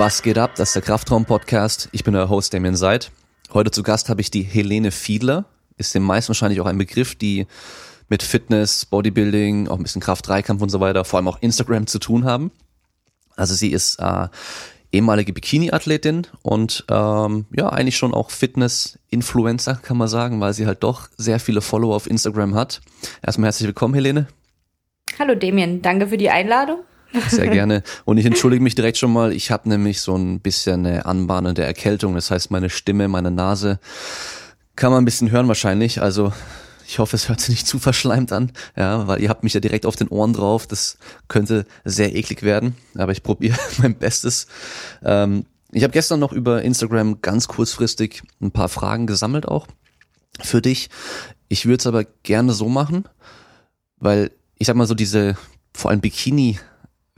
Was geht ab? Das ist der Kraftraum-Podcast. Ich bin euer Host Damien Seid. Heute zu Gast habe ich die Helene Fiedler. Ist den meisten wahrscheinlich auch ein Begriff, die mit Fitness, Bodybuilding, auch ein bisschen Kraft-Dreikampf und so weiter, vor allem auch Instagram zu tun haben. Also sie ist äh, ehemalige Bikini-Athletin und ähm, ja, eigentlich schon auch Fitness-Influencer, kann man sagen, weil sie halt doch sehr viele Follower auf Instagram hat. Erstmal herzlich willkommen, Helene. Hallo Damien, danke für die Einladung. Sehr gerne. Und ich entschuldige mich direkt schon mal. Ich habe nämlich so ein bisschen eine anbahnende Erkältung. Das heißt, meine Stimme, meine Nase kann man ein bisschen hören wahrscheinlich. Also ich hoffe, es hört sich nicht zu verschleimt an, ja, weil ihr habt mich ja direkt auf den Ohren drauf. Das könnte sehr eklig werden, aber ich probiere mein Bestes. Ähm, ich habe gestern noch über Instagram ganz kurzfristig ein paar Fragen gesammelt auch für dich. Ich würde es aber gerne so machen, weil ich sag mal so diese vor allem Bikini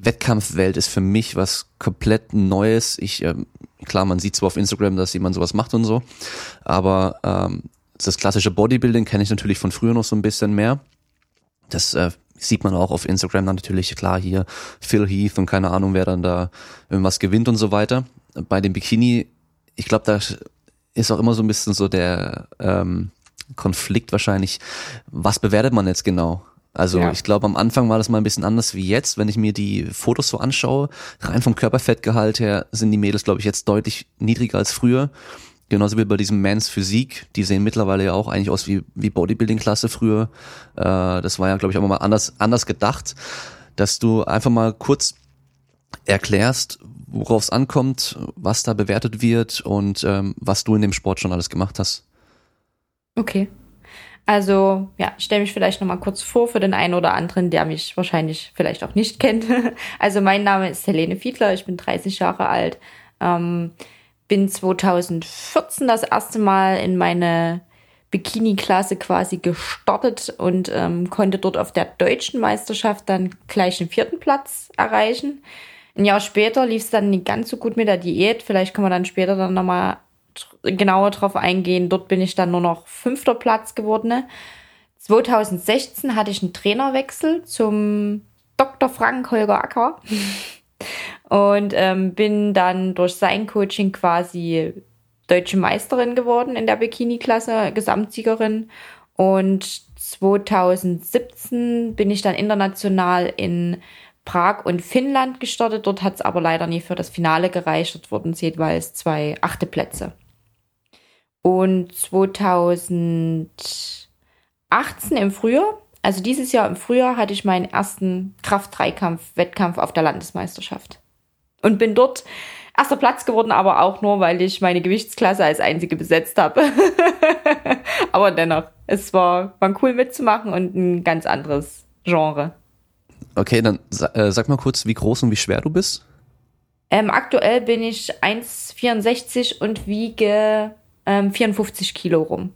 Wettkampfwelt ist für mich was komplett Neues. Ich ähm, klar, man sieht zwar auf Instagram, dass jemand sowas macht und so, aber ähm, das klassische Bodybuilding kenne ich natürlich von früher noch so ein bisschen mehr. Das äh, sieht man auch auf Instagram dann natürlich, klar, hier Phil Heath und keine Ahnung, wer dann da irgendwas gewinnt und so weiter. Bei dem Bikini, ich glaube, da ist auch immer so ein bisschen so der ähm, Konflikt wahrscheinlich, was bewertet man jetzt genau? Also ja. ich glaube, am Anfang war das mal ein bisschen anders wie jetzt. Wenn ich mir die Fotos so anschaue, rein vom Körperfettgehalt her sind die Mädels, glaube ich, jetzt deutlich niedriger als früher. Genauso wie bei diesem Mans Physik, die sehen mittlerweile ja auch eigentlich aus wie, wie Bodybuilding-Klasse früher. Äh, das war ja, glaube ich, auch mal anders, anders gedacht, dass du einfach mal kurz erklärst, worauf es ankommt, was da bewertet wird und ähm, was du in dem Sport schon alles gemacht hast. Okay. Also, ja, ich stelle mich vielleicht nochmal kurz vor für den einen oder anderen, der mich wahrscheinlich vielleicht auch nicht kennt. Also, mein Name ist Helene Fiedler, ich bin 30 Jahre alt. Ähm, bin 2014 das erste Mal in meine Bikini-Klasse quasi gestartet und ähm, konnte dort auf der deutschen Meisterschaft dann gleich den vierten Platz erreichen. Ein Jahr später lief es dann nicht ganz so gut mit der Diät. Vielleicht kann man dann später dann nochmal genauer drauf eingehen. Dort bin ich dann nur noch fünfter Platz geworden. 2016 hatte ich einen Trainerwechsel zum Dr. Frank Holger Acker und ähm, bin dann durch sein Coaching quasi deutsche Meisterin geworden in der Bikini-Klasse, Gesamtsiegerin. Und 2017 bin ich dann international in Prag und Finnland gestartet. Dort hat es aber leider nie für das Finale gereicht. Dort wurden es jeweils zwei achte Plätze. Und 2018 im Frühjahr also dieses Jahr im Frühjahr hatte ich meinen ersten Kraft-Dreikampf-Wettkampf auf der Landesmeisterschaft. Und bin dort erster Platz geworden, aber auch nur, weil ich meine Gewichtsklasse als einzige besetzt habe. aber dennoch, es war, war cool mitzumachen und ein ganz anderes Genre. Okay, dann äh, sag mal kurz, wie groß und wie schwer du bist. Ähm, aktuell bin ich 1,64 und wiege ähm, 54 Kilo rum.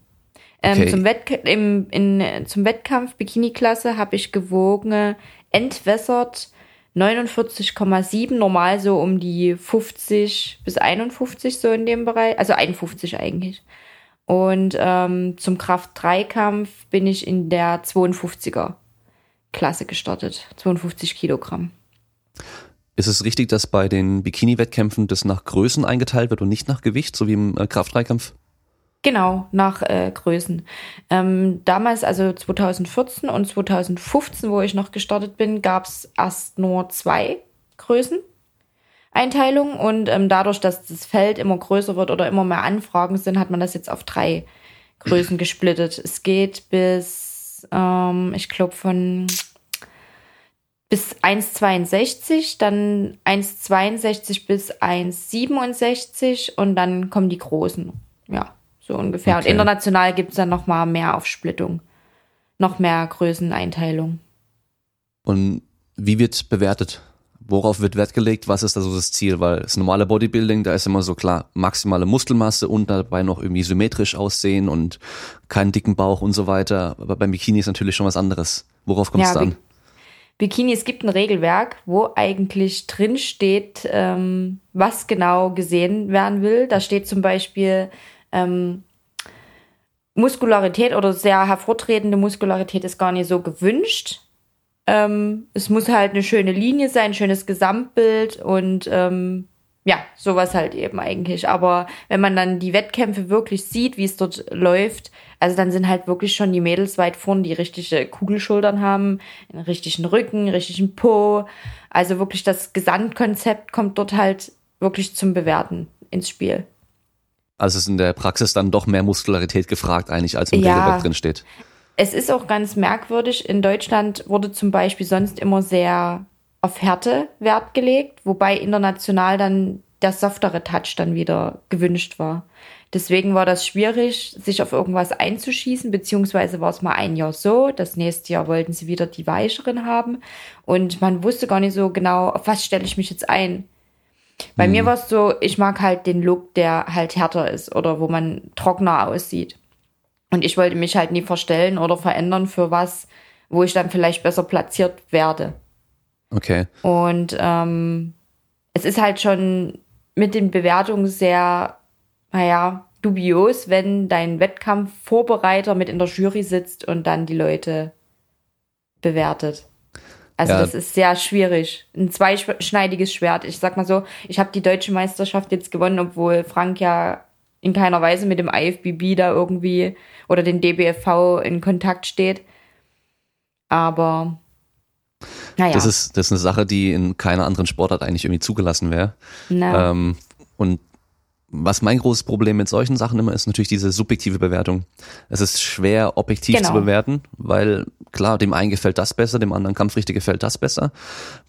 Ähm, okay. zum, Wett im, in, zum Wettkampf Bikini-Klasse habe ich gewogen, entwässert 49,7, normal so um die 50 bis 51 so in dem Bereich, also 51 eigentlich. Und ähm, zum Kraft-3-Kampf bin ich in der 52er Klasse gestartet, 52 Kilogramm. Ist es richtig, dass bei den Bikini-Wettkämpfen das nach Größen eingeteilt wird und nicht nach Gewicht, so wie im äh, Kraft-3-Kampf? Genau, nach äh, Größen. Ähm, damals, also 2014 und 2015, wo ich noch gestartet bin, gab es erst nur zwei Größen. Einteilung und ähm, dadurch, dass das Feld immer größer wird oder immer mehr Anfragen sind, hat man das jetzt auf drei Größen gesplittet. Es geht bis, ähm, ich glaube, von bis 1,62, dann 1,62 bis 1,67 und dann kommen die großen. Ja. So ungefähr. Okay. Und international gibt es dann noch mal mehr Aufsplittung. Noch mehr Größeneinteilung. Und wie wird bewertet? Worauf wird Wert gelegt? Was ist da so das Ziel? Weil das normale Bodybuilding, da ist immer so klar, maximale Muskelmasse und dabei noch irgendwie symmetrisch aussehen und keinen dicken Bauch und so weiter. Aber beim Bikini ist natürlich schon was anderes. Worauf kommt es ja, an? Bikini, es gibt ein Regelwerk, wo eigentlich drin steht, ähm, was genau gesehen werden will. Da steht zum Beispiel, ähm, Muskularität oder sehr hervortretende Muskularität ist gar nicht so gewünscht. Ähm, es muss halt eine schöne Linie sein, ein schönes Gesamtbild und ähm, ja, sowas halt eben eigentlich. Aber wenn man dann die Wettkämpfe wirklich sieht, wie es dort läuft, also dann sind halt wirklich schon die Mädels weit vorn, die richtige Kugelschultern haben, einen richtigen Rücken, einen richtigen Po. Also wirklich das Gesamtkonzept kommt dort halt wirklich zum Bewerten ins Spiel. Also ist in der Praxis dann doch mehr Muskularität gefragt eigentlich, als im ja, Regelwerk drin steht. Es ist auch ganz merkwürdig. In Deutschland wurde zum Beispiel sonst immer sehr auf Härte Wert gelegt, wobei international dann der softere Touch dann wieder gewünscht war. Deswegen war das schwierig, sich auf irgendwas einzuschießen, beziehungsweise war es mal ein Jahr so, das nächste Jahr wollten sie wieder die weicheren haben und man wusste gar nicht so genau, auf was stelle ich mich jetzt ein. Bei mhm. mir war es so, ich mag halt den Look, der halt härter ist oder wo man trockener aussieht. Und ich wollte mich halt nie verstellen oder verändern für was, wo ich dann vielleicht besser platziert werde. Okay. Und ähm, es ist halt schon mit den Bewertungen sehr, naja, dubios, wenn dein Wettkampfvorbereiter mit in der Jury sitzt und dann die Leute bewertet. Also ja. das ist sehr schwierig. Ein zweischneidiges Schwert. Ich sag mal so, ich habe die deutsche Meisterschaft jetzt gewonnen, obwohl Frank ja in keiner Weise mit dem IFBB da irgendwie oder den DBFV in Kontakt steht. Aber naja. Das ist, das ist eine Sache, die in keiner anderen Sportart eigentlich irgendwie zugelassen wäre. Ähm, und was mein großes Problem mit solchen Sachen immer ist, natürlich diese subjektive Bewertung. Es ist schwer, objektiv genau. zu bewerten, weil klar, dem einen gefällt das besser, dem anderen Kampfrichter gefällt das besser.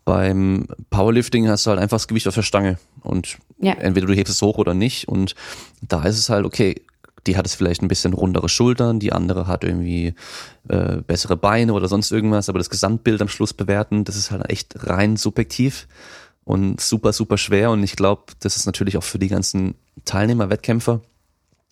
Beim Powerlifting hast du halt einfach das Gewicht auf der Stange und ja. entweder du hebst es hoch oder nicht und da ist es halt, okay, die hat es vielleicht ein bisschen rundere Schultern, die andere hat irgendwie äh, bessere Beine oder sonst irgendwas, aber das Gesamtbild am Schluss bewerten, das ist halt echt rein subjektiv und super, super schwer. Und ich glaube, das ist natürlich auch für die ganzen Teilnehmer, Wettkämpfer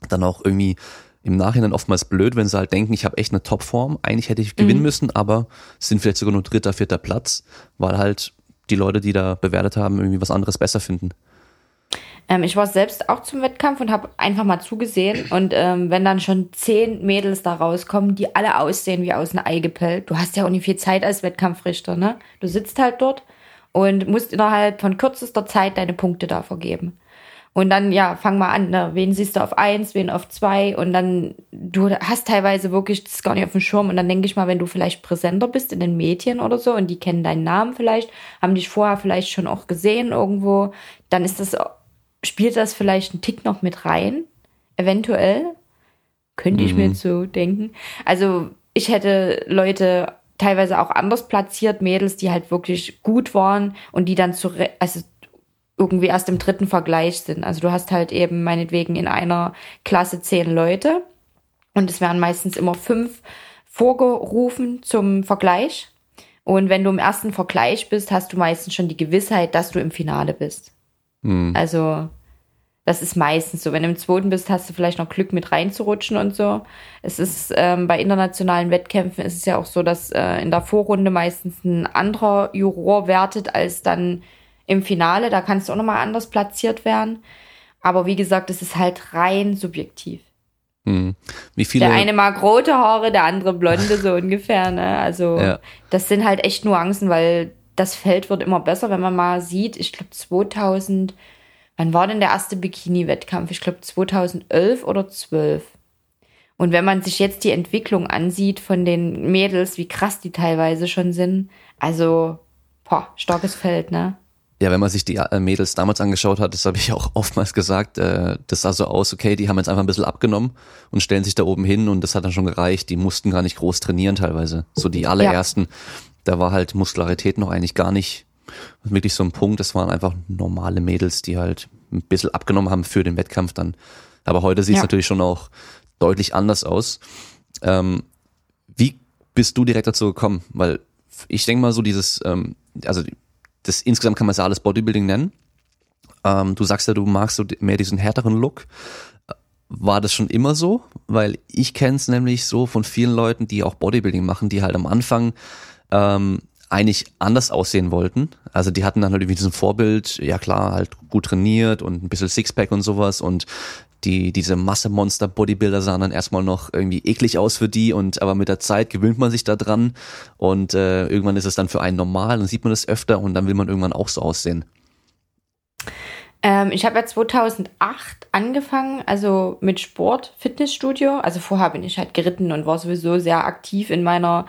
dann auch irgendwie im Nachhinein oftmals blöd, wenn sie halt denken, ich habe echt eine Topform, eigentlich hätte ich gewinnen mhm. müssen, aber sind vielleicht sogar nur dritter, vierter Platz, weil halt die Leute, die da bewertet haben, irgendwie was anderes besser finden. Ähm, ich war selbst auch zum Wettkampf und habe einfach mal zugesehen. Und ähm, wenn dann schon zehn Mädels da rauskommen, die alle aussehen wie aus einem Ei gepellt, du hast ja auch nicht viel Zeit als Wettkampfrichter, ne? Du sitzt halt dort und musst innerhalb von kürzester Zeit deine Punkte da vergeben. Und dann, ja, fang mal an, ne? wen siehst du auf eins, wen auf zwei und dann, du hast teilweise wirklich das gar nicht auf dem Schirm und dann denke ich mal, wenn du vielleicht präsenter bist in den Medien oder so und die kennen deinen Namen vielleicht, haben dich vorher vielleicht schon auch gesehen irgendwo, dann ist das spielt das vielleicht einen Tick noch mit rein? Eventuell? Könnte mhm. ich mir mhm. jetzt so denken. Also ich hätte Leute teilweise auch anders platziert, Mädels, die halt wirklich gut waren und die dann zu, also irgendwie erst im dritten Vergleich sind. Also du hast halt eben meinetwegen in einer Klasse zehn Leute und es werden meistens immer fünf vorgerufen zum Vergleich. Und wenn du im ersten Vergleich bist, hast du meistens schon die Gewissheit, dass du im Finale bist. Mhm. Also, das ist meistens so. Wenn du im zweiten bist, hast du vielleicht noch Glück mit reinzurutschen und so. Es ist ähm, bei internationalen Wettkämpfen ist es ja auch so, dass äh, in der Vorrunde meistens ein anderer Juror wertet als dann im Finale. Da kannst du auch nochmal anders platziert werden. Aber wie gesagt, es ist halt rein subjektiv. Hm. Wie viele? Der eine mag rote Haare, der andere blonde, so ungefähr. Ne? Also ja. das sind halt echt Nuancen, weil das Feld wird immer besser, wenn man mal sieht, ich glaube 2000, wann war denn der erste Bikini-Wettkampf? Ich glaube 2011 oder 12. Und wenn man sich jetzt die Entwicklung ansieht von den Mädels, wie krass die teilweise schon sind, also, boah, starkes Feld, ne? Ja, wenn man sich die äh, Mädels damals angeschaut hat, das habe ich auch oftmals gesagt, äh, das sah so aus, okay, die haben jetzt einfach ein bisschen abgenommen und stellen sich da oben hin und das hat dann schon gereicht. Die mussten gar nicht groß trainieren teilweise. So die allerersten. Ja da war halt Muskularität noch eigentlich gar nicht wirklich so ein Punkt. Das waren einfach normale Mädels, die halt ein bisschen abgenommen haben für den Wettkampf dann. Aber heute sieht es ja. natürlich schon auch deutlich anders aus. Ähm, wie bist du direkt dazu gekommen? Weil ich denke mal so dieses, ähm, also das insgesamt kann man es ja alles Bodybuilding nennen. Ähm, du sagst ja, du magst so mehr diesen härteren Look. War das schon immer so? Weil ich kenne es nämlich so von vielen Leuten, die auch Bodybuilding machen, die halt am Anfang ähm, eigentlich anders aussehen wollten. Also die hatten dann halt irgendwie diesen Vorbild, ja klar, halt gut trainiert und ein bisschen Sixpack und sowas und die, diese Masse-Monster-Bodybuilder sahen dann erstmal noch irgendwie eklig aus für die und aber mit der Zeit gewöhnt man sich da dran und äh, irgendwann ist es dann für einen normal und sieht man das öfter und dann will man irgendwann auch so aussehen. Ähm, ich habe ja 2008 angefangen, also mit Sport, Fitnessstudio. Also vorher bin ich halt geritten und war sowieso sehr aktiv in meiner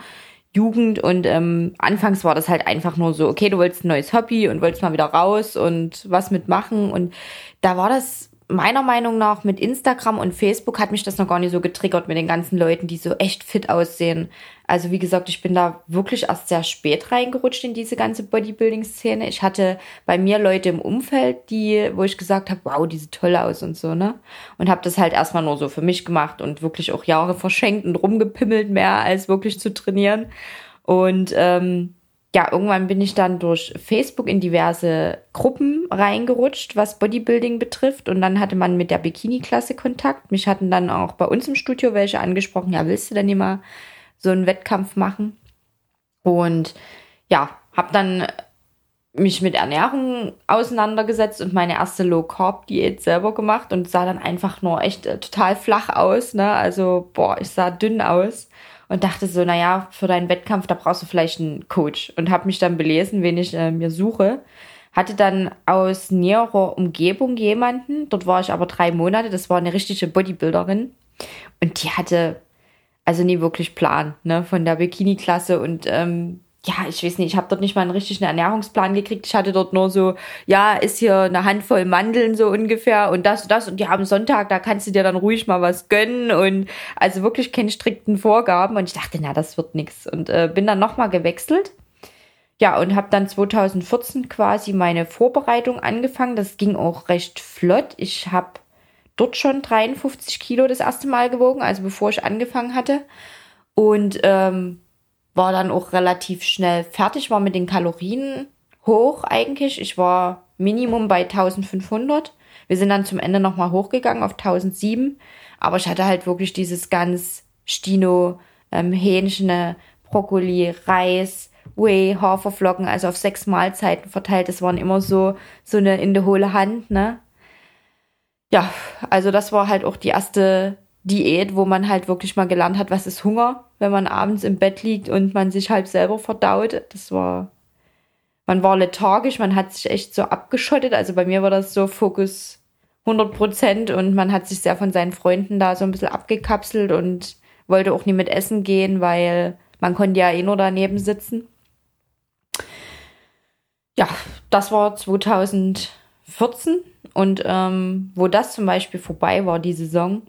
Jugend und ähm, anfangs war das halt einfach nur so, okay, du wolltest ein neues Hobby und wolltest mal wieder raus und was mitmachen und da war das meiner Meinung nach mit Instagram und Facebook hat mich das noch gar nicht so getriggert mit den ganzen Leuten, die so echt fit aussehen. Also wie gesagt, ich bin da wirklich erst sehr spät reingerutscht in diese ganze Bodybuilding-Szene. Ich hatte bei mir Leute im Umfeld, die, wo ich gesagt habe, wow, die sieht toll aus und so, ne? Und habe das halt erstmal nur so für mich gemacht und wirklich auch Jahre verschenkt und rumgepimmelt mehr als wirklich zu trainieren. Und ähm, ja, irgendwann bin ich dann durch Facebook in diverse Gruppen reingerutscht, was Bodybuilding betrifft. Und dann hatte man mit der Bikini-Klasse Kontakt. Mich hatten dann auch bei uns im Studio welche angesprochen, ja, willst du denn immer so einen Wettkampf machen? Und ja, habe dann mich mit Ernährung auseinandergesetzt und meine erste Low-Carb-Diät selber gemacht und sah dann einfach nur echt äh, total flach aus. Ne? Also, boah, ich sah dünn aus und dachte so, naja, für deinen Wettkampf, da brauchst du vielleicht einen Coach. Und habe mich dann belesen, wen ich äh, mir suche. Hatte dann aus näherer Umgebung jemanden, dort war ich aber drei Monate, das war eine richtige Bodybuilderin. Und die hatte also nie wirklich Plan ne, von der Bikini-Klasse und ähm, ja, ich weiß nicht, ich habe dort nicht mal einen richtigen Ernährungsplan gekriegt. Ich hatte dort nur so, ja, ist hier eine Handvoll Mandeln so ungefähr und das und das und die haben Sonntag, da kannst du dir dann ruhig mal was gönnen und also wirklich keine strikten Vorgaben und ich dachte, na, das wird nix und äh, bin dann nochmal gewechselt. Ja, und habe dann 2014 quasi meine Vorbereitung angefangen. Das ging auch recht flott. Ich habe dort schon 53 Kilo das erste Mal gewogen, also bevor ich angefangen hatte. Und ähm, war dann auch relativ schnell fertig, war mit den Kalorien hoch eigentlich. Ich war Minimum bei 1500. Wir sind dann zum Ende nochmal hochgegangen auf 1007. Aber ich hatte halt wirklich dieses ganz Stino, ähm, Hähnchen, Brokkoli, Reis, Whey, Haferflocken, also auf sechs Mahlzeiten verteilt. Das waren immer so, so eine in der hohle Hand, ne? Ja, also das war halt auch die erste Diät, wo man halt wirklich mal gelernt hat, was ist Hunger, wenn man abends im Bett liegt und man sich halb selber verdaut. Das war, man war lethargisch, man hat sich echt so abgeschottet. Also bei mir war das so Fokus 100 Prozent und man hat sich sehr von seinen Freunden da so ein bisschen abgekapselt und wollte auch nie mit essen gehen, weil man konnte ja eh nur daneben sitzen. Ja, das war 2014 und ähm, wo das zum Beispiel vorbei war, die Saison,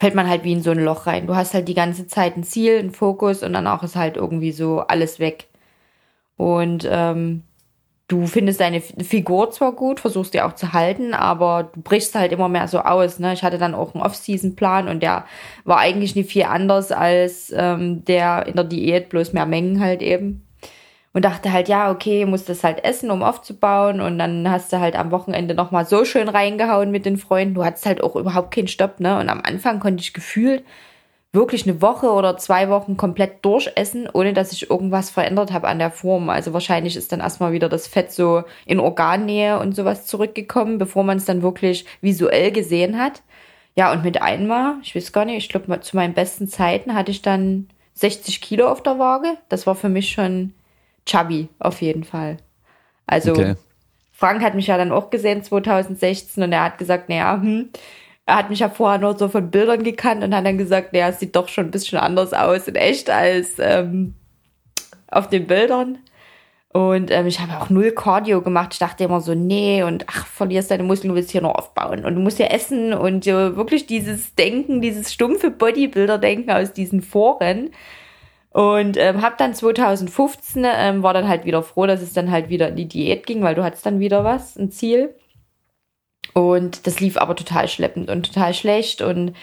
fällt man halt wie in so ein Loch rein. Du hast halt die ganze Zeit ein Ziel, einen Fokus und dann auch ist halt irgendwie so alles weg. Und ähm, du findest deine Figur zwar gut, versuchst die auch zu halten, aber du brichst halt immer mehr so aus. Ne? Ich hatte dann auch einen Off-Season-Plan und der war eigentlich nicht viel anders als ähm, der in der Diät, bloß mehr Mengen halt eben und dachte halt, ja, okay, muss das halt essen, um aufzubauen. Und dann hast du halt am Wochenende nochmal so schön reingehauen mit den Freunden. Du hattest halt auch überhaupt keinen Stopp, ne? Und am Anfang konnte ich gefühlt wirklich eine Woche oder zwei Wochen komplett durchessen, ohne dass ich irgendwas verändert habe an der Form. Also wahrscheinlich ist dann erstmal wieder das Fett so in Organnähe und sowas zurückgekommen, bevor man es dann wirklich visuell gesehen hat. Ja, und mit einmal, ich weiß gar nicht, ich glaube, zu meinen besten Zeiten hatte ich dann 60 Kilo auf der Waage. Das war für mich schon chubby, auf jeden Fall. Also, okay. Frank hat mich ja dann auch gesehen 2016 und er hat gesagt, naja, hm, er hat mich ja vorher nur so von Bildern gekannt und hat dann gesagt, naja, es sieht doch schon ein bisschen anders aus in echt als ähm, auf den Bildern. Und ähm, ich habe auch null Cardio gemacht. Ich dachte immer so, nee, und ach, verlierst deine Muskeln, du willst hier nur aufbauen. Und du musst ja essen und äh, wirklich dieses Denken, dieses stumpfe Bodybuilder-Denken aus diesen Foren. Und ähm, habe dann 2015, ähm, war dann halt wieder froh, dass es dann halt wieder in die Diät ging, weil du hattest dann wieder was, ein Ziel. Und das lief aber total schleppend und total schlecht. Und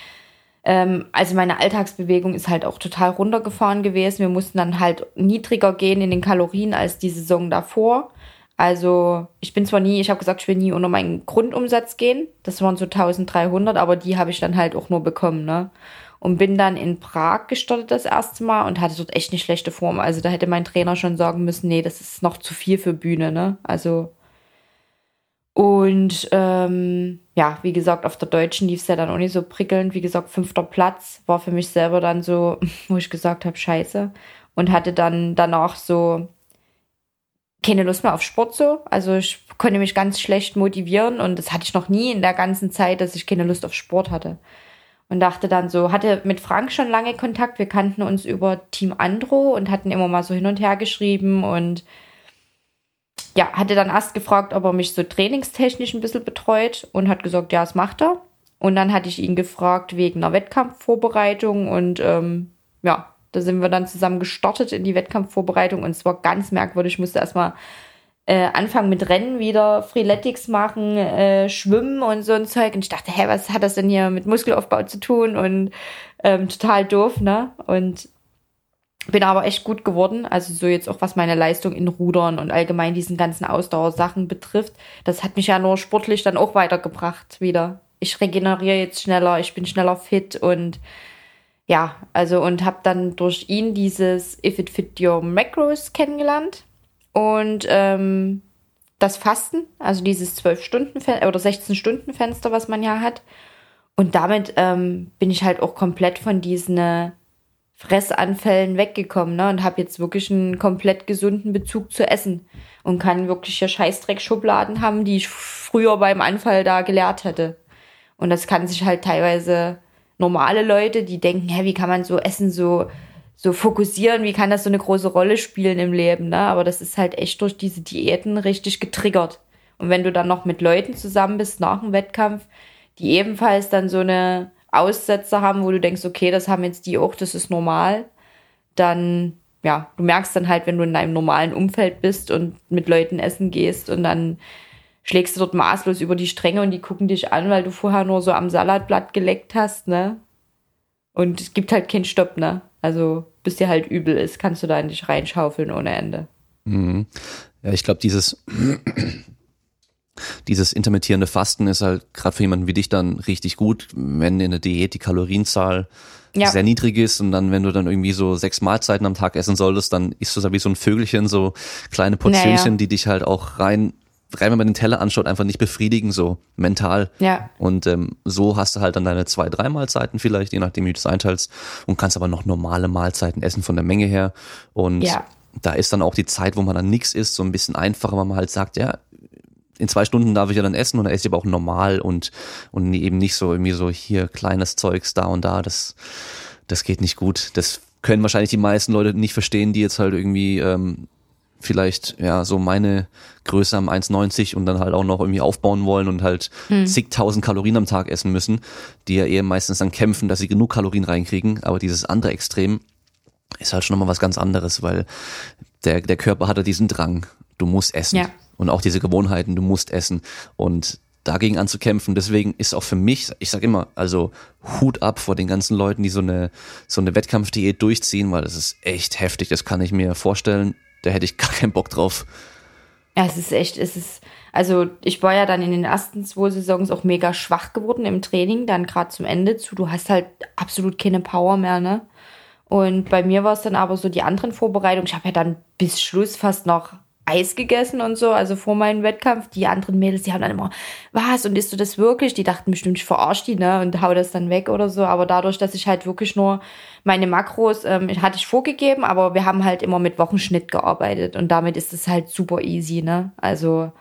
ähm, also meine Alltagsbewegung ist halt auch total runtergefahren gewesen. Wir mussten dann halt niedriger gehen in den Kalorien als die Saison davor. Also ich bin zwar nie, ich habe gesagt, ich will nie unter meinen Grundumsatz gehen. Das waren so 1300, aber die habe ich dann halt auch nur bekommen, ne? Und bin dann in Prag gestartet das erste Mal und hatte dort echt eine schlechte Form. Also da hätte mein Trainer schon sagen müssen, nee, das ist noch zu viel für Bühne, ne? Also und ähm, ja, wie gesagt, auf der Deutschen lief es ja dann auch nicht so prickelnd. Wie gesagt, fünfter Platz war für mich selber dann so, wo ich gesagt habe, scheiße. Und hatte dann danach so keine Lust mehr auf Sport so. Also ich konnte mich ganz schlecht motivieren und das hatte ich noch nie in der ganzen Zeit, dass ich keine Lust auf Sport hatte. Und dachte dann so, hatte mit Frank schon lange Kontakt. Wir kannten uns über Team Andro und hatten immer mal so hin und her geschrieben und ja, hatte dann erst gefragt, ob er mich so trainingstechnisch ein bisschen betreut und hat gesagt, ja, das macht er. Und dann hatte ich ihn gefragt wegen einer Wettkampfvorbereitung und ähm, ja, da sind wir dann zusammen gestartet in die Wettkampfvorbereitung und es war ganz merkwürdig. Ich musste erstmal äh, anfangen mit Rennen wieder, Freeletics machen, äh, Schwimmen und so ein Zeug. Und ich dachte, hä, was hat das denn hier mit Muskelaufbau zu tun? Und ähm, total doof, ne? Und bin aber echt gut geworden. Also so jetzt auch was meine Leistung in Rudern und allgemein diesen ganzen Ausdauersachen betrifft. Das hat mich ja nur sportlich dann auch weitergebracht wieder. Ich regeneriere jetzt schneller, ich bin schneller fit und ja, also und habe dann durch ihn dieses If It Fit Your Macros kennengelernt und ähm, das Fasten, also dieses 12 Stunden oder 16 Stunden Fenster, was man ja hat. Und damit ähm, bin ich halt auch komplett von diesen äh, Fressanfällen weggekommen ne? und habe jetzt wirklich einen komplett gesunden Bezug zu Essen und kann wirklich hier Scheißdreck-Schubladen haben, die ich früher beim Anfall da gelehrt hätte. Und das kann sich halt teilweise normale Leute, die denken, hä, wie kann man so Essen so, so fokussieren, wie kann das so eine große Rolle spielen im Leben, ne? Aber das ist halt echt durch diese Diäten richtig getriggert. Und wenn du dann noch mit Leuten zusammen bist nach dem Wettkampf, die ebenfalls dann so eine Aussätze haben, wo du denkst, okay, das haben jetzt die auch, das ist normal, dann, ja, du merkst dann halt, wenn du in deinem normalen Umfeld bist und mit Leuten essen gehst und dann schlägst du dort maßlos über die Stränge und die gucken dich an, weil du vorher nur so am Salatblatt geleckt hast, ne? Und es gibt halt keinen Stopp, ne? Also, bis dir halt übel ist, kannst du da in dich reinschaufeln ohne Ende. Mhm. Ja, ich glaube, dieses, dieses intermittierende Fasten ist halt gerade für jemanden wie dich dann richtig gut, wenn in der Diät die Kalorienzahl ja. sehr niedrig ist und dann, wenn du dann irgendwie so sechs Mahlzeiten am Tag essen solltest, dann isst du da wie so ein Vögelchen, so kleine Portionchen, naja. die dich halt auch rein rein, wenn man den Teller anschaut, einfach nicht befriedigen, so mental. Ja. Und ähm, so hast du halt dann deine zwei, drei Mahlzeiten vielleicht, je nachdem, wie du es einteilst, und kannst aber noch normale Mahlzeiten essen von der Menge her. Und ja. da ist dann auch die Zeit, wo man dann nichts isst, so ein bisschen einfacher, weil man halt sagt, ja, in zwei Stunden darf ich ja dann essen und dann esse ich aber auch normal und, und eben nicht so irgendwie so hier kleines Zeugs da und da. Das, das geht nicht gut. Das können wahrscheinlich die meisten Leute nicht verstehen, die jetzt halt irgendwie ähm, vielleicht ja so meine Größe am 1,90 und dann halt auch noch irgendwie aufbauen wollen und halt hm. zigtausend Kalorien am Tag essen müssen, die ja eher meistens dann kämpfen, dass sie genug Kalorien reinkriegen. Aber dieses andere Extrem ist halt schon nochmal was ganz anderes, weil der, der Körper hat ja diesen Drang, du musst essen. Ja. Und auch diese Gewohnheiten, du musst essen. Und dagegen anzukämpfen. Deswegen ist auch für mich, ich sag immer, also Hut ab vor den ganzen Leuten, die so eine so eine Wettkampfdiät durchziehen, weil das ist echt heftig. Das kann ich mir vorstellen da hätte ich gar keinen Bock drauf. Ja, es ist echt, es ist, also ich war ja dann in den ersten zwei Saisons auch mega schwach geworden im Training, dann gerade zum Ende zu. Du hast halt absolut keine Power mehr, ne? Und bei mir war es dann aber so die anderen Vorbereitungen. Ich habe ja dann bis Schluss fast noch Eis gegessen und so, also vor meinem Wettkampf. Die anderen Mädels, die haben dann immer, was, und isst du das wirklich? Die dachten bestimmt, ich verarsche die, ne, und hau das dann weg oder so. Aber dadurch, dass ich halt wirklich nur meine Makros, ähm, hatte ich vorgegeben, aber wir haben halt immer mit Wochenschnitt gearbeitet und damit ist es halt super easy, ne. Also,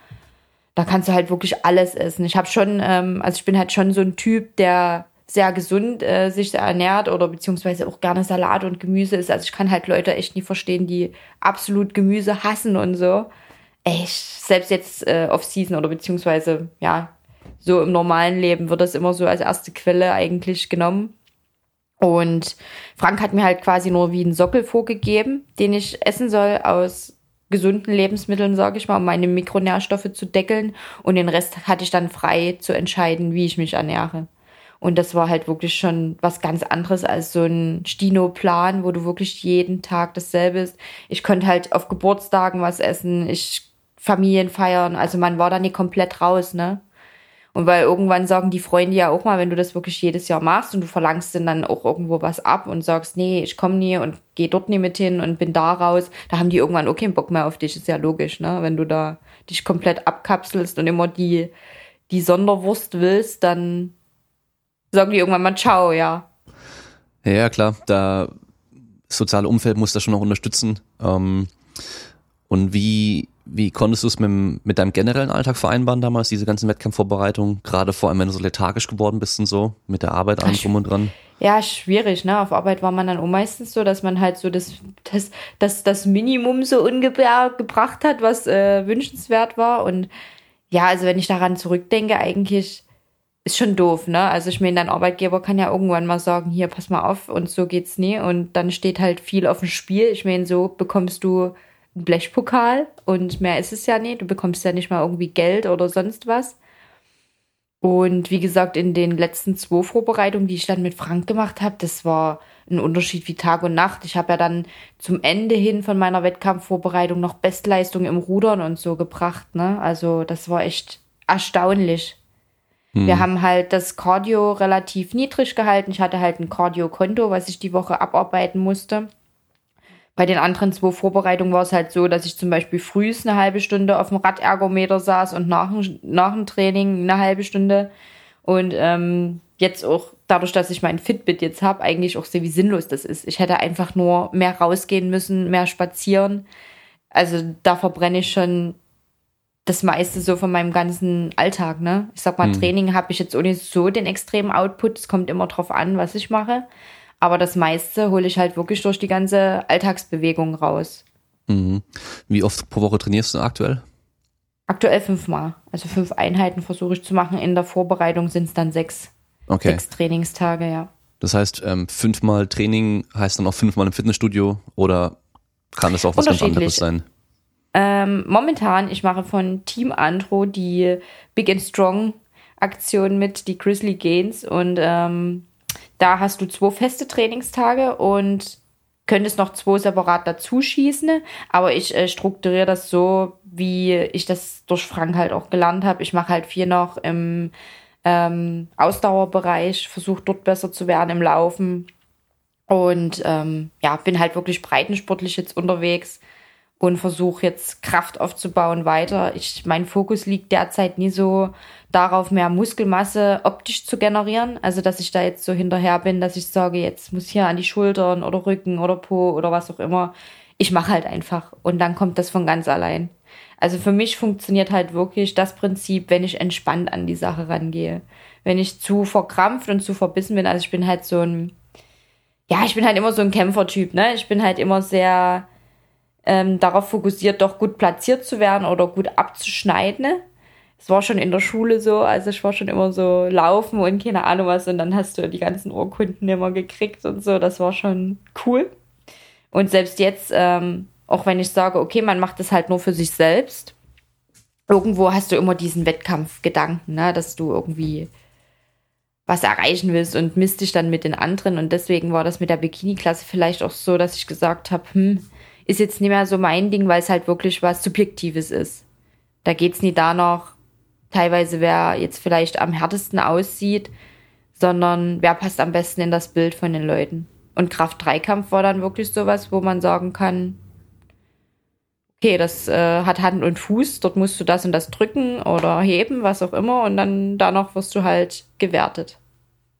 da kannst du halt wirklich alles essen. Ich habe schon, ähm, also ich bin halt schon so ein Typ, der sehr gesund äh, sich ernährt oder beziehungsweise auch gerne Salat und Gemüse ist. Also ich kann halt Leute echt nie verstehen, die absolut Gemüse hassen und so. Echt, selbst jetzt äh, Off-Season oder beziehungsweise, ja, so im normalen Leben wird das immer so als erste Quelle eigentlich genommen. Und Frank hat mir halt quasi nur wie einen Sockel vorgegeben, den ich essen soll aus gesunden Lebensmitteln, sage ich mal, um meine Mikronährstoffe zu deckeln. Und den Rest hatte ich dann frei zu entscheiden, wie ich mich ernähre. Und das war halt wirklich schon was ganz anderes als so ein Stino-Plan, wo du wirklich jeden Tag dasselbe ist. Ich konnte halt auf Geburtstagen was essen, ich Familien feiern, also man war da nicht komplett raus, ne? Und weil irgendwann sagen die Freunde ja auch mal, wenn du das wirklich jedes Jahr machst und du verlangst dann auch irgendwo was ab und sagst, nee, ich komme nie und gehe dort nie mit hin und bin da raus, da haben die irgendwann auch keinen Bock mehr auf dich, ist ja logisch, ne? Wenn du da dich komplett abkapselst und immer die, die Sonderwurst willst, dann sagen die irgendwann mal Ciao, ja. Ja, klar, da das soziale Umfeld muss das schon noch unterstützen. Ähm, und wie, wie konntest du es mit, mit deinem generellen Alltag vereinbaren damals, diese ganzen Wettkampfvorbereitungen? Gerade vor allem, wenn du so lethargisch geworden bist und so, mit der Arbeit allem drum und dran. Ja, schwierig, ne? Auf Arbeit war man dann auch meistens so, dass man halt so das, das, das, das Minimum so ungefähr gebracht hat, was äh, wünschenswert war. Und ja, also wenn ich daran zurückdenke, eigentlich ist schon doof, ne? Also ich meine, dein Arbeitgeber kann ja irgendwann mal sagen, hier, pass mal auf und so geht's nie. Und dann steht halt viel auf dem Spiel. Ich meine, so bekommst du einen Blechpokal und mehr ist es ja nicht. Du bekommst ja nicht mal irgendwie Geld oder sonst was. Und wie gesagt, in den letzten zwei Vorbereitungen, die ich dann mit Frank gemacht habe, das war ein Unterschied wie Tag und Nacht. Ich habe ja dann zum Ende hin von meiner Wettkampfvorbereitung noch Bestleistungen im Rudern und so gebracht. Ne? Also das war echt erstaunlich. Hm. Wir haben halt das Cardio relativ niedrig gehalten. Ich hatte halt ein Cardio-Konto, was ich die Woche abarbeiten musste. Bei den anderen zwei Vorbereitungen war es halt so, dass ich zum Beispiel frühs eine halbe Stunde auf dem Radergometer saß und nach, nach dem Training eine halbe Stunde. Und ähm, jetzt auch dadurch, dass ich mein Fitbit jetzt habe, eigentlich auch sehe, wie sinnlos das ist. Ich hätte einfach nur mehr rausgehen müssen, mehr spazieren. Also da verbrenne ich schon das meiste so von meinem ganzen Alltag, ne? Ich sag mal, hm. Training habe ich jetzt ohne so den extremen Output. Es kommt immer drauf an, was ich mache. Aber das meiste hole ich halt wirklich durch die ganze Alltagsbewegung raus. Mhm. Wie oft pro Woche trainierst du aktuell? Aktuell fünfmal. Also fünf Einheiten versuche ich zu machen. In der Vorbereitung sind es dann sechs. Okay. Sechs Trainingstage, ja. Das heißt, ähm, fünfmal Training heißt dann auch fünfmal im Fitnessstudio oder kann es auch was ganz anderes sein? Ähm, momentan, ich mache von Team Andro die Big and Strong Aktion mit, die Grizzly Gains und ähm, da hast du zwei feste Trainingstage und könntest noch zwei separat dazu schießen. Aber ich äh, strukturiere das so, wie ich das durch Frank halt auch gelernt habe. Ich mache halt viel noch im ähm, Ausdauerbereich, versuche dort besser zu werden im Laufen. Und ähm, ja, bin halt wirklich breitensportlich jetzt unterwegs und versuche jetzt Kraft aufzubauen weiter. Ich, mein Fokus liegt derzeit nie so darauf, mehr Muskelmasse optisch zu generieren. Also, dass ich da jetzt so hinterher bin, dass ich sage, jetzt muss hier an die Schultern oder Rücken oder Po oder was auch immer. Ich mache halt einfach und dann kommt das von ganz allein. Also für mich funktioniert halt wirklich das Prinzip, wenn ich entspannt an die Sache rangehe. Wenn ich zu verkrampft und zu verbissen bin, also ich bin halt so ein, ja, ich bin halt immer so ein Kämpfertyp, ne? Ich bin halt immer sehr, ähm, darauf fokussiert, doch gut platziert zu werden oder gut abzuschneiden. Es war schon in der Schule so, also ich war schon immer so laufen und keine Ahnung was und dann hast du die ganzen Urkunden immer gekriegt und so. Das war schon cool. Und selbst jetzt, ähm, auch wenn ich sage, okay, man macht das halt nur für sich selbst, irgendwo hast du immer diesen Wettkampfgedanken, ne, dass du irgendwie was erreichen willst und misst dich dann mit den anderen. Und deswegen war das mit der Bikini-Klasse vielleicht auch so, dass ich gesagt habe, hm, ist jetzt nicht mehr so mein Ding, weil es halt wirklich was Subjektives ist. Da geht's nie danach, teilweise wer jetzt vielleicht am härtesten aussieht, sondern wer passt am besten in das Bild von den Leuten. Und Kraft-Dreikampf war dann wirklich sowas, wo man sagen kann, okay, das äh, hat Hand und Fuß, dort musst du das und das drücken oder heben, was auch immer, und dann danach wirst du halt gewertet.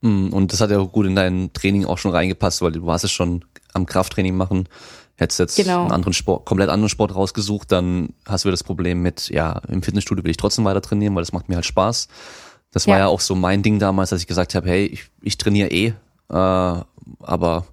Hm, und das hat ja auch gut in dein Training auch schon reingepasst, weil du warst es schon am Krafttraining machen Hättest jetzt genau. einen anderen Sport, komplett anderen Sport rausgesucht, dann hast du das Problem mit, ja, im Fitnessstudio will ich trotzdem weiter trainieren, weil das macht mir halt Spaß. Das war ja, ja auch so mein Ding damals, dass ich gesagt habe, hey, ich, ich trainiere eh, äh, aber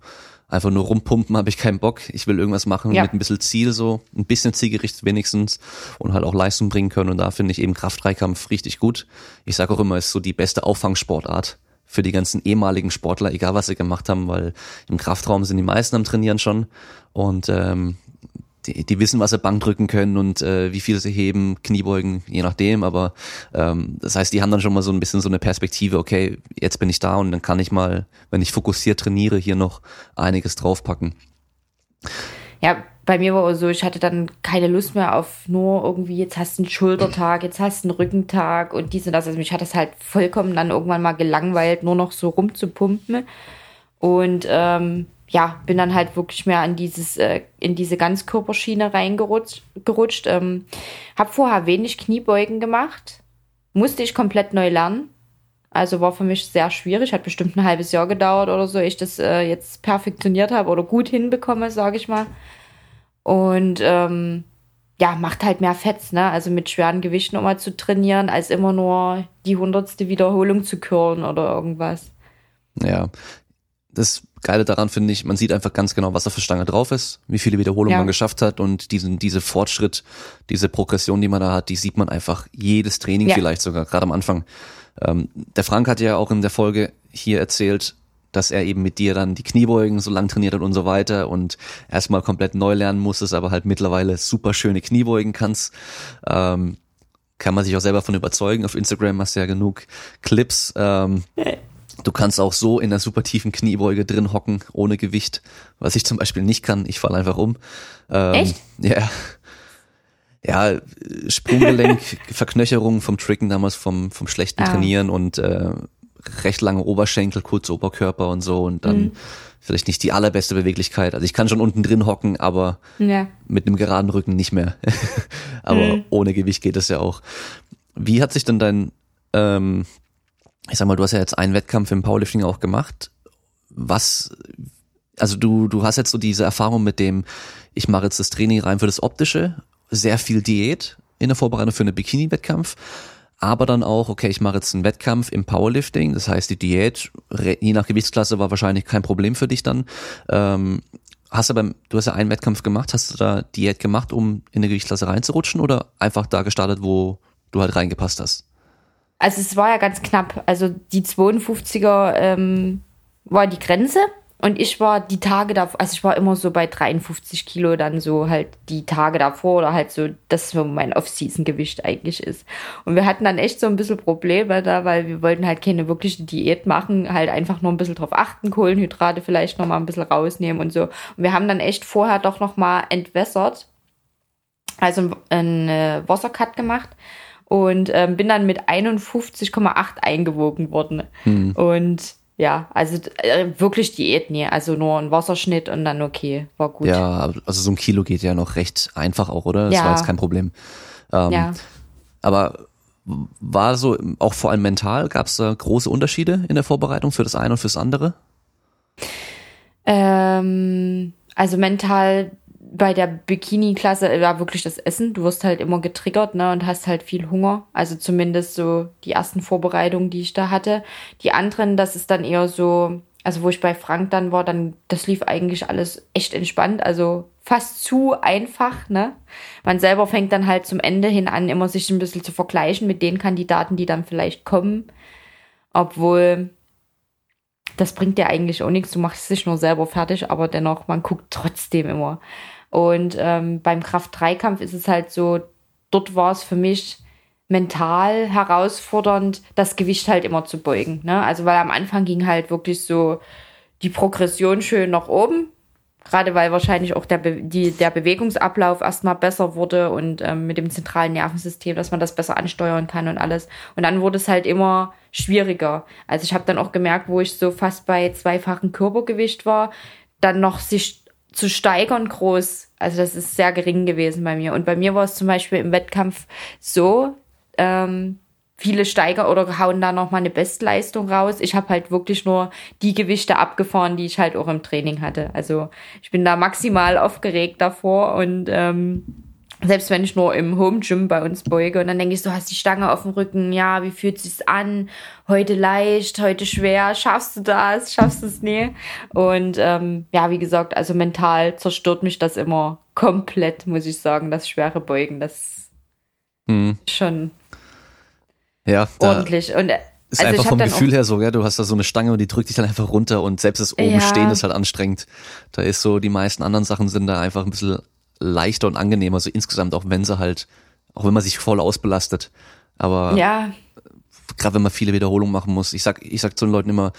einfach nur rumpumpen habe ich keinen Bock. Ich will irgendwas machen ja. mit ein bisschen Ziel so, ein bisschen zielgerichtet wenigstens und halt auch Leistung bringen können. Und da finde ich eben Kraft-Dreikampf richtig gut. Ich sage auch immer, ist so die beste Auffangsportart für die ganzen ehemaligen Sportler, egal was sie gemacht haben, weil im Kraftraum sind die meisten am Trainieren schon und ähm, die, die wissen, was sie Bank drücken können und äh, wie viel sie heben, Kniebeugen, je nachdem. Aber ähm, das heißt, die haben dann schon mal so ein bisschen so eine Perspektive, okay, jetzt bin ich da und dann kann ich mal, wenn ich fokussiert trainiere, hier noch einiges draufpacken. Ja, bei mir war es so, ich hatte dann keine Lust mehr auf nur irgendwie, jetzt hast du einen Schultertag, jetzt hast du einen Rückentag und dies und das. Also mich hat das halt vollkommen dann irgendwann mal gelangweilt, nur noch so rumzupumpen. Und ähm, ja, bin dann halt wirklich mehr an dieses, äh, in diese Ganzkörperschiene reingerutscht. Gerutscht. Ähm, hab vorher wenig Kniebeugen gemacht. Musste ich komplett neu lernen. Also war für mich sehr schwierig. Hat bestimmt ein halbes Jahr gedauert oder so, ich das äh, jetzt perfektioniert habe oder gut hinbekomme, sage ich mal. Und ähm, ja, macht halt mehr Fett, ne? Also mit schweren Gewichten immer zu trainieren, als immer nur die hundertste Wiederholung zu curlen oder irgendwas. Ja. Das Geile daran finde ich, man sieht einfach ganz genau, was auf der Stange drauf ist, wie viele Wiederholungen ja. man geschafft hat und diesen, diese Fortschritt, diese Progression, die man da hat, die sieht man einfach jedes Training ja. vielleicht sogar, gerade am Anfang. Ähm, der Frank hat ja auch in der Folge hier erzählt, dass er eben mit dir dann die Kniebeugen so lang trainiert hat und so weiter und erstmal komplett neu lernen musstest, aber halt mittlerweile super schöne Kniebeugen kannst. Ähm, kann man sich auch selber von überzeugen. Auf Instagram hast du ja genug Clips. Ähm, du kannst auch so in der super tiefen Kniebeuge drin hocken, ohne Gewicht, was ich zum Beispiel nicht kann. Ich falle einfach um. Ähm, Echt? Ja. Ja, Sprunggelenk, Verknöcherung vom Tricken damals vom, vom schlechten ah. Trainieren und äh, recht lange Oberschenkel, kurze Oberkörper und so und dann mhm. vielleicht nicht die allerbeste Beweglichkeit. Also ich kann schon unten drin hocken, aber ja. mit einem geraden Rücken nicht mehr. aber mhm. ohne Gewicht geht es ja auch. Wie hat sich denn dein, ähm, ich sag mal, du hast ja jetzt einen Wettkampf im Powerlifting auch gemacht. Was, also du, du hast jetzt so diese Erfahrung mit dem, ich mache jetzt das Training rein für das Optische, sehr viel Diät in der Vorbereitung für einen Bikini-Wettkampf aber dann auch, okay, ich mache jetzt einen Wettkampf im Powerlifting, das heißt die Diät, je nach Gewichtsklasse war wahrscheinlich kein Problem für dich dann. Ähm, hast du du hast ja einen Wettkampf gemacht, hast du da Diät gemacht, um in eine Gewichtsklasse reinzurutschen oder einfach da gestartet, wo du halt reingepasst hast? Also es war ja ganz knapp. Also die 52er ähm, war die Grenze und ich war die Tage davor, also ich war immer so bei 53 Kilo dann so halt die Tage davor oder halt so, das so mein Off-Season-Gewicht eigentlich ist. Und wir hatten dann echt so ein bisschen Probleme da, weil wir wollten halt keine wirkliche Diät machen, halt einfach nur ein bisschen drauf achten, Kohlenhydrate vielleicht nochmal ein bisschen rausnehmen und so. Und wir haben dann echt vorher doch nochmal entwässert, also einen äh, Wassercut gemacht und ähm, bin dann mit 51,8 eingewogen worden. Hm. Und ja, also äh, wirklich Diät, nee, also nur ein Wasserschnitt und dann okay, war gut. Ja, also so ein Kilo geht ja noch recht einfach auch, oder? Das ja. war jetzt kein Problem. Ähm, ja. Aber war so, auch vor allem mental, gab es da große Unterschiede in der Vorbereitung für das eine und fürs andere? Ähm, also mental bei der Bikini-Klasse war wirklich das Essen. Du wirst halt immer getriggert, ne, und hast halt viel Hunger. Also zumindest so die ersten Vorbereitungen, die ich da hatte. Die anderen, das ist dann eher so, also wo ich bei Frank dann war, dann, das lief eigentlich alles echt entspannt. Also fast zu einfach, ne. Man selber fängt dann halt zum Ende hin an, immer sich ein bisschen zu vergleichen mit den Kandidaten, die dann vielleicht kommen. Obwohl, das bringt dir eigentlich auch nichts. Du machst dich nur selber fertig, aber dennoch, man guckt trotzdem immer. Und ähm, beim Kraft-3-Kampf ist es halt so, dort war es für mich mental herausfordernd, das Gewicht halt immer zu beugen. Ne? Also weil am Anfang ging halt wirklich so die Progression schön nach oben. Gerade weil wahrscheinlich auch der, Be die, der Bewegungsablauf erstmal besser wurde und ähm, mit dem zentralen Nervensystem, dass man das besser ansteuern kann und alles. Und dann wurde es halt immer schwieriger. Also ich habe dann auch gemerkt, wo ich so fast bei zweifachen Körpergewicht war, dann noch sich zu steigern groß. Also das ist sehr gering gewesen bei mir. Und bei mir war es zum Beispiel im Wettkampf so, ähm, viele steiger oder hauen da noch mal eine Bestleistung raus. Ich habe halt wirklich nur die Gewichte abgefahren, die ich halt auch im Training hatte. Also ich bin da maximal aufgeregt davor und ähm, selbst wenn ich nur im Home Gym bei uns beuge und dann denke ich, du hast die Stange auf dem Rücken, ja, wie fühlt sich's an? Heute leicht, heute schwer, schaffst du das, schaffst du es nie? Und ähm, ja, wie gesagt, also mental zerstört mich das immer komplett, muss ich sagen, das schwere Beugen, das hm. schon ja, ordentlich. Und äh, ist also einfach vom Gefühl her so, ja, du hast da so eine Stange und die drückt dich dann einfach runter und selbst das oben ja. stehen ist halt anstrengend. Da ist so, die meisten anderen Sachen sind da einfach ein bisschen leichter und angenehmer, so insgesamt, auch wenn sie halt, auch wenn man sich voll ausbelastet. Aber ja. gerade wenn man viele Wiederholungen machen muss, ich sag, ich sag zu den Leuten immer,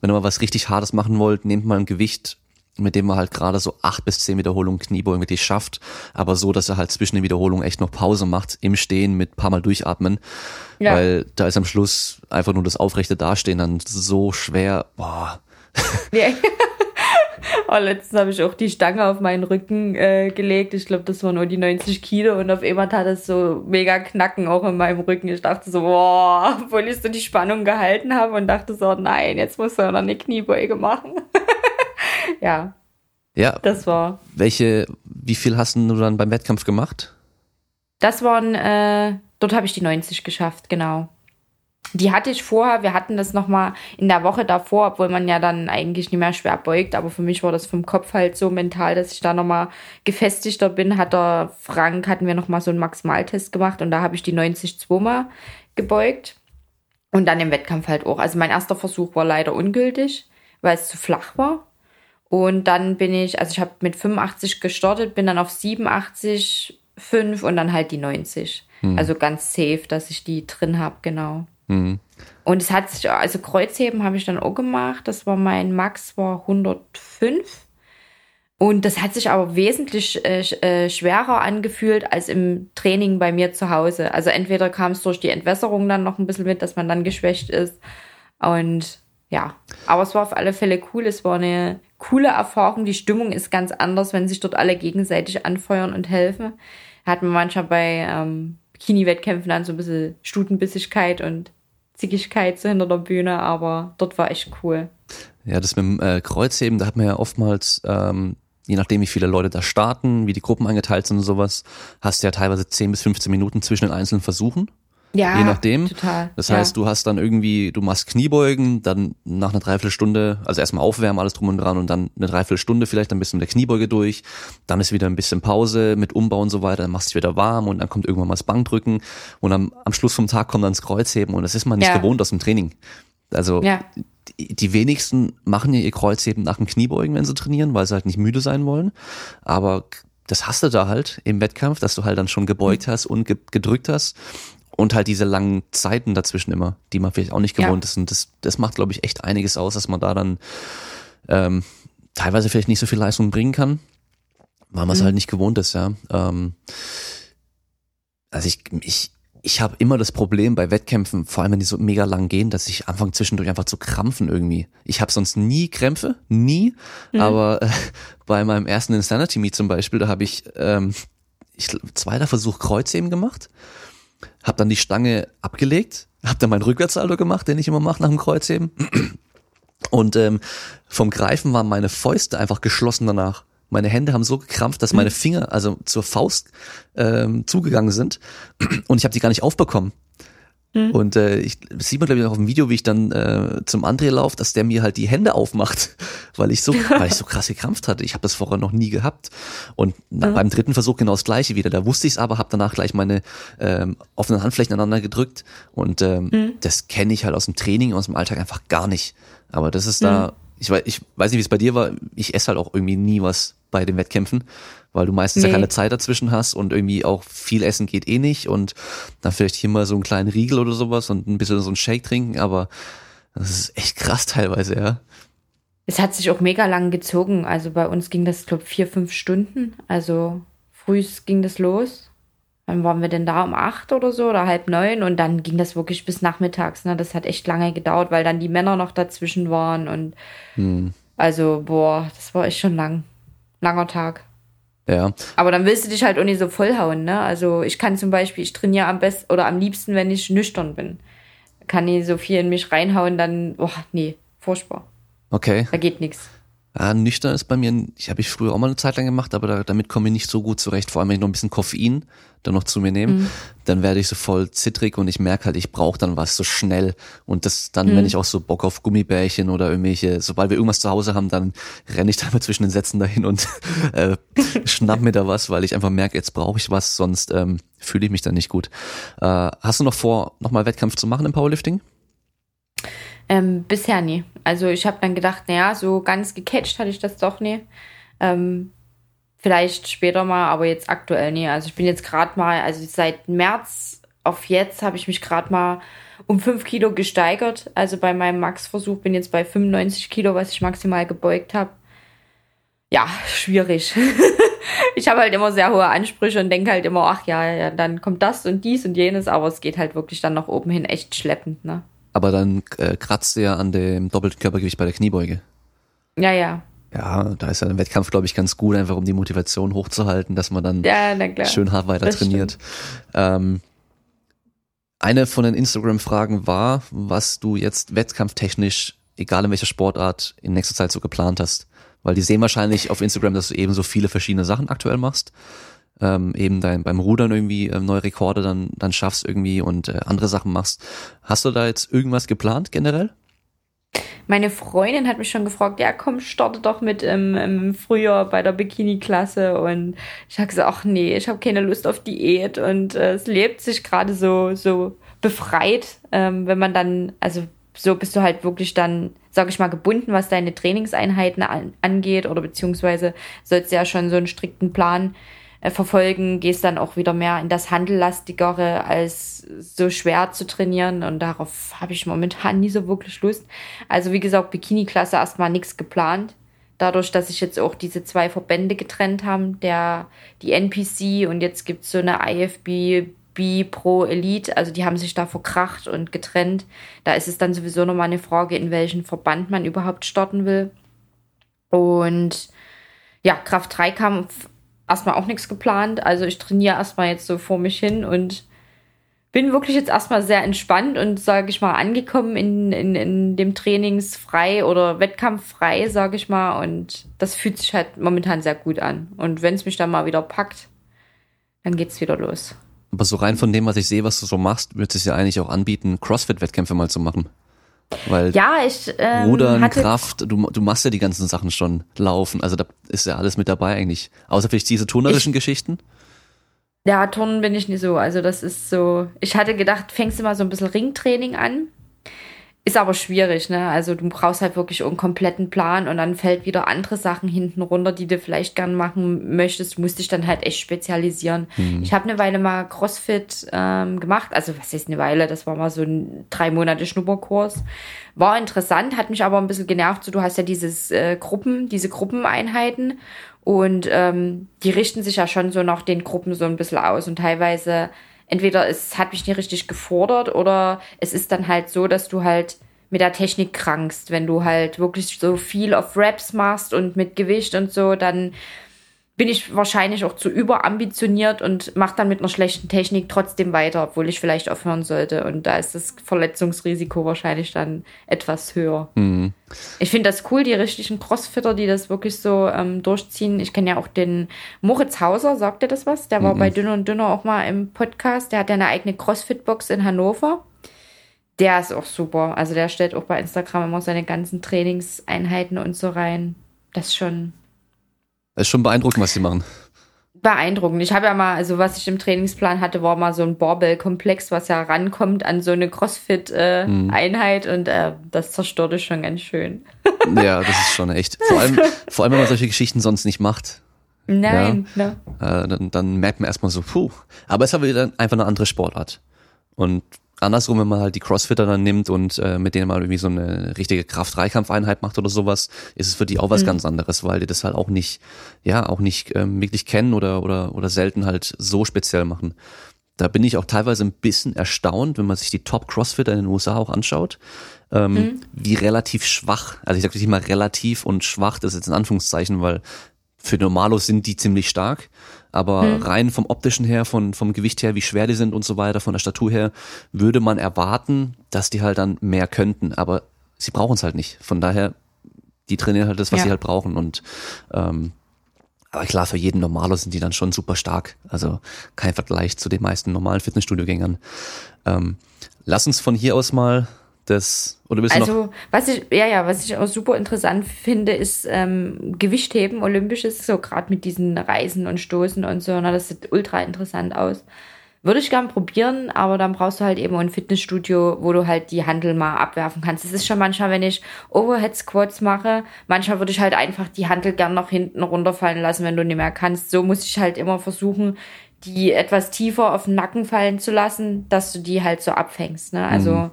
wenn ihr mal was richtig Hartes machen wollt, nehmt mal ein Gewicht, mit dem man halt gerade so acht bis zehn Wiederholungen Kniebeugen wirklich schafft, aber so, dass er halt zwischen den Wiederholungen echt noch Pause macht, im Stehen mit paar Mal durchatmen, ja. weil da ist am Schluss einfach nur das aufrechte Dastehen dann so schwer, boah. Ja. Oh, letztens habe ich auch die Stange auf meinen Rücken äh, gelegt. Ich glaube, das waren nur die 90 Kilo und auf einmal tat es so mega Knacken auch in meinem Rücken. Ich dachte so, boah, obwohl ich so die Spannung gehalten habe und dachte so, nein, jetzt muss er noch eine Kniebeuge machen. ja. Ja. Das war. Welche, wie viel hast du dann beim Wettkampf gemacht? Das waren, äh, dort habe ich die 90 geschafft, genau. Die hatte ich vorher, wir hatten das nochmal in der Woche davor, obwohl man ja dann eigentlich nicht mehr schwer beugt, aber für mich war das vom Kopf halt so mental, dass ich da nochmal gefestigter bin, hat der Frank, hatten wir nochmal so einen Maximaltest gemacht und da habe ich die 90 zweimal gebeugt und dann im Wettkampf halt auch. Also mein erster Versuch war leider ungültig, weil es zu flach war. Und dann bin ich, also ich habe mit 85 gestartet, bin dann auf 87, 5 und dann halt die 90. Hm. Also ganz safe, dass ich die drin habe, genau. Mhm. Und es hat sich, also Kreuzheben habe ich dann auch gemacht. Das war mein Max, war 105. Und das hat sich aber wesentlich äh, äh, schwerer angefühlt als im Training bei mir zu Hause. Also entweder kam es durch die Entwässerung dann noch ein bisschen mit, dass man dann geschwächt ist. Und ja, aber es war auf alle Fälle cool. Es war eine coole Erfahrung. Die Stimmung ist ganz anders, wenn sich dort alle gegenseitig anfeuern und helfen. Hat man manchmal bei ähm, Bikini-Wettkämpfen dann so ein bisschen Stutenbissigkeit und Zickigkeit so hinter der Bühne, aber dort war echt cool. Ja, das mit dem äh, Kreuzheben, da hat man ja oftmals, ähm, je nachdem wie viele Leute da starten, wie die Gruppen eingeteilt sind und sowas, hast du ja teilweise 10 bis 15 Minuten zwischen den einzelnen Versuchen. Ja, je nachdem. Total. Das heißt, ja. du hast dann irgendwie, du machst Kniebeugen, dann nach einer Dreiviertelstunde, also erstmal aufwärmen, alles drum und dran und dann eine Dreiviertelstunde vielleicht, bist du mit der Kniebeuge durch, dann ist wieder ein bisschen Pause mit Umbau und so weiter, dann machst du wieder warm und dann kommt irgendwann mal das Bankdrücken und am, am Schluss vom Tag kommt dann das Kreuzheben und das ist man nicht ja. gewohnt aus dem Training. Also ja. die, die wenigsten machen ja ihr Kreuzheben nach dem Kniebeugen, wenn sie trainieren, weil sie halt nicht müde sein wollen. Aber das hast du da halt im Wettkampf, dass du halt dann schon gebeugt mhm. hast und gedrückt hast und halt diese langen Zeiten dazwischen immer, die man vielleicht auch nicht gewohnt ja. ist. Und das, das macht, glaube ich, echt einiges aus, dass man da dann ähm, teilweise vielleicht nicht so viel Leistung bringen kann, weil man es mhm. halt nicht gewohnt ist, ja. Ähm, also ich, ich, ich habe immer das Problem bei Wettkämpfen, vor allem wenn die so mega lang gehen, dass ich anfange zwischendurch einfach zu krampfen irgendwie. Ich habe sonst nie Krämpfe, nie. Mhm. Aber äh, bei meinem ersten Insanity Meet zum Beispiel, da habe ich, ähm, ich zweiter Versuch Kreuzheben gemacht hab dann die Stange abgelegt, hab dann meinen Rückwärtssalto gemacht, den ich immer mache nach dem Kreuzheben. Und ähm, vom Greifen waren meine Fäuste einfach geschlossen danach. Meine Hände haben so gekrampft, dass meine mhm. Finger also zur Faust ähm, zugegangen sind und ich habe die gar nicht aufbekommen. Mhm. Und äh, ich sieht man glaube ich auch auf dem Video, wie ich dann äh, zum André laufe, dass der mir halt die Hände aufmacht, weil ich so, weil ich so krass gekrampft hatte. Ich habe das vorher noch nie gehabt. Und mhm. beim dritten Versuch genau das gleiche wieder. Da wusste ich es aber, habe danach gleich meine ähm, offenen Handflächen aneinander gedrückt. Und ähm, mhm. das kenne ich halt aus dem Training, aus dem Alltag einfach gar nicht. Aber das ist da, mhm. ich weiß, ich weiß nicht, wie es bei dir war. Ich esse halt auch irgendwie nie was bei den Wettkämpfen weil du meistens nee. ja keine Zeit dazwischen hast und irgendwie auch viel essen geht eh nicht und dann vielleicht hier mal so einen kleinen Riegel oder sowas und ein bisschen so einen Shake trinken, aber das ist echt krass teilweise, ja. Es hat sich auch mega lang gezogen. Also bei uns ging das, glaube ich, vier, fünf Stunden. Also früh ging das los. Dann waren wir denn da um acht oder so oder halb neun und dann ging das wirklich bis nachmittags. Ne? Das hat echt lange gedauert, weil dann die Männer noch dazwischen waren und hm. also, boah, das war echt schon lang. Langer Tag. Ja. Aber dann willst du dich halt auch nicht so vollhauen, ne? Also ich kann zum Beispiel, ich trainiere am besten oder am liebsten, wenn ich nüchtern bin. Kann nie so viel in mich reinhauen, dann, boah, nee, furchtbar. Okay. Da geht nichts. Ja, nüchtern ist bei mir, ich habe ich früher auch mal eine Zeit lang gemacht, aber da, damit komme ich nicht so gut zurecht. Vor allem, wenn ich noch ein bisschen Koffein dann noch zu mir nehme, mhm. dann werde ich so voll zittrig und ich merke halt, ich brauche dann was so schnell. Und das dann, mhm. wenn ich auch so Bock auf Gummibärchen oder irgendwelche, sobald wir irgendwas zu Hause haben, dann renne ich da mal zwischen den Sätzen dahin und äh, schnapp mir da was, weil ich einfach merke, jetzt brauche ich was, sonst ähm, fühle ich mich dann nicht gut. Äh, hast du noch vor, nochmal Wettkampf zu machen im Powerlifting? Ähm, bisher nie. Also ich habe dann gedacht, naja, so ganz gecatcht hatte ich das doch nie. Ähm, vielleicht später mal, aber jetzt aktuell nie. Also ich bin jetzt gerade mal, also seit März auf jetzt habe ich mich gerade mal um fünf Kilo gesteigert. Also bei meinem Max-Versuch bin jetzt bei 95 Kilo, was ich maximal gebeugt habe. Ja, schwierig. ich habe halt immer sehr hohe Ansprüche und denke halt immer, ach ja, ja, dann kommt das und dies und jenes, aber es geht halt wirklich dann nach oben hin echt schleppend, ne? Aber dann äh, kratzt er an dem doppelten Körpergewicht bei der Kniebeuge. Ja, ja. Ja, da ist ja ein Wettkampf, glaube ich, ganz gut, einfach um die Motivation hochzuhalten, dass man dann ja, schön hart weiter das trainiert. Ähm, eine von den Instagram-Fragen war, was du jetzt wettkampftechnisch, egal in welcher Sportart, in nächster Zeit so geplant hast. Weil die sehen wahrscheinlich auf Instagram, dass du eben so viele verschiedene Sachen aktuell machst. Ähm, eben dein, beim Rudern irgendwie äh, neue Rekorde dann, dann schaffst irgendwie und äh, andere Sachen machst. Hast du da jetzt irgendwas geplant generell? Meine Freundin hat mich schon gefragt, ja komm, starte doch mit im, im Frühjahr bei der Bikini-Klasse. Und ich habe gesagt, ach nee, ich habe keine Lust auf Diät. Und äh, es lebt sich gerade so, so befreit, ähm, wenn man dann, also so bist du halt wirklich dann, sag ich mal, gebunden, was deine Trainingseinheiten an, angeht. Oder beziehungsweise sollst du ja schon so einen strikten Plan äh, verfolgen, gehst dann auch wieder mehr in das Handellastigere, als so schwer zu trainieren. Und darauf habe ich momentan nie so wirklich Lust. Also wie gesagt, Bikini-Klasse erstmal nichts geplant. Dadurch, dass sich jetzt auch diese zwei Verbände getrennt haben, der, die NPC und jetzt gibt's so eine IFB Pro Elite, also die haben sich da verkracht und getrennt. Da ist es dann sowieso nochmal eine Frage, in welchen Verband man überhaupt starten will. Und ja, Kraft 3 Kampf erstmal auch nichts geplant. Also ich trainiere erstmal jetzt so vor mich hin und bin wirklich jetzt erstmal sehr entspannt und sage ich mal angekommen in, in, in dem Trainingsfrei oder Wettkampffrei, sage ich mal. Und das fühlt sich halt momentan sehr gut an. Und wenn es mich dann mal wieder packt, dann geht's wieder los. Aber so rein von dem, was ich sehe, was du so machst, wird es ja eigentlich auch anbieten, CrossFit-Wettkämpfe mal zu machen. Weil ja, ich ähm, Rudern, hatte Kraft, du, du machst ja die ganzen Sachen schon laufen. Also da ist ja alles mit dabei eigentlich. Außer vielleicht diese turnerischen ich, Geschichten. Ja, Turnen bin ich nicht so. Also das ist so. Ich hatte gedacht, fängst du mal so ein bisschen Ringtraining an. Ist aber schwierig, ne? Also du brauchst halt wirklich einen kompletten Plan und dann fällt wieder andere Sachen hinten runter, die du vielleicht gern machen möchtest. Du musst dich dann halt echt spezialisieren. Mhm. Ich habe eine Weile mal CrossFit ähm, gemacht. Also was ist eine Weile? Das war mal so ein drei Monate Schnupperkurs. War interessant, hat mich aber ein bisschen genervt. So, du hast ja dieses äh, Gruppen, diese Gruppeneinheiten und ähm, die richten sich ja schon so nach den Gruppen so ein bisschen aus und teilweise entweder es hat mich nicht richtig gefordert oder es ist dann halt so, dass du halt mit der Technik krankst. Wenn du halt wirklich so viel auf Raps machst und mit Gewicht und so, dann bin ich wahrscheinlich auch zu überambitioniert und mache dann mit einer schlechten Technik trotzdem weiter, obwohl ich vielleicht aufhören sollte. Und da ist das Verletzungsrisiko wahrscheinlich dann etwas höher. Mhm. Ich finde das cool, die richtigen Crossfitter, die das wirklich so ähm, durchziehen. Ich kenne ja auch den Moritz Hauser, sagt ihr das was? Der war mhm. bei Dünner und Dünner auch mal im Podcast. Der hat ja eine eigene Crossfit-Box in Hannover. Der ist auch super. Also der stellt auch bei Instagram immer seine ganzen Trainingseinheiten und so rein. Das ist schon das ist schon beeindruckend, was sie machen. Beeindruckend. Ich habe ja mal, also was ich im Trainingsplan hatte, war mal so ein Barbell-Komplex, was ja rankommt an so eine Crossfit-Einheit äh, mhm. und äh, das zerstört es schon ganz schön. ja, das ist schon echt. Vor allem, vor allem wenn man solche Geschichten sonst nicht macht. Nein, ja, ne? Äh, dann, dann merkt man erstmal so, puh. Aber es ist aber wieder einfach eine andere Sportart. Und andersrum, wenn man halt die Crossfitter dann nimmt und äh, mit denen mal irgendwie so eine richtige Kraft-Dreikampfeinheit macht oder sowas, ist es für die auch was mhm. ganz anderes, weil die das halt auch nicht, ja, auch nicht ähm, wirklich kennen oder, oder, oder selten halt so speziell machen. Da bin ich auch teilweise ein bisschen erstaunt, wenn man sich die Top-Crossfitter in den USA auch anschaut, ähm, mhm. wie relativ schwach, also ich sage nicht mal relativ und schwach, das ist jetzt in Anführungszeichen, weil für Normalos sind die ziemlich stark, aber hm. rein vom optischen her, von, vom Gewicht her, wie schwer die sind und so weiter, von der Statur her, würde man erwarten, dass die halt dann mehr könnten, aber sie brauchen es halt nicht. Von daher, die trainieren halt das, was ja. sie halt brauchen und ähm, aber klar, für jeden Normalo sind die dann schon super stark. Also kein Vergleich zu den meisten normalen Fitnessstudio-Gängern. Ähm, lass uns von hier aus mal das, oder bist also, noch? was ich, ja, ja, was ich auch super interessant finde, ist ähm, Gewichtheben, Olympisches, so gerade mit diesen Reisen und Stoßen und so, na, das sieht ultra interessant aus. Würde ich gern probieren, aber dann brauchst du halt eben ein Fitnessstudio, wo du halt die Handel mal abwerfen kannst. Es ist schon manchmal, wenn ich Overhead Squats mache, manchmal würde ich halt einfach die Handel gern nach hinten runterfallen lassen, wenn du nicht mehr kannst. So muss ich halt immer versuchen, die etwas tiefer auf den Nacken fallen zu lassen, dass du die halt so abfängst. Ne? Also mhm.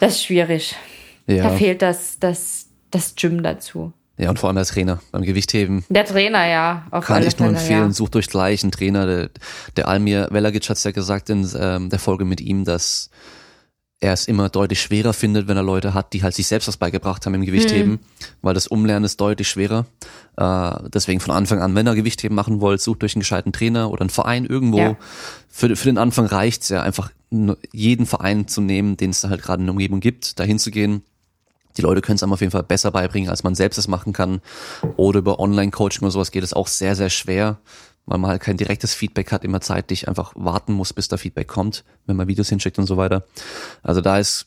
Das ist schwierig. Ja. Da fehlt das, das, das Gym dazu. Ja, und vor allem der Trainer beim Gewichtheben. Der Trainer, ja. Kann ich nur empfehlen, ja. sucht euch gleich einen Trainer. Der, der Almir Velagic hat es ja gesagt in ähm, der Folge mit ihm, dass er es immer deutlich schwerer findet, wenn er Leute hat, die halt sich selbst was beigebracht haben im Gewichtheben, mhm. weil das Umlernen ist deutlich schwerer. Äh, deswegen von Anfang an, wenn ihr Gewichtheben machen wollt, sucht euch einen gescheiten Trainer oder einen Verein irgendwo. Ja. Für, für den Anfang reicht's ja einfach, jeden Verein zu nehmen, den es da halt gerade in der Umgebung gibt, dahin zu gehen. Die Leute können es einem auf jeden Fall besser beibringen, als man selbst es machen kann. Oder über Online-Coaching oder sowas geht es auch sehr, sehr schwer weil man halt kein direktes Feedback hat, immer zeitlich einfach warten muss, bis da Feedback kommt, wenn man Videos hinschickt und so weiter. Also da ist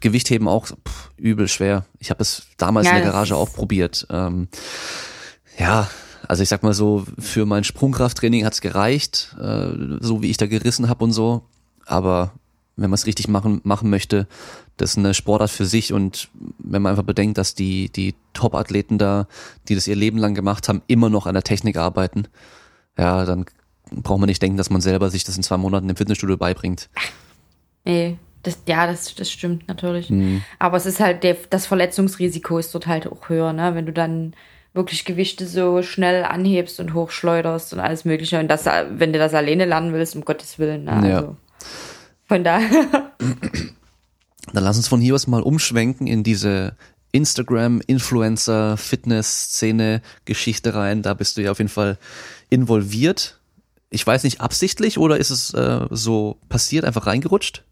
Gewichtheben auch pff, übel schwer. Ich habe es damals ja, in der Garage auch probiert. Ähm, ja, also ich sag mal so, für mein Sprungkrafttraining hat's gereicht, äh, so wie ich da gerissen habe und so. Aber wenn man es richtig machen, machen möchte, das ist eine Sportart für sich und wenn man einfach bedenkt, dass die, die Top-Athleten da, die das ihr Leben lang gemacht haben, immer noch an der Technik arbeiten, ja, dann braucht man nicht denken, dass man selber sich das in zwei Monaten im Fitnessstudio beibringt. Nee, das, ja, das, das stimmt natürlich. Mhm. Aber es ist halt, der, das Verletzungsrisiko ist dort halt auch höher, ne? Wenn du dann wirklich Gewichte so schnell anhebst und hochschleuderst und alles Mögliche. Und das, wenn du das alleine lernen willst, um Gottes Willen. Ne? Ja. Also, von daher. Dann lass uns von hier aus mal umschwenken in diese Instagram, Influencer, Fitness-Szene, Geschichte rein. Da bist du ja auf jeden Fall involviert. Ich weiß nicht, absichtlich oder ist es äh, so passiert, einfach reingerutscht?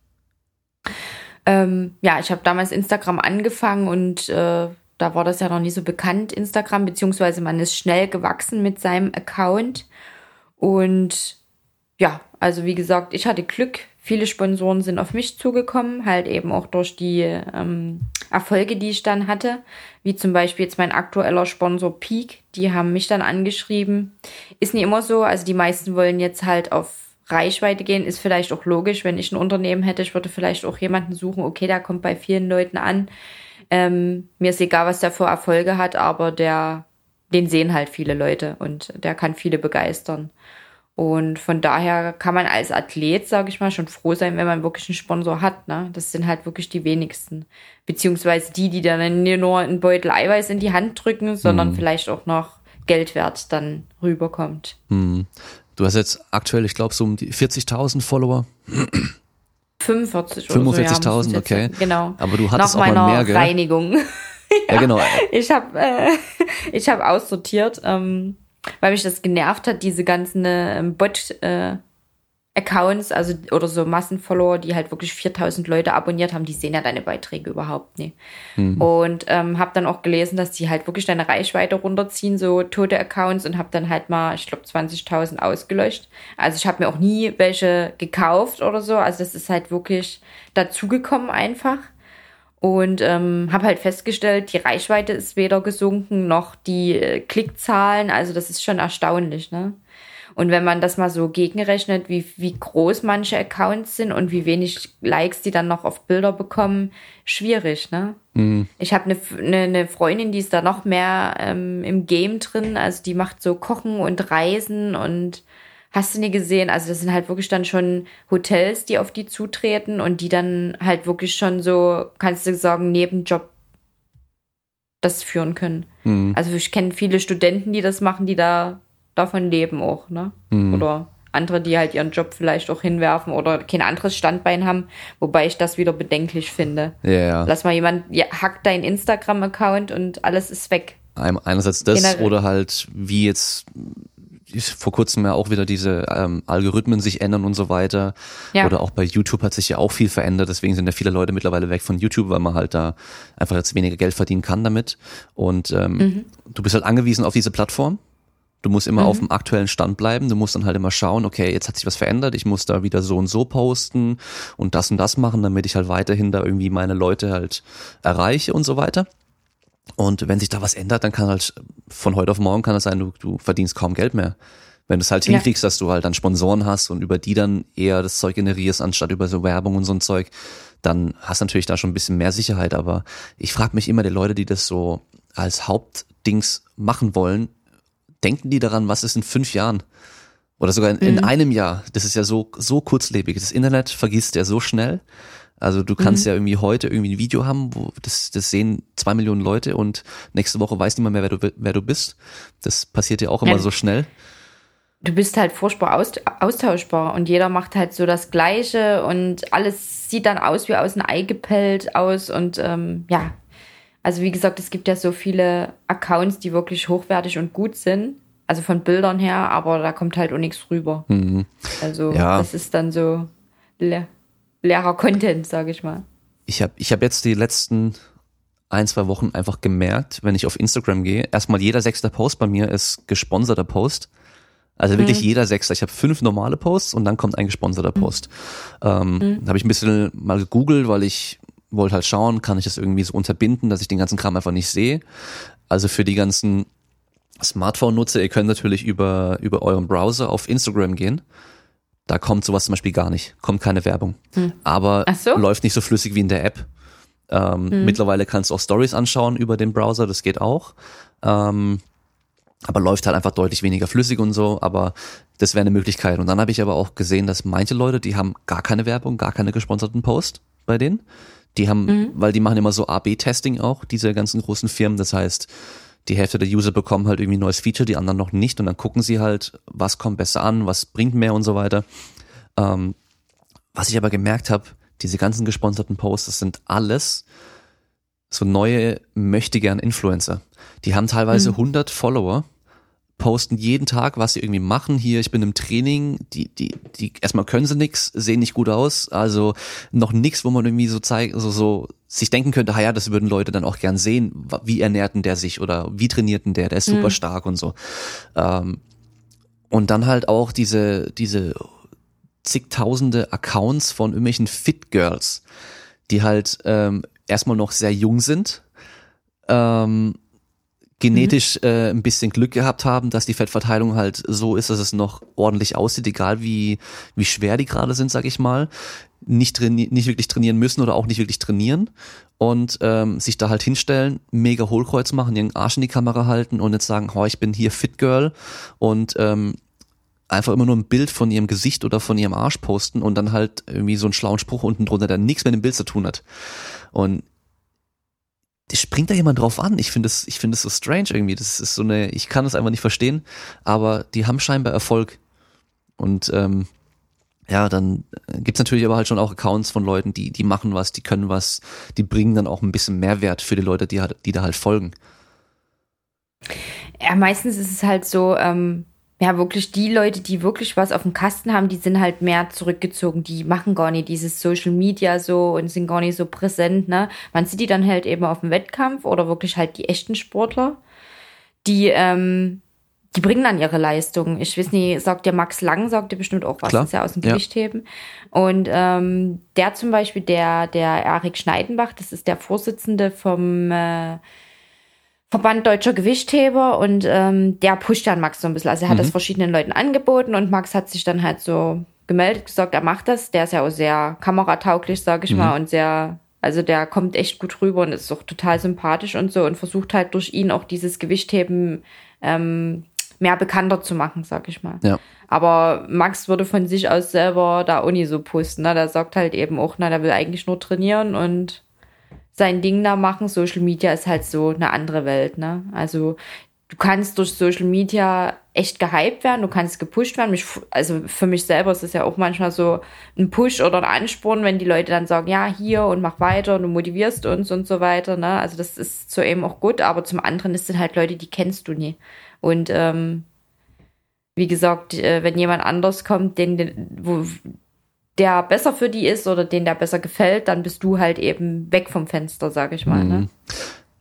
Ähm, ja, ich habe damals Instagram angefangen und äh, da war das ja noch nie so bekannt, Instagram, beziehungsweise man ist schnell gewachsen mit seinem Account. Und ja, also wie gesagt, ich hatte Glück. Viele Sponsoren sind auf mich zugekommen, halt eben auch durch die ähm, Erfolge, die ich dann hatte. Wie zum Beispiel jetzt mein aktueller Sponsor Peak, die haben mich dann angeschrieben. Ist nicht immer so, also die meisten wollen jetzt halt auf Reichweite gehen, ist vielleicht auch logisch, wenn ich ein Unternehmen hätte, ich würde vielleicht auch jemanden suchen, okay, der kommt bei vielen Leuten an. Ähm, mir ist egal, was der für Erfolge hat, aber der, den sehen halt viele Leute und der kann viele begeistern. Und von daher kann man als Athlet, sage ich mal, schon froh sein, wenn man wirklich einen Sponsor hat. Ne? Das sind halt wirklich die wenigsten. Beziehungsweise die, die dann nicht nur einen Beutel Eiweiß in die Hand drücken, sondern mhm. vielleicht auch noch Geldwert dann rüberkommt. Mhm. Du hast jetzt aktuell, ich glaube, so um die 40.000 Follower. 45 45.000, so, ja, okay. Genau. Aber du hattest Nach auch mal mehr, gell? Reinigung. ja, ja, genau. Ich habe äh, ich habe aussortiert, ähm, weil mich das genervt hat, diese ganzen äh, Bot äh, Accounts, also oder so Massenfollower, die halt wirklich 4000 Leute abonniert haben, die sehen ja deine Beiträge überhaupt nicht. Mhm. Und ähm, habe dann auch gelesen, dass die halt wirklich deine Reichweite runterziehen, so tote Accounts und habe dann halt mal, ich glaube, 20.000 ausgelöscht. Also ich habe mir auch nie welche gekauft oder so. Also das ist halt wirklich dazugekommen einfach. Und ähm, habe halt festgestellt, die Reichweite ist weder gesunken noch die äh, Klickzahlen. Also das ist schon erstaunlich, ne? Und wenn man das mal so gegenrechnet, wie, wie groß manche Accounts sind und wie wenig Likes die dann noch auf Bilder bekommen, schwierig, ne? Mhm. Ich habe eine ne, ne Freundin, die ist da noch mehr ähm, im Game drin. Also die macht so Kochen und Reisen und hast du nie gesehen. Also das sind halt wirklich dann schon Hotels, die auf die zutreten und die dann halt wirklich schon so, kannst du sagen, Nebenjob das führen können. Mhm. Also ich kenne viele Studenten, die das machen, die da davon leben auch, ne? Mhm. Oder andere, die halt ihren Job vielleicht auch hinwerfen oder kein anderes Standbein haben, wobei ich das wieder bedenklich finde. Ja, ja. Lass mal jemand, ja, hackt deinen Instagram-Account und alles ist weg. Einerseits das Generell. oder halt wie jetzt vor kurzem ja auch wieder diese ähm, Algorithmen sich ändern und so weiter. Ja. Oder auch bei YouTube hat sich ja auch viel verändert. Deswegen sind ja viele Leute mittlerweile weg von YouTube, weil man halt da einfach jetzt weniger Geld verdienen kann damit. Und ähm, mhm. du bist halt angewiesen auf diese Plattform. Du musst immer mhm. auf dem aktuellen Stand bleiben. Du musst dann halt immer schauen, okay, jetzt hat sich was verändert. Ich muss da wieder so und so posten und das und das machen, damit ich halt weiterhin da irgendwie meine Leute halt erreiche und so weiter. Und wenn sich da was ändert, dann kann halt von heute auf morgen kann es sein, du, du verdienst kaum Geld mehr. Wenn du es halt hinkriegst, ja. dass du halt dann Sponsoren hast und über die dann eher das Zeug generierst, anstatt über so Werbung und so ein Zeug, dann hast du natürlich da schon ein bisschen mehr Sicherheit. Aber ich frage mich immer, die Leute, die das so als Hauptdings machen wollen, denken die daran, was ist in fünf Jahren? Oder sogar in, in mhm. einem Jahr. Das ist ja so, so kurzlebig. Das Internet vergisst ja so schnell. Also du kannst mhm. ja irgendwie heute irgendwie ein Video haben, wo das, das sehen zwei Millionen Leute und nächste Woche weiß niemand mehr, wer du, wer du bist. Das passiert ja auch immer ja. so schnell. Du bist halt furchtbar austauschbar und jeder macht halt so das Gleiche und alles sieht dann aus wie aus einem Ei gepellt aus und ähm, ja, also wie gesagt, es gibt ja so viele Accounts, die wirklich hochwertig und gut sind. Also von Bildern her, aber da kommt halt auch nichts rüber. Mhm. Also ja. das ist dann so le leerer Content, sage ich mal. Ich habe ich hab jetzt die letzten ein, zwei Wochen einfach gemerkt, wenn ich auf Instagram gehe, erstmal jeder sechste Post bei mir ist gesponserter Post. Also wirklich mhm. jeder Sechster. Ich habe fünf normale Posts und dann kommt ein gesponserter mhm. Post. Ähm, mhm. habe ich ein bisschen mal gegoogelt, weil ich wollte halt schauen, kann ich das irgendwie so unterbinden, dass ich den ganzen Kram einfach nicht sehe. Also für die ganzen Smartphone-Nutzer, ihr könnt natürlich über, über euren Browser auf Instagram gehen. Da kommt sowas zum Beispiel gar nicht, kommt keine Werbung. Hm. Aber so? läuft nicht so flüssig wie in der App. Ähm, hm. Mittlerweile kannst du auch Stories anschauen über den Browser, das geht auch. Ähm, aber läuft halt einfach deutlich weniger flüssig und so, aber das wäre eine Möglichkeit. Und dann habe ich aber auch gesehen, dass manche Leute, die haben gar keine Werbung, gar keine gesponserten Post bei denen. Die haben, mhm. weil die machen immer so A-B-Testing auch, diese ganzen großen Firmen. Das heißt, die Hälfte der User bekommen halt irgendwie ein neues Feature, die anderen noch nicht. Und dann gucken sie halt, was kommt besser an, was bringt mehr und so weiter. Ähm, was ich aber gemerkt habe, diese ganzen gesponserten Posts, das sind alles so neue möchte gern Influencer. Die haben teilweise mhm. 100 Follower posten jeden Tag, was sie irgendwie machen. Hier, ich bin im Training, die, die, die, erstmal können sie nix, sehen nicht gut aus, also noch nix, wo man irgendwie so zeigt, so, so sich denken könnte, ja, das würden Leute dann auch gern sehen, wie ernährten der sich oder wie trainierten der, der ist super mhm. stark und so. Ähm, und dann halt auch diese, diese zigtausende Accounts von irgendwelchen Fit Girls, die halt ähm, erstmal noch sehr jung sind, ähm, genetisch mhm. äh, ein bisschen Glück gehabt haben, dass die Fettverteilung halt so ist, dass es noch ordentlich aussieht, egal wie, wie schwer die gerade sind, sag ich mal. Nicht, traini nicht wirklich trainieren müssen oder auch nicht wirklich trainieren und ähm, sich da halt hinstellen, mega Hohlkreuz machen, ihren Arsch in die Kamera halten und jetzt sagen, oh, ich bin hier Fit Girl und ähm, einfach immer nur ein Bild von ihrem Gesicht oder von ihrem Arsch posten und dann halt irgendwie so einen schlauen Spruch unten drunter, der nichts mit dem Bild zu tun hat. Und springt da jemand drauf an. Ich finde es, ich so strange irgendwie. Das ist so eine, ich kann es einfach nicht verstehen, aber die haben scheinbar Erfolg. Und ähm, ja, dann gibt's natürlich aber halt schon auch Accounts von Leuten, die, die machen was, die können was, die bringen dann auch ein bisschen Mehrwert für die Leute, die, die da halt folgen. Ja, meistens ist es halt so, ähm, ja, wirklich die Leute, die wirklich was auf dem Kasten haben, die sind halt mehr zurückgezogen. Die machen gar nicht dieses Social Media so und sind gar nicht so präsent, ne? Man sieht die dann halt eben auf dem Wettkampf oder wirklich halt die echten Sportler, die, ähm, die bringen dann ihre Leistung. Ich weiß nicht, sagt der Max Lang, sagt der bestimmt auch was, Klar. ist ja aus dem Gewichtheben. Ja. Und ähm, der zum Beispiel, der, der Erik Schneidenbach, das ist der Vorsitzende vom äh, Verband Deutscher Gewichtheber und ähm, der pusht dann Max so ein bisschen. Also er hat mhm. das verschiedenen Leuten angeboten und Max hat sich dann halt so gemeldet, gesagt, er macht das. Der ist ja auch sehr kameratauglich, sag ich mhm. mal, und sehr, also der kommt echt gut rüber und ist auch total sympathisch und so und versucht halt durch ihn auch dieses Gewichtheben ähm, mehr bekannter zu machen, sag ich mal. Ja. Aber Max würde von sich aus selber da nie so posten. Ne? Der sagt halt eben auch, na, der will eigentlich nur trainieren und sein Ding da machen. Social Media ist halt so eine andere Welt, ne? Also du kannst durch Social Media echt gehypt werden, du kannst gepusht werden. Mich, also für mich selber ist es ja auch manchmal so ein Push oder ein Ansporn, wenn die Leute dann sagen, ja, hier und mach weiter und du motivierst uns und so weiter. Ne? Also das ist zu eben auch gut, aber zum anderen ist es halt Leute, die kennst du nie. Und ähm, wie gesagt, äh, wenn jemand anders kommt, den, den wo, der besser für die ist oder den der besser gefällt, dann bist du halt eben weg vom Fenster, sag ich mal. Ne? Mhm.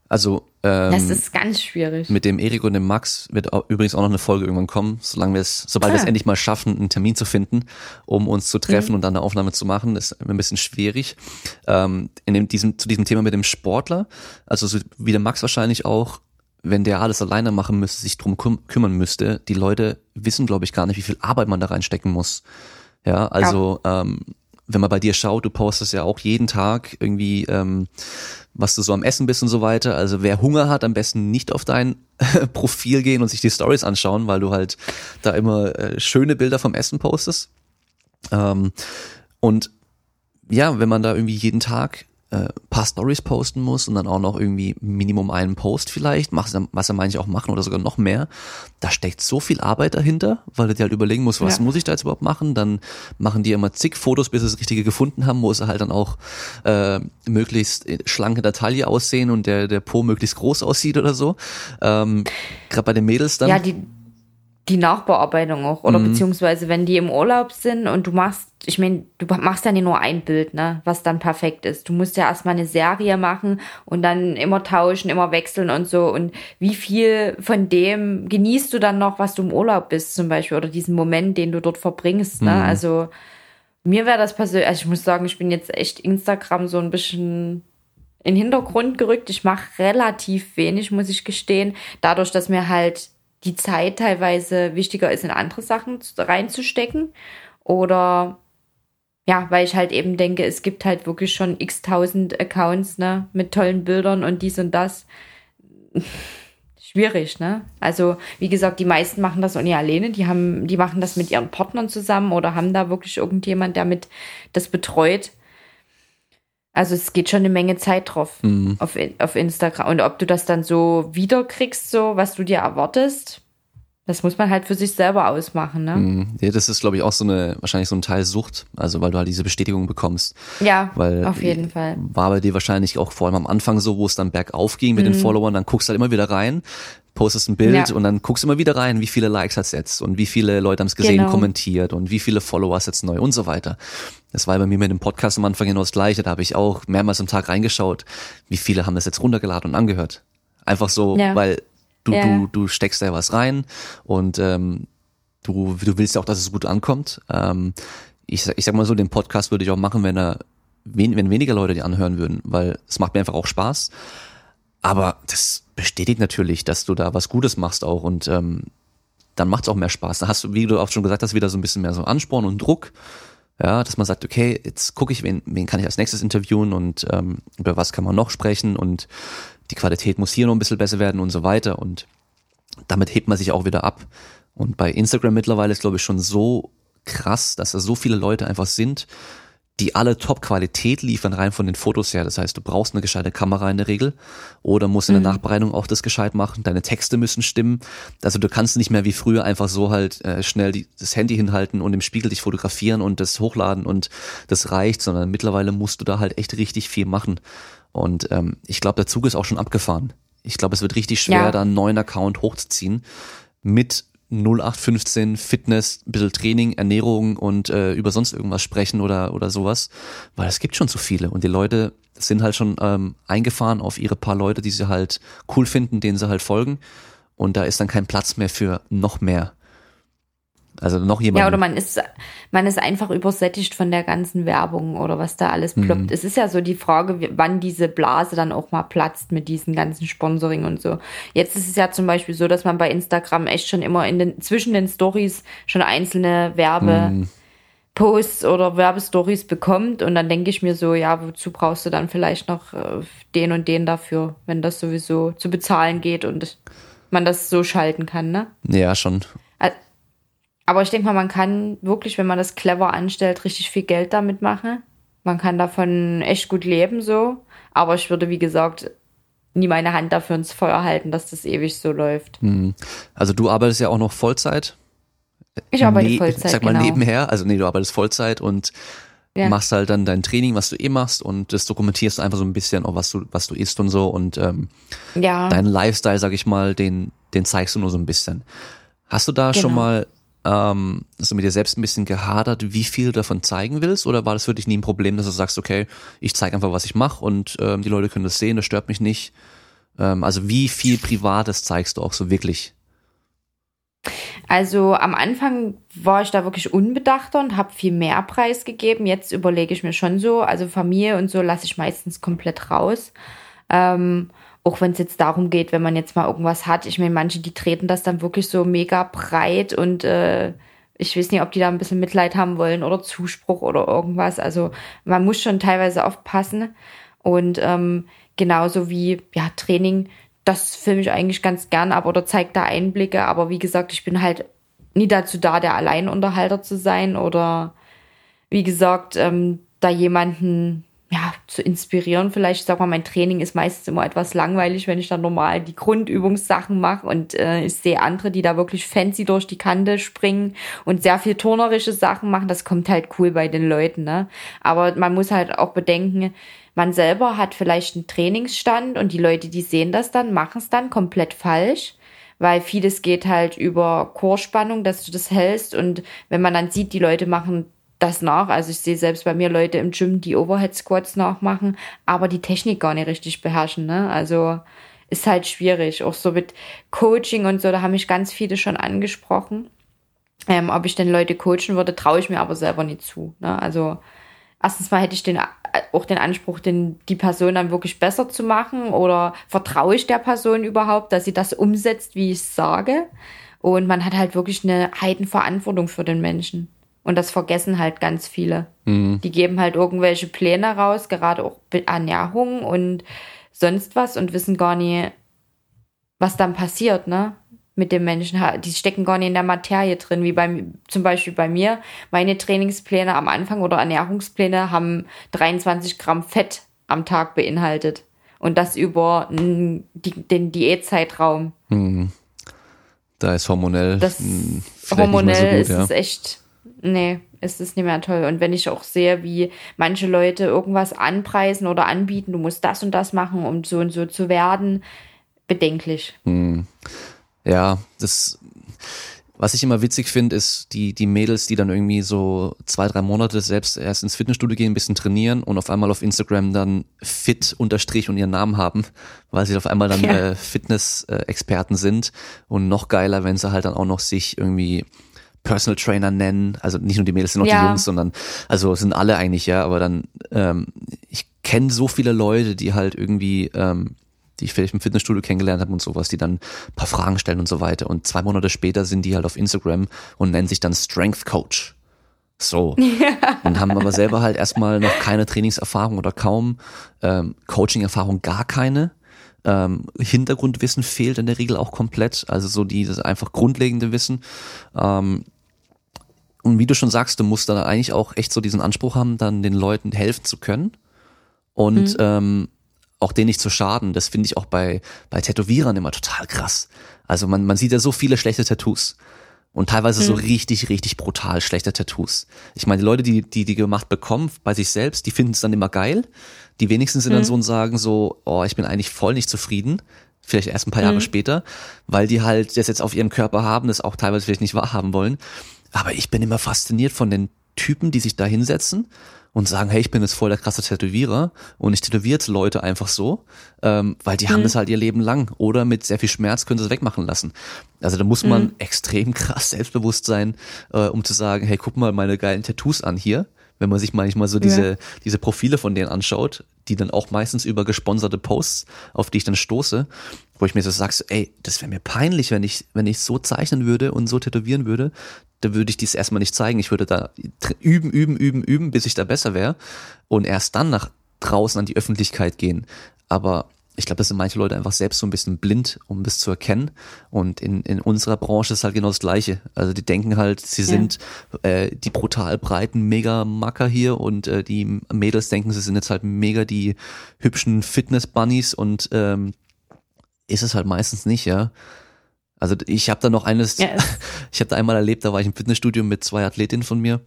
Also ähm, das ist ganz schwierig. Mit dem Erik und dem Max wird auch, übrigens auch noch eine Folge irgendwann kommen, solange wir es, sobald ah. wir es endlich mal schaffen, einen Termin zu finden, um uns zu treffen mhm. und dann eine Aufnahme zu machen, ist ein bisschen schwierig. Ähm, in dem, diesem, zu diesem Thema mit dem Sportler, also so wie der Max wahrscheinlich auch, wenn der alles alleine machen müsste, sich drum küm kümmern müsste, die Leute wissen, glaube ich, gar nicht, wie viel Arbeit man da reinstecken muss. Ja, also ja. Ähm, wenn man bei dir schaut, du postest ja auch jeden Tag irgendwie, ähm, was du so am Essen bist und so weiter. Also wer Hunger hat, am besten nicht auf dein Profil gehen und sich die Stories anschauen, weil du halt da immer äh, schöne Bilder vom Essen postest. Ähm, und ja, wenn man da irgendwie jeden Tag äh, paar Stories posten muss und dann auch noch irgendwie Minimum einen Post vielleicht, was er manche auch machen oder sogar noch mehr. Da steckt so viel Arbeit dahinter, weil du dir halt überlegen musst, was ja. muss ich da jetzt überhaupt machen? Dann machen die immer zig Fotos, bis sie das Richtige gefunden haben, wo halt dann auch äh, möglichst schlanke der Taille aussehen und der, der Po möglichst groß aussieht oder so. Ähm, Gerade bei den Mädels dann. Ja, die die Nachbearbeitung auch. Oder mhm. beziehungsweise wenn die im Urlaub sind und du machst, ich meine, du machst ja nicht nur ein Bild, ne, was dann perfekt ist. Du musst ja erstmal eine Serie machen und dann immer tauschen, immer wechseln und so. Und wie viel von dem genießt du dann noch, was du im Urlaub bist, zum Beispiel, oder diesen Moment, den du dort verbringst, ne? Mhm. Also mir wäre das persönlich, also ich muss sagen, ich bin jetzt echt Instagram so ein bisschen in den Hintergrund gerückt. Ich mache relativ wenig, muss ich gestehen. Dadurch, dass mir halt die Zeit teilweise wichtiger ist, in andere Sachen reinzustecken. Oder ja, weil ich halt eben denke, es gibt halt wirklich schon x tausend Accounts, ne, mit tollen Bildern und dies und das. Schwierig, ne? Also, wie gesagt, die meisten machen das nicht alleine, die haben, die machen das mit ihren Partnern zusammen oder haben da wirklich irgendjemand, der mit das betreut. Also es geht schon eine Menge Zeit drauf mhm. auf, auf Instagram. Und ob du das dann so wiederkriegst, so was du dir erwartest, das muss man halt für sich selber ausmachen, ne? Mhm. Ja, das ist, glaube ich, auch so eine, wahrscheinlich so ein Teil Sucht, also weil du halt diese Bestätigung bekommst. Ja, weil auf jeden Fall. War bei dir wahrscheinlich auch vor allem am Anfang so, wo es dann bergauf ging mit mhm. den Followern, dann guckst du halt immer wieder rein, postest ein Bild ja. und dann guckst du immer wieder rein, wie viele Likes hat's jetzt und wie viele Leute haben es gesehen, genau. kommentiert und wie viele Follower hast jetzt neu und so weiter. Das war bei mir mit dem Podcast am Anfang genau das Gleiche. Da habe ich auch mehrmals am Tag reingeschaut, wie viele haben das jetzt runtergeladen und angehört. Einfach so, ja. weil du, ja. du, du steckst da was rein und ähm, du, du willst ja auch, dass es gut ankommt. Ähm, ich, ich sag mal so, den Podcast würde ich auch machen, wenn er wenn weniger Leute die anhören würden, weil es macht mir einfach auch Spaß. Aber das bestätigt natürlich, dass du da was Gutes machst auch und ähm, dann macht es auch mehr Spaß. Da hast du, wie du auch schon gesagt hast, wieder so ein bisschen mehr so Ansporn und Druck. Ja, dass man sagt, okay, jetzt gucke ich, wen, wen kann ich als nächstes interviewen und ähm, über was kann man noch sprechen und die Qualität muss hier noch ein bisschen besser werden und so weiter. Und damit hebt man sich auch wieder ab. Und bei Instagram mittlerweile ist, glaube ich, schon so krass, dass da so viele Leute einfach sind, die alle Top-Qualität liefern, rein von den Fotos her. Das heißt, du brauchst eine gescheite Kamera in der Regel oder musst in der mhm. Nachbereitung auch das gescheit machen. Deine Texte müssen stimmen. Also du kannst nicht mehr wie früher einfach so halt äh, schnell die, das Handy hinhalten und im Spiegel dich fotografieren und das hochladen und das reicht, sondern mittlerweile musst du da halt echt richtig viel machen. Und ähm, ich glaube, der Zug ist auch schon abgefahren. Ich glaube, es wird richtig schwer, ja. da einen neuen Account hochzuziehen mit 0815 Fitness, ein bisschen Training, Ernährung und äh, über sonst irgendwas sprechen oder, oder sowas, weil es gibt schon so viele und die Leute sind halt schon ähm, eingefahren auf ihre paar Leute, die sie halt cool finden, denen sie halt folgen und da ist dann kein Platz mehr für noch mehr. Also noch jemand. Ja, oder man ist, man ist einfach übersättigt von der ganzen Werbung oder was da alles ploppt. Mhm. Es ist ja so die Frage, wann diese Blase dann auch mal platzt mit diesen ganzen Sponsoring und so. Jetzt ist es ja zum Beispiel so, dass man bei Instagram echt schon immer in den, zwischen den Stories schon einzelne Werbe, mhm. Posts oder Werbestories bekommt und dann denke ich mir so, ja, wozu brauchst du dann vielleicht noch äh, den und den dafür, wenn das sowieso zu bezahlen geht und man das so schalten kann, ne? Ja, schon. Aber ich denke mal, man kann wirklich, wenn man das clever anstellt, richtig viel Geld damit machen. Man kann davon echt gut leben so. Aber ich würde, wie gesagt, nie meine Hand dafür ins Feuer halten, dass das ewig so läuft. Mhm. Also du arbeitest ja auch noch Vollzeit. Ich arbeite ne Vollzeit. Sag mal genau. nebenher. Also nee, du arbeitest Vollzeit und ja. machst halt dann dein Training, was du eh machst und das dokumentierst einfach so ein bisschen, auch was du, was du isst und so und ähm, ja. deinen Lifestyle, sag ich mal, den, den zeigst du nur so ein bisschen. Hast du da genau. schon mal ähm, hast du mit dir selbst ein bisschen gehadert, wie viel du davon zeigen willst? Oder war das für dich nie ein Problem, dass du sagst, okay, ich zeige einfach, was ich mache und ähm, die Leute können das sehen, das stört mich nicht? Ähm, also wie viel Privates zeigst du auch so wirklich? Also am Anfang war ich da wirklich unbedachter und habe viel mehr Preis gegeben. Jetzt überlege ich mir schon so, also Familie und so lasse ich meistens komplett raus. Ähm, auch wenn es jetzt darum geht, wenn man jetzt mal irgendwas hat. Ich meine, manche, die treten das dann wirklich so mega breit und äh, ich weiß nicht, ob die da ein bisschen Mitleid haben wollen oder Zuspruch oder irgendwas. Also man muss schon teilweise aufpassen. Und ähm, genauso wie ja, Training, das filme ich eigentlich ganz gern, aber oder zeigt da Einblicke. Aber wie gesagt, ich bin halt nie dazu da, der Alleinunterhalter zu sein oder wie gesagt, ähm, da jemanden zu inspirieren. Vielleicht, sag mal, mein Training ist meistens immer etwas langweilig, wenn ich dann normal die Grundübungssachen mache und äh, ich sehe andere, die da wirklich fancy durch die Kante springen und sehr viel turnerische Sachen machen. Das kommt halt cool bei den Leuten, ne? Aber man muss halt auch bedenken, man selber hat vielleicht einen Trainingsstand und die Leute, die sehen das dann, machen es dann komplett falsch weil vieles geht halt über Chorspannung, dass du das hältst und wenn man dann sieht, die Leute machen das nach. Also ich sehe selbst bei mir Leute im Gym, die Overhead Squats nachmachen, aber die Technik gar nicht richtig beherrschen. Ne? Also ist halt schwierig. Auch so mit Coaching und so, da haben mich ganz viele schon angesprochen. Ähm, ob ich denn Leute coachen würde, traue ich mir aber selber nicht zu. Ne? Also erstens mal hätte ich den, äh, auch den Anspruch, den, die Person dann wirklich besser zu machen oder vertraue ich der Person überhaupt, dass sie das umsetzt, wie ich sage. Und man hat halt wirklich eine Heidenverantwortung für den Menschen. Und das vergessen halt ganz viele. Mhm. Die geben halt irgendwelche Pläne raus, gerade auch Ernährung und sonst was und wissen gar nie, was dann passiert, ne? Mit dem Menschen. Die stecken gar nicht in der Materie drin, wie beim, zum Beispiel bei mir. Meine Trainingspläne am Anfang oder Ernährungspläne haben 23 Gramm Fett am Tag beinhaltet. Und das über den Diätzeitraum. Mhm. Da ist hormonell. Das hormonell so gut, ist ja. es echt nee, ist es nicht mehr toll. Und wenn ich auch sehe, wie manche Leute irgendwas anpreisen oder anbieten, du musst das und das machen, um so und so zu werden, bedenklich. Hm. Ja, das, was ich immer witzig finde, ist die, die Mädels, die dann irgendwie so zwei, drei Monate selbst erst ins Fitnessstudio gehen, ein bisschen trainieren und auf einmal auf Instagram dann fit unterstrich und ihren Namen haben, weil sie auf einmal dann ja. äh, Fitness-Experten sind und noch geiler, wenn sie halt dann auch noch sich irgendwie Personal Trainer nennen. Also nicht nur die Mädels, sind auch ja. die Jungs, sondern also sind alle eigentlich, ja, aber dann, ähm, ich kenne so viele Leute, die halt irgendwie, ähm, die ich vielleicht im Fitnessstudio kennengelernt habe und sowas, die dann ein paar Fragen stellen und so weiter. Und zwei Monate später sind die halt auf Instagram und nennen sich dann Strength Coach. So. Ja. Und haben aber selber halt erstmal noch keine Trainingserfahrung oder kaum ähm, Coaching-Erfahrung, gar keine. Ähm, Hintergrundwissen fehlt in der Regel auch komplett, also so dieses einfach grundlegende Wissen. Ähm, und wie du schon sagst, du musst dann eigentlich auch echt so diesen Anspruch haben, dann den Leuten helfen zu können und mhm. ähm, auch denen nicht zu schaden. Das finde ich auch bei, bei Tätowierern immer total krass. Also man, man sieht ja so viele schlechte Tattoos. Und teilweise mhm. so richtig, richtig brutal schlechte Tattoos. Ich meine, die Leute, die, die die gemacht bekommen bei sich selbst, die finden es dann immer geil. Die wenigsten sind mhm. dann so und sagen so, oh, ich bin eigentlich voll nicht zufrieden. Vielleicht erst ein paar Jahre mhm. später, weil die halt das jetzt auf ihrem Körper haben, das auch teilweise vielleicht nicht wahrhaben wollen. Aber ich bin immer fasziniert von den Typen, die sich da hinsetzen und sagen, hey, ich bin jetzt voll der krasse Tätowierer und ich tätowiere jetzt Leute einfach so, ähm, weil die mhm. haben das halt ihr Leben lang oder mit sehr viel Schmerz können sie es wegmachen lassen. Also da muss man mhm. extrem krass selbstbewusst sein, äh, um zu sagen, hey, guck mal meine geilen Tattoos an hier. Wenn man sich manchmal so diese, ja. diese Profile von denen anschaut, die dann auch meistens über gesponserte Posts, auf die ich dann stoße, wo ich mir so sag, ey, das wäre mir peinlich, wenn ich, wenn ich so zeichnen würde und so tätowieren würde, da würde ich dies erstmal nicht zeigen. Ich würde da üben, üben, üben, üben, bis ich da besser wäre und erst dann nach draußen an die Öffentlichkeit gehen. Aber ich glaube, das sind manche Leute einfach selbst so ein bisschen blind, um das zu erkennen. Und in, in unserer Branche ist halt genau das Gleiche. Also die denken halt, sie sind ja. äh, die brutal breiten Mega-Macker hier und äh, die Mädels denken, sie sind jetzt halt mega die hübschen Fitness-Bunnies und ähm, ist es halt meistens nicht, ja. Also ich habe da noch eines, yes. ich habe da einmal erlebt, da war ich im Fitnessstudio mit zwei Athletinnen von mir.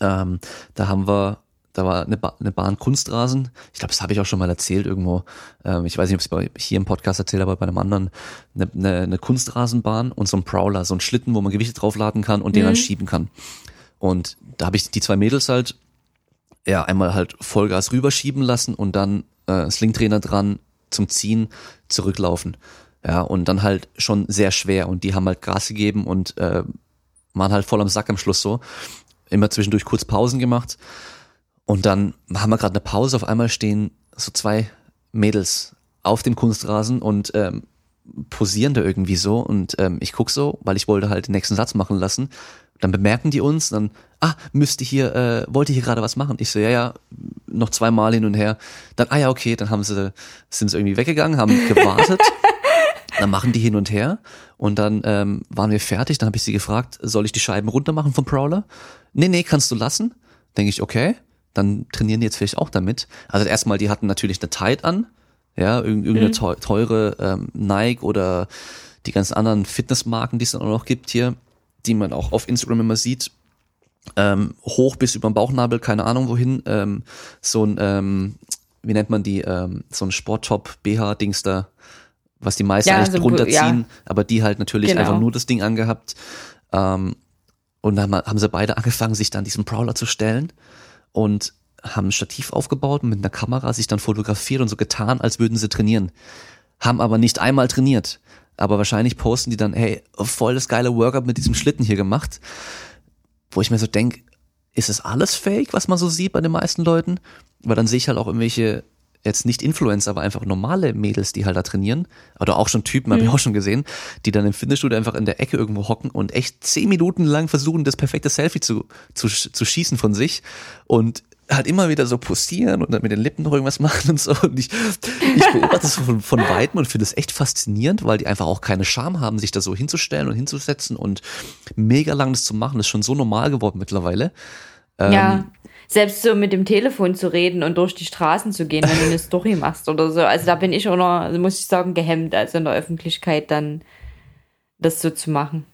Ähm, da haben wir, da war eine, ba eine Bahn Kunstrasen. Ich glaube, das habe ich auch schon mal erzählt irgendwo. Ähm, ich weiß nicht, ob ich es hier im Podcast erzählt habe, bei einem anderen. Eine, eine, eine Kunstrasenbahn und so ein Prowler, so ein Schlitten, wo man Gewichte draufladen kann und mhm. den dann schieben kann. Und da habe ich die zwei Mädels halt ja einmal halt Vollgas rüberschieben lassen und dann äh, Slingtrainer dran zum Ziehen zurücklaufen. Ja, und dann halt schon sehr schwer und die haben halt Gas gegeben und äh, waren halt voll am Sack am Schluss so. Immer zwischendurch kurz Pausen gemacht und dann haben wir gerade eine Pause, auf einmal stehen so zwei Mädels auf dem Kunstrasen und ähm, posieren da irgendwie so und ähm, ich guck so, weil ich wollte halt den nächsten Satz machen lassen. Dann bemerken die uns, dann, ah, müsste hier, äh, wollte hier gerade was machen? Ich so, ja, ja, noch zweimal hin und her. Dann, ah ja, okay, dann haben sie, sind sie irgendwie weggegangen, haben gewartet. Dann machen die hin und her und dann ähm, waren wir fertig. Dann habe ich sie gefragt, soll ich die Scheiben runter machen vom Prowler? Nee, nee, kannst du lassen. Denke ich, okay, dann trainieren die jetzt vielleicht auch damit. Also erstmal, die hatten natürlich eine Tight an, ja, irgendeine mhm. teure ähm, Nike oder die ganzen anderen Fitnessmarken, die es dann auch noch gibt hier, die man auch auf Instagram immer sieht. Ähm, hoch bis über den Bauchnabel, keine Ahnung wohin, ähm, so ein, ähm, wie nennt man die, ähm, so ein Sporttop BH-Dings da, was die meisten ja, eigentlich drunter ziehen, ja. aber die halt natürlich genau. einfach nur das Ding angehabt. Ähm, und dann haben sie beide angefangen, sich dann diesem Prowler zu stellen und haben ein Stativ aufgebaut und mit einer Kamera sich dann fotografiert und so getan, als würden sie trainieren. Haben aber nicht einmal trainiert. Aber wahrscheinlich posten die dann, hey, voll das geile Workout mit diesem Schlitten hier gemacht. Wo ich mir so denk, ist es alles fake, was man so sieht bei den meisten Leuten? Weil dann sehe ich halt auch irgendwelche jetzt nicht Influencer, aber einfach normale Mädels, die halt da trainieren, oder auch schon Typen, mhm. habe ich auch schon gesehen, die dann im Fitnessstudio einfach in der Ecke irgendwo hocken und echt zehn Minuten lang versuchen, das perfekte Selfie zu, zu, zu schießen von sich und halt immer wieder so postieren und dann mit den Lippen noch irgendwas machen und so. Und ich, ich beobachte das von, von Weitem und finde es echt faszinierend, weil die einfach auch keine Scham haben, sich da so hinzustellen und hinzusetzen und mega lang das zu machen. Das ist schon so normal geworden mittlerweile. Ja. Ähm, selbst so mit dem Telefon zu reden und durch die Straßen zu gehen, wenn du eine Story machst oder so. Also da bin ich auch noch, muss ich sagen, gehemmt, also in der Öffentlichkeit dann das so zu machen.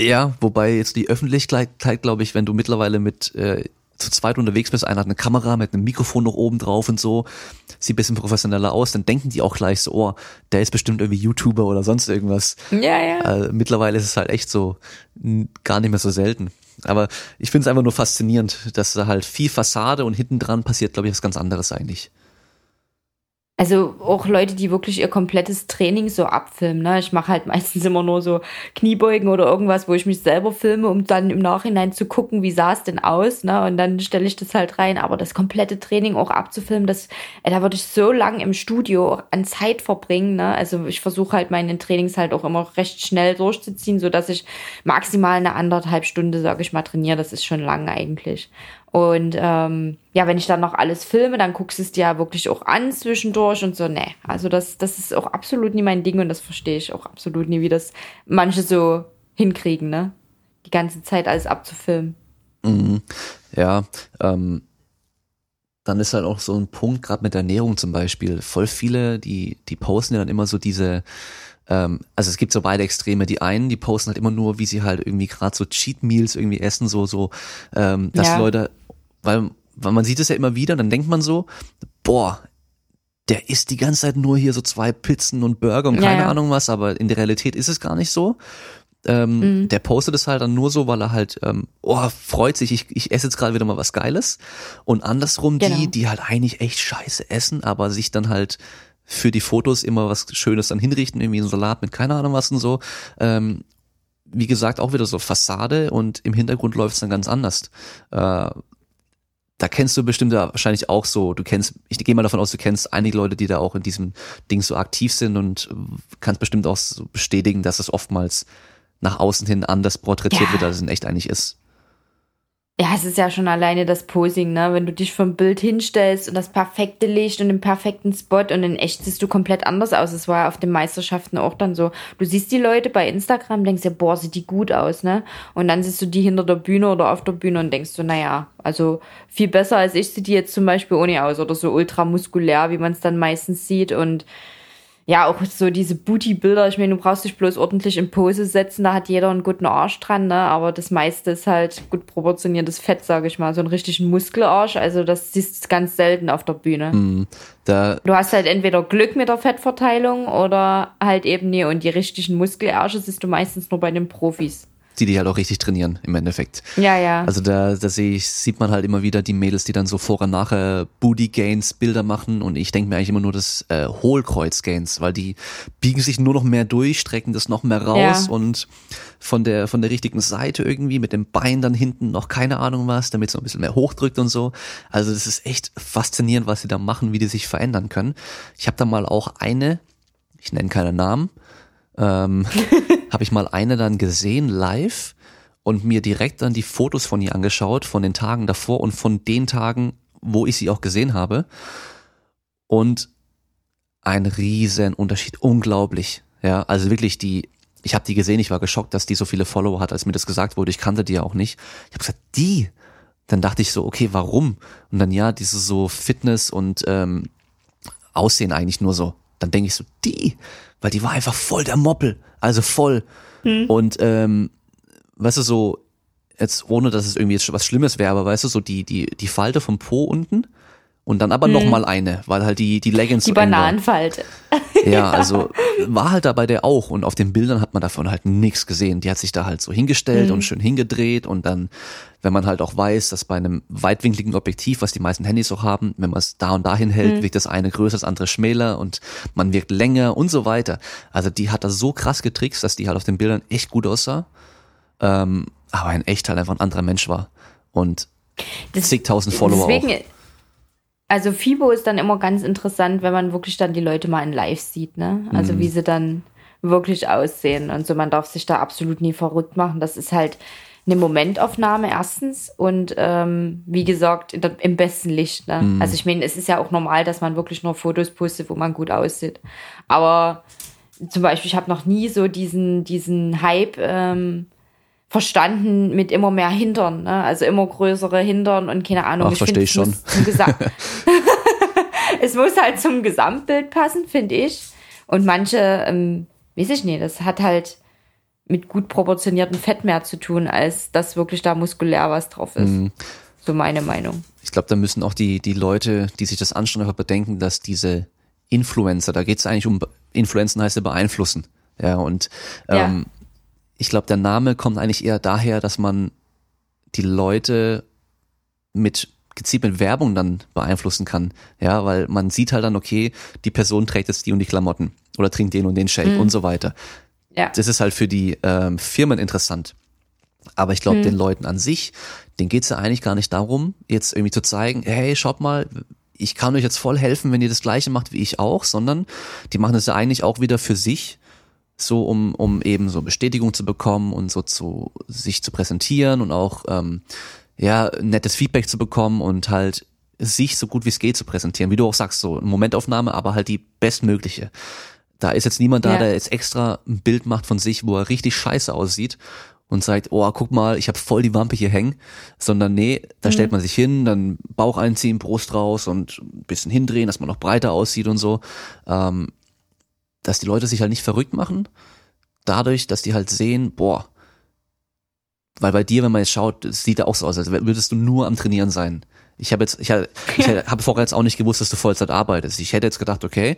Ja, wobei jetzt die Öffentlichkeit, glaube ich, wenn du mittlerweile mit äh, zu zweit unterwegs bist, einer hat eine Kamera mit einem Mikrofon noch oben drauf und so, sieht bisschen professioneller aus, dann denken die auch gleich so, oh, der ist bestimmt irgendwie YouTuber oder sonst irgendwas. Ja, ja. Äh, mittlerweile ist es halt echt so gar nicht mehr so selten. Aber ich finde es einfach nur faszinierend, dass da halt viel Fassade und hinten dran passiert, glaube ich, was ganz anderes eigentlich. Also auch Leute, die wirklich ihr komplettes Training so abfilmen. Ne? Ich mache halt meistens immer nur so Kniebeugen oder irgendwas, wo ich mich selber filme, um dann im Nachhinein zu gucken, wie sah es denn aus. Ne? Und dann stelle ich das halt rein. Aber das komplette Training auch abzufilmen, das, ey, da würde ich so lang im Studio an Zeit verbringen. Ne? Also ich versuche halt meine Trainings halt auch immer recht schnell durchzuziehen, so dass ich maximal eine anderthalb Stunde, sage ich mal, trainiere. Das ist schon lang eigentlich. Und ähm, ja, wenn ich dann noch alles filme, dann guckst du es dir ja wirklich auch an zwischendurch und so. Nee, also das, das ist auch absolut nie mein Ding und das verstehe ich auch absolut nie, wie das manche so hinkriegen, ne? Die ganze Zeit alles abzufilmen. Mhm. Ja, ähm, dann ist halt auch so ein Punkt, gerade mit Ernährung zum Beispiel. Voll viele, die, die posten ja dann immer so diese, ähm, also es gibt so beide Extreme. Die einen, die posten halt immer nur, wie sie halt irgendwie gerade so Cheat Meals irgendwie essen, so, so, ähm, dass ja. Leute, weil, weil man sieht es ja immer wieder, dann denkt man so, boah, der isst die ganze Zeit nur hier so zwei Pizzen und Burger und ja, keine ja. Ahnung was, aber in der Realität ist es gar nicht so. Ähm, mhm. Der postet es halt dann nur so, weil er halt, ähm, oh, freut sich, ich, ich esse jetzt gerade wieder mal was Geiles. Und andersrum genau. die, die halt eigentlich echt scheiße essen, aber sich dann halt für die Fotos immer was Schönes dann hinrichten, irgendwie einen Salat mit keine Ahnung was und so. Ähm, wie gesagt, auch wieder so Fassade und im Hintergrund läuft es dann ganz anders. Äh, da kennst du bestimmt ja wahrscheinlich auch so, du kennst, ich gehe mal davon aus, du kennst einige Leute, die da auch in diesem Ding so aktiv sind und kannst bestimmt auch so bestätigen, dass es oftmals nach außen hin anders porträtiert ja. wird, als es in echt eigentlich ist. Ja, es ist ja schon alleine das Posing, ne? Wenn du dich vom Bild hinstellst und das perfekte Licht und den perfekten Spot und in echt siehst du komplett anders aus. Es war auf den Meisterschaften auch dann so. Du siehst die Leute bei Instagram, denkst dir, boah, sieht die gut aus, ne? Und dann siehst du die hinter der Bühne oder auf der Bühne und denkst du, naja, also viel besser als ich sieht die jetzt zum Beispiel ohne aus oder so ultramuskulär, wie man es dann meistens sieht und ja, auch so diese Booty-Bilder. Ich meine, du brauchst dich bloß ordentlich in Pose setzen, da hat jeder einen guten Arsch dran, ne? Aber das meiste ist halt gut proportioniertes Fett, sage ich mal. So einen richtigen Muskelarsch. Also das siehst du ganz selten auf der Bühne. Mm, da du hast halt entweder Glück mit der Fettverteilung oder halt eben nie. Und die richtigen Muskelarsche siehst du meistens nur bei den Profis die die halt auch richtig trainieren im Endeffekt. Ja, ja. Also da, da sehe ich, sieht man halt immer wieder die Mädels, die dann so vor und nachher Booty Gains Bilder machen und ich denke mir eigentlich immer nur das äh, Hohlkreuz Gains, weil die biegen sich nur noch mehr durch, strecken das noch mehr raus ja. und von der von der richtigen Seite irgendwie mit dem Bein dann hinten noch keine Ahnung was, damit es noch ein bisschen mehr hochdrückt und so. Also das ist echt faszinierend, was sie da machen, wie die sich verändern können. Ich habe da mal auch eine, ich nenne keine Namen, ähm, habe ich mal eine dann gesehen live und mir direkt dann die Fotos von ihr angeschaut, von den Tagen davor und von den Tagen, wo ich sie auch gesehen habe. Und ein riesen Unterschied, unglaublich. Ja, also wirklich die, ich habe die gesehen, ich war geschockt, dass die so viele Follower hat, als mir das gesagt wurde. Ich kannte die ja auch nicht. Ich habe gesagt, die. Dann dachte ich so, okay, warum? Und dann ja, diese so Fitness und ähm, Aussehen eigentlich nur so. Dann denke ich so, die weil die war einfach voll der Moppel, also voll. Hm. Und ähm, weißt du, so, jetzt ohne dass es irgendwie jetzt was Schlimmes wäre, aber weißt du, so die, die, die Falte vom Po unten und dann aber hm. nochmal eine, weil halt die, die Leggings Die Bananenfalte. Ja, also war halt da bei der auch und auf den Bildern hat man davon halt nichts gesehen. Die hat sich da halt so hingestellt mhm. und schön hingedreht und dann, wenn man halt auch weiß, dass bei einem weitwinkligen Objektiv, was die meisten Handys auch haben, wenn man es da und dahin hält, mhm. wirkt das eine größer, das andere schmäler und man wirkt länger und so weiter. Also die hat da so krass getrickst, dass die halt auf den Bildern echt gut aussah, ähm, aber in echt halt einfach ein anderer Mensch war und das, zigtausend Follower deswegen, auch. Also FIBO ist dann immer ganz interessant, wenn man wirklich dann die Leute mal in Live sieht, ne? Also mhm. wie sie dann wirklich aussehen und so. Man darf sich da absolut nie verrückt machen. Das ist halt eine Momentaufnahme erstens und ähm, wie gesagt der, im besten Licht. Ne? Mhm. Also ich meine, es ist ja auch normal, dass man wirklich nur Fotos postet, wo man gut aussieht. Aber zum Beispiel, ich habe noch nie so diesen diesen Hype ähm, verstanden mit immer mehr Hintern, ne? also immer größere Hintern und keine Ahnung. Ach, ich verstehe ich schon. es muss halt zum Gesamtbild passen, finde ich. Und manche, ähm, weiß ich nicht, das hat halt mit gut proportioniertem Fett mehr zu tun, als dass wirklich da muskulär was drauf ist. Mhm. So meine Meinung. Ich glaube, da müssen auch die, die Leute, die sich das anschauen, einfach bedenken, dass diese Influencer, da geht es eigentlich um Influenzen heißt ja beeinflussen. Ja, und ähm, ja ich glaube, der Name kommt eigentlich eher daher, dass man die Leute mit gezielt mit Werbung dann beeinflussen kann. Ja, weil man sieht halt dann, okay, die Person trägt jetzt die und die Klamotten oder trinkt den und den Shake mhm. und so weiter. Ja. Das ist halt für die ähm, Firmen interessant. Aber ich glaube, mhm. den Leuten an sich, denen geht's ja eigentlich gar nicht darum, jetzt irgendwie zu zeigen, hey, schaut mal, ich kann euch jetzt voll helfen, wenn ihr das gleiche macht wie ich auch, sondern die machen es ja eigentlich auch wieder für sich so um, um eben so Bestätigung zu bekommen und so zu sich zu präsentieren und auch ähm, ja nettes Feedback zu bekommen und halt sich so gut wie es geht zu präsentieren, wie du auch sagst, so eine Momentaufnahme, aber halt die bestmögliche. Da ist jetzt niemand da, ja. der jetzt extra ein Bild macht von sich, wo er richtig scheiße aussieht und sagt, oh, guck mal, ich habe voll die Wampe hier hängen, sondern nee, da mhm. stellt man sich hin, dann Bauch einziehen, Brust raus und ein bisschen hindrehen, dass man noch breiter aussieht und so. Ähm, dass die Leute sich halt nicht verrückt machen, dadurch, dass die halt sehen, boah, weil bei dir, wenn man jetzt schaut, sieht er auch so aus, als würdest du nur am Trainieren sein. Ich habe jetzt, ich, ich habe vorher jetzt auch nicht gewusst, dass du Vollzeit arbeitest. Ich hätte jetzt gedacht, okay,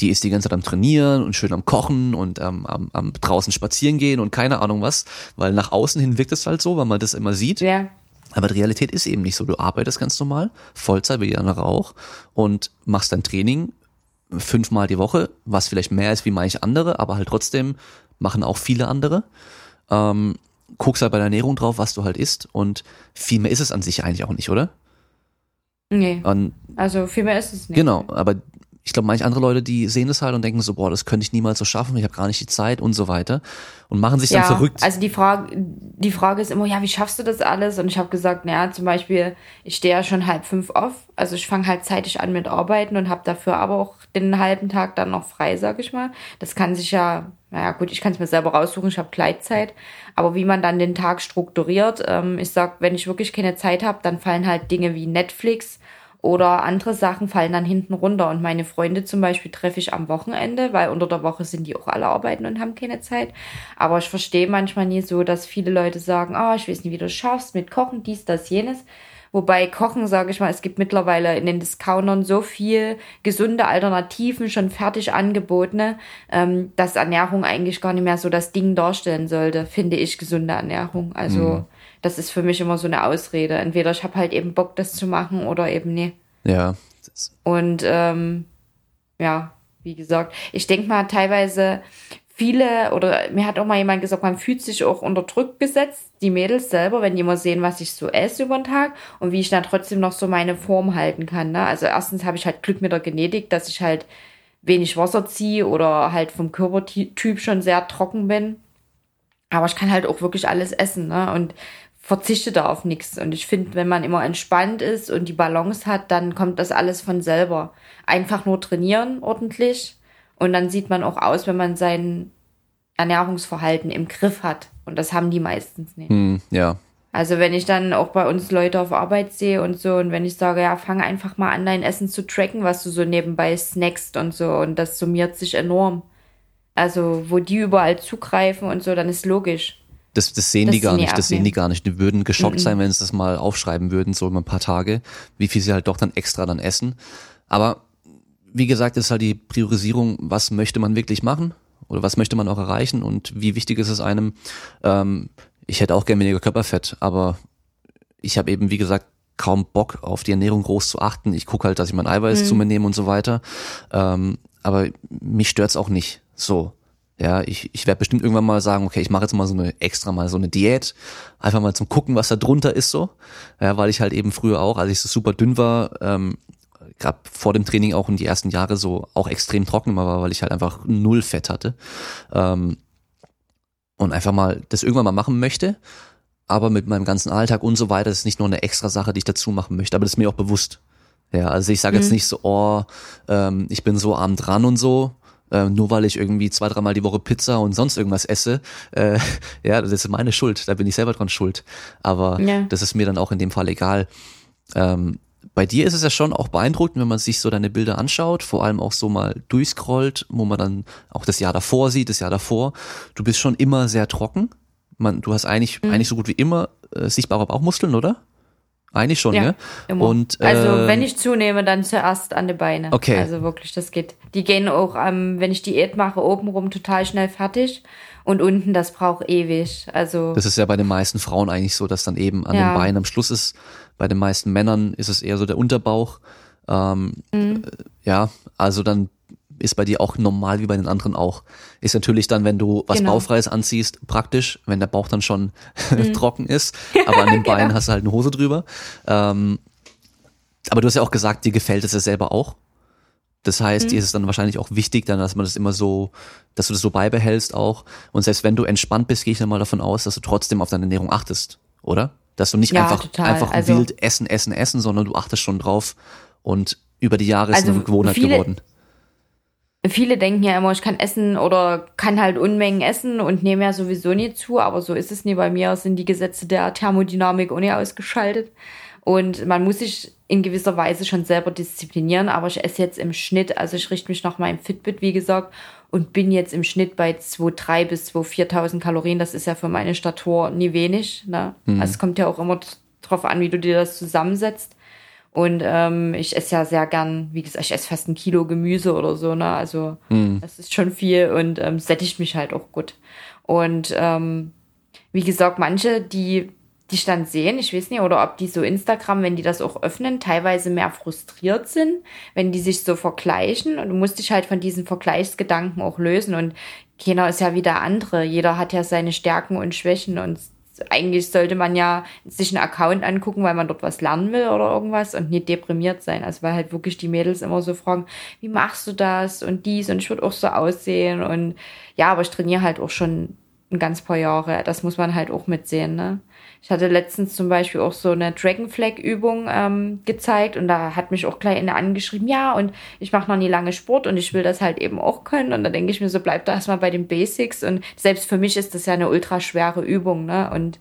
die ist die ganze Zeit am Trainieren und schön am Kochen und ähm, am, am draußen spazieren gehen und keine Ahnung was, weil nach außen hin wirkt es halt so, weil man das immer sieht. Ja. Aber die Realität ist eben nicht so. Du arbeitest ganz normal, Vollzeit wie andere auch und machst dein Training fünfmal die Woche, was vielleicht mehr ist wie manche andere, aber halt trotzdem machen auch viele andere. Ähm, guckst halt bei der Ernährung drauf, was du halt isst und viel mehr ist es an sich eigentlich auch nicht, oder? Nee. Und, also viel mehr ist es nicht. Genau, aber ich glaube, manche andere Leute, die sehen das halt und denken so, boah, das könnte ich niemals so schaffen, ich habe gar nicht die Zeit und so weiter und machen sich ja, dann verrückt. Also die Frage, die Frage ist immer, ja, wie schaffst du das alles? Und ich habe gesagt, naja, zum Beispiel, ich stehe ja schon halb fünf auf, also ich fange halt zeitig an mit Arbeiten und habe dafür aber auch den halben Tag dann noch frei, sag ich mal. Das kann sich ja, naja gut, ich kann es mir selber raussuchen, ich habe Gleitzeit, aber wie man dann den Tag strukturiert, ähm, ich sag, wenn ich wirklich keine Zeit habe, dann fallen halt Dinge wie Netflix oder andere Sachen fallen dann hinten runter. Und meine Freunde zum Beispiel treffe ich am Wochenende, weil unter der Woche sind die auch alle arbeiten und haben keine Zeit. Aber ich verstehe manchmal nie so, dass viele Leute sagen, ah, oh, ich weiß nicht, wie du es schaffst mit Kochen, dies, das, jenes. Wobei Kochen, sage ich mal, es gibt mittlerweile in den Discountern so viel gesunde Alternativen, schon fertig angebotene, ähm, dass Ernährung eigentlich gar nicht mehr so das Ding darstellen sollte, finde ich, gesunde Ernährung. Also mhm das ist für mich immer so eine Ausrede. Entweder ich habe halt eben Bock, das zu machen oder eben nee. Ja. Und ähm, ja, wie gesagt, ich denke mal teilweise viele oder mir hat auch mal jemand gesagt, man fühlt sich auch unter Druck gesetzt, die Mädels selber, wenn die immer sehen, was ich so esse über den Tag und wie ich dann trotzdem noch so meine Form halten kann. Ne? Also erstens habe ich halt Glück mit der Genetik, dass ich halt wenig Wasser ziehe oder halt vom Körpertyp schon sehr trocken bin. Aber ich kann halt auch wirklich alles essen. Ne? Und verzichte da auf nichts. Und ich finde, wenn man immer entspannt ist und die Balance hat, dann kommt das alles von selber. Einfach nur trainieren ordentlich. Und dann sieht man auch aus, wenn man sein Ernährungsverhalten im Griff hat. Und das haben die meistens nicht. Hm, ja. Also wenn ich dann auch bei uns Leute auf Arbeit sehe und so und wenn ich sage, ja, fang einfach mal an, dein Essen zu tracken, was du so nebenbei snackst und so und das summiert sich enorm. Also wo die überall zugreifen und so, dann ist logisch. Das, das sehen das die gar nicht, das sehen die gar nicht. Die würden geschockt mhm. sein, wenn sie das mal aufschreiben würden, so über ein paar Tage, wie viel sie halt doch dann extra dann essen. Aber wie gesagt, ist halt die Priorisierung, was möchte man wirklich machen oder was möchte man auch erreichen und wie wichtig ist es einem. Ähm, ich hätte auch gerne weniger Körperfett, aber ich habe eben, wie gesagt, kaum Bock auf die Ernährung groß zu achten. Ich gucke halt, dass ich mein Eiweiß mhm. zu mir nehme und so weiter. Ähm, aber mich stört's auch nicht so. Ja, ich, ich werde bestimmt irgendwann mal sagen, okay, ich mache jetzt mal so eine extra mal so eine Diät, einfach mal zum gucken, was da drunter ist so. Ja, weil ich halt eben früher auch, als ich so super dünn war, ähm, gerade vor dem Training auch in die ersten Jahre so auch extrem trocken war, weil ich halt einfach null Fett hatte. Ähm, und einfach mal das irgendwann mal machen möchte aber mit meinem ganzen Alltag und so weiter ist nicht nur eine extra Sache, die ich dazu machen möchte, aber das ist mir auch bewusst. Ja, also ich sage jetzt mhm. nicht so, oh, ähm, ich bin so arm dran und so, äh, nur weil ich irgendwie zwei, dreimal die Woche Pizza und sonst irgendwas esse. Äh, ja, das ist meine Schuld, da bin ich selber dran schuld. Aber ja. das ist mir dann auch in dem Fall egal. Ähm, bei dir ist es ja schon auch beeindruckend, wenn man sich so deine Bilder anschaut, vor allem auch so mal durchscrollt, wo man dann auch das Jahr davor sieht, das Jahr davor. Du bist schon immer sehr trocken man, du hast eigentlich, mhm. eigentlich so gut wie immer äh, sichtbare Bauchmuskeln, oder? Eigentlich schon, ja. Ne? Immer. Und, äh, also wenn ich zunehme, dann zuerst an die Beine. Okay. Also wirklich, das geht. Die gehen auch, ähm, wenn ich Diät mache, obenrum total schnell fertig und unten, das braucht ewig. Also das ist ja bei den meisten Frauen eigentlich so, dass dann eben an ja. den Beinen am Schluss ist. Bei den meisten Männern ist es eher so der Unterbauch. Ähm, mhm. Äh, ja, also dann ist bei dir auch normal wie bei den anderen auch. Ist natürlich dann, wenn du was genau. Baufreies anziehst, praktisch, wenn der Bauch dann schon mhm. trocken ist, aber an den Beinen genau. hast du halt eine Hose drüber. Ähm, aber du hast ja auch gesagt, dir gefällt es ja selber auch. Das heißt, mhm. dir ist es dann wahrscheinlich auch wichtig, dann, dass man das immer so, dass du das so beibehältst auch. Und selbst wenn du entspannt bist, gehe ich dann mal davon aus, dass du trotzdem auf deine Ernährung achtest, oder? Dass du nicht ja, einfach, einfach also, wild essen, essen, essen, sondern du achtest schon drauf und über die Jahre ist also eine Gewohnheit viele, geworden viele denken ja immer, ich kann essen oder kann halt Unmengen essen und nehme ja sowieso nie zu, aber so ist es nie. Bei mir sind die Gesetze der Thermodynamik ohne ausgeschaltet. Und man muss sich in gewisser Weise schon selber disziplinieren, aber ich esse jetzt im Schnitt, also ich richte mich nach meinem Fitbit, wie gesagt, und bin jetzt im Schnitt bei 2.3 bis 2.4.000 Kalorien. Das ist ja für meine Statur nie wenig. Ne? Mhm. Also es kommt ja auch immer drauf an, wie du dir das zusammensetzt. Und ähm, ich esse ja sehr gern, wie gesagt, ich esse fast ein Kilo Gemüse oder so, ne? Also mhm. das ist schon viel und ähm, sättigt mich halt auch gut. Und ähm, wie gesagt, manche, die die dann sehen, ich weiß nicht, oder ob die so Instagram, wenn die das auch öffnen, teilweise mehr frustriert sind, wenn die sich so vergleichen. Und du musst dich halt von diesen Vergleichsgedanken auch lösen. Und keiner ist ja wie der andere. Jeder hat ja seine Stärken und Schwächen und eigentlich sollte man ja sich einen Account angucken, weil man dort was lernen will oder irgendwas und nicht deprimiert sein. Also weil halt wirklich die Mädels immer so fragen, wie machst du das und dies und ich würde auch so aussehen und ja, aber ich trainiere halt auch schon ein ganz paar Jahre. Das muss man halt auch mitsehen, ne? Ich hatte letztens zum Beispiel auch so eine Dragon Flag Übung ähm, gezeigt und da hat mich auch gleich eine angeschrieben, ja, und ich mache noch nie lange Sport und ich will das halt eben auch können. Und da denke ich mir so, bleib da erstmal bei den Basics. Und selbst für mich ist das ja eine ultra schwere Übung, ne? Und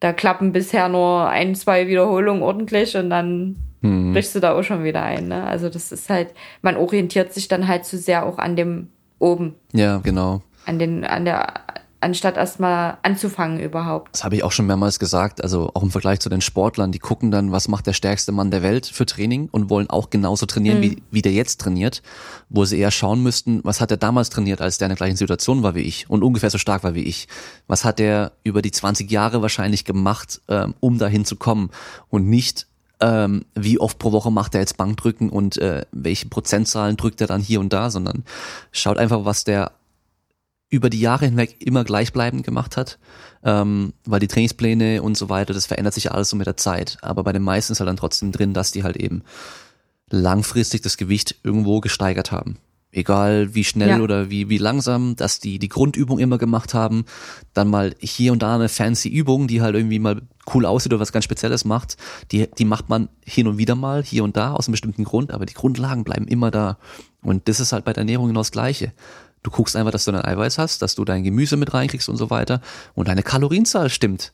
da klappen bisher nur ein, zwei Wiederholungen ordentlich und dann hm. brichst du da auch schon wieder ein. Ne? Also das ist halt, man orientiert sich dann halt zu sehr auch an dem oben. Ja, genau. An den, an der, anstatt erstmal anzufangen überhaupt. Das habe ich auch schon mehrmals gesagt, also auch im Vergleich zu den Sportlern, die gucken dann, was macht der stärkste Mann der Welt für Training und wollen auch genauso trainieren, mhm. wie, wie der jetzt trainiert, wo sie eher schauen müssten, was hat er damals trainiert, als der in der gleichen Situation war wie ich und ungefähr so stark war wie ich. Was hat er über die 20 Jahre wahrscheinlich gemacht, ähm, um dahin zu kommen und nicht ähm, wie oft pro Woche macht er jetzt Bankdrücken und äh, welche Prozentzahlen drückt er dann hier und da, sondern schaut einfach, was der über die Jahre hinweg immer gleichbleibend gemacht hat, ähm, weil die Trainingspläne und so weiter, das verändert sich ja alles so mit der Zeit. Aber bei den meisten ist halt dann trotzdem drin, dass die halt eben langfristig das Gewicht irgendwo gesteigert haben. Egal wie schnell ja. oder wie, wie langsam, dass die die Grundübung immer gemacht haben, dann mal hier und da eine fancy Übung, die halt irgendwie mal cool aussieht oder was ganz Spezielles macht, die, die macht man hin und wieder mal, hier und da, aus einem bestimmten Grund, aber die Grundlagen bleiben immer da. Und das ist halt bei der Ernährung genau das Gleiche. Du guckst einfach, dass du dein Eiweiß hast, dass du dein Gemüse mit reinkriegst und so weiter und deine Kalorienzahl stimmt.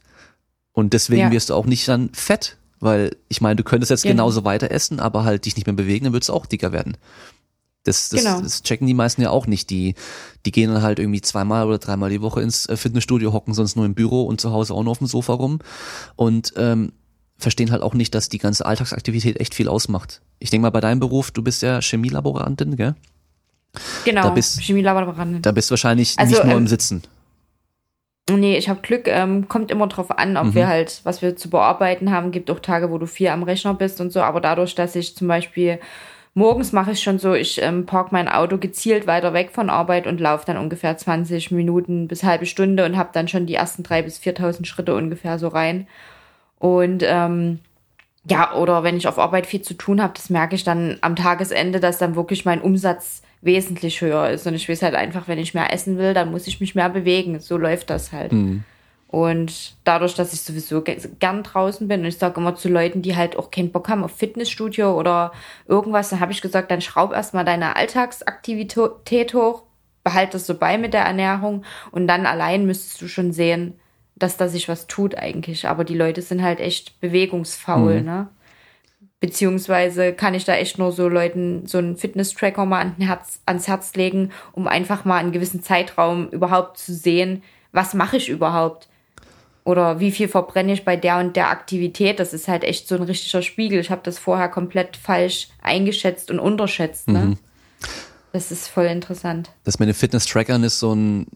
Und deswegen ja. wirst du auch nicht dann fett, weil ich meine, du könntest jetzt genau. genauso weiter essen, aber halt dich nicht mehr bewegen, dann würdest du auch dicker werden. Das, das, genau. das checken die meisten ja auch nicht. Die, die gehen dann halt irgendwie zweimal oder dreimal die Woche ins äh, Fitnessstudio, hocken sonst nur im Büro und zu Hause auch nur auf dem Sofa rum. Und ähm, verstehen halt auch nicht, dass die ganze Alltagsaktivität echt viel ausmacht. Ich denke mal, bei deinem Beruf, du bist ja Chemielaborantin, gell? Genau, da bist, Chemielaborantin. Da bist du wahrscheinlich also, nicht nur ähm, im Sitzen. Nee, ich habe Glück, ähm, kommt immer drauf an, ob mhm. wir halt, was wir zu bearbeiten haben. Gibt auch Tage, wo du viel am Rechner bist und so, aber dadurch, dass ich zum Beispiel morgens mache ich schon so, ich ähm, park mein Auto gezielt weiter weg von Arbeit und laufe dann ungefähr 20 Minuten bis halbe Stunde und habe dann schon die ersten drei bis 4.000 Schritte ungefähr so rein. Und ähm, ja, oder wenn ich auf Arbeit viel zu tun habe, das merke ich dann am Tagesende, dass dann wirklich mein Umsatz wesentlich höher ist. Und ich weiß halt einfach, wenn ich mehr essen will, dann muss ich mich mehr bewegen. So läuft das halt. Mhm. Und dadurch, dass ich sowieso gern draußen bin und ich sage immer zu Leuten, die halt auch keinen Bock haben auf Fitnessstudio oder irgendwas, dann habe ich gesagt, dann schraub erstmal deine Alltagsaktivität hoch, behalt das so bei mit der Ernährung und dann allein müsstest du schon sehen, dass da sich was tut eigentlich. Aber die Leute sind halt echt bewegungsfaul, mhm. ne? Beziehungsweise kann ich da echt nur so Leuten so einen Fitness-Tracker mal an Herz, ans Herz legen, um einfach mal einen gewissen Zeitraum überhaupt zu sehen, was mache ich überhaupt? Oder wie viel verbrenne ich bei der und der Aktivität? Das ist halt echt so ein richtiger Spiegel. Ich habe das vorher komplett falsch eingeschätzt und unterschätzt. Ne? Mhm. Das ist voll interessant. Das mit den Fitness-Trackern ist so ein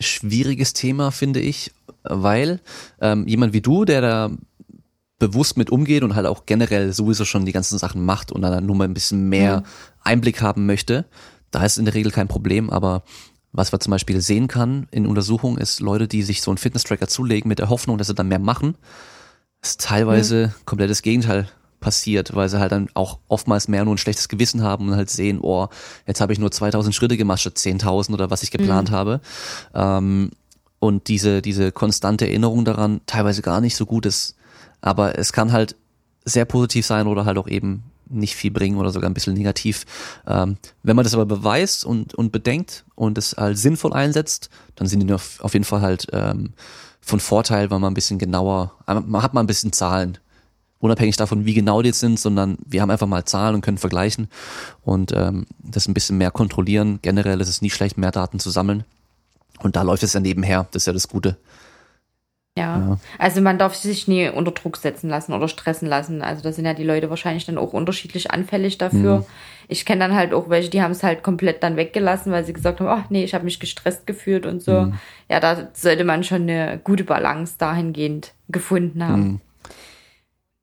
schwieriges Thema, finde ich, weil ähm, jemand wie du, der da bewusst mit umgeht und halt auch generell sowieso schon die ganzen Sachen macht und dann nur mal ein bisschen mehr mhm. Einblick haben möchte, da ist in der Regel kein Problem, aber was man zum Beispiel sehen kann in Untersuchungen ist Leute, die sich so einen Fitness-Tracker zulegen mit der Hoffnung, dass sie dann mehr machen, ist teilweise mhm. komplettes Gegenteil passiert, weil sie halt dann auch oftmals mehr nur ein schlechtes Gewissen haben und halt sehen, oh, jetzt habe ich nur 2000 Schritte gemacht statt 10.000 oder was ich geplant mhm. habe. Ähm, und diese, diese konstante Erinnerung daran teilweise gar nicht so gut ist, aber es kann halt sehr positiv sein oder halt auch eben nicht viel bringen oder sogar ein bisschen negativ. Ähm, wenn man das aber beweist und, und bedenkt und es halt sinnvoll einsetzt, dann sind die auf, auf jeden Fall halt ähm, von Vorteil, weil man ein bisschen genauer, man hat mal ein bisschen Zahlen. Unabhängig davon, wie genau die jetzt sind, sondern wir haben einfach mal Zahlen und können vergleichen und ähm, das ein bisschen mehr kontrollieren. Generell ist es nie schlecht, mehr Daten zu sammeln. Und da läuft es ja nebenher, das ist ja das Gute. Ja. ja. also man darf sich nie unter Druck setzen lassen oder stressen lassen. Also da sind ja die Leute wahrscheinlich dann auch unterschiedlich anfällig dafür. Mhm. Ich kenne dann halt auch welche, die haben es halt komplett dann weggelassen, weil sie gesagt haben, ach nee, ich habe mich gestresst gefühlt und so. Mhm. Ja, da sollte man schon eine gute Balance dahingehend gefunden haben. Mhm.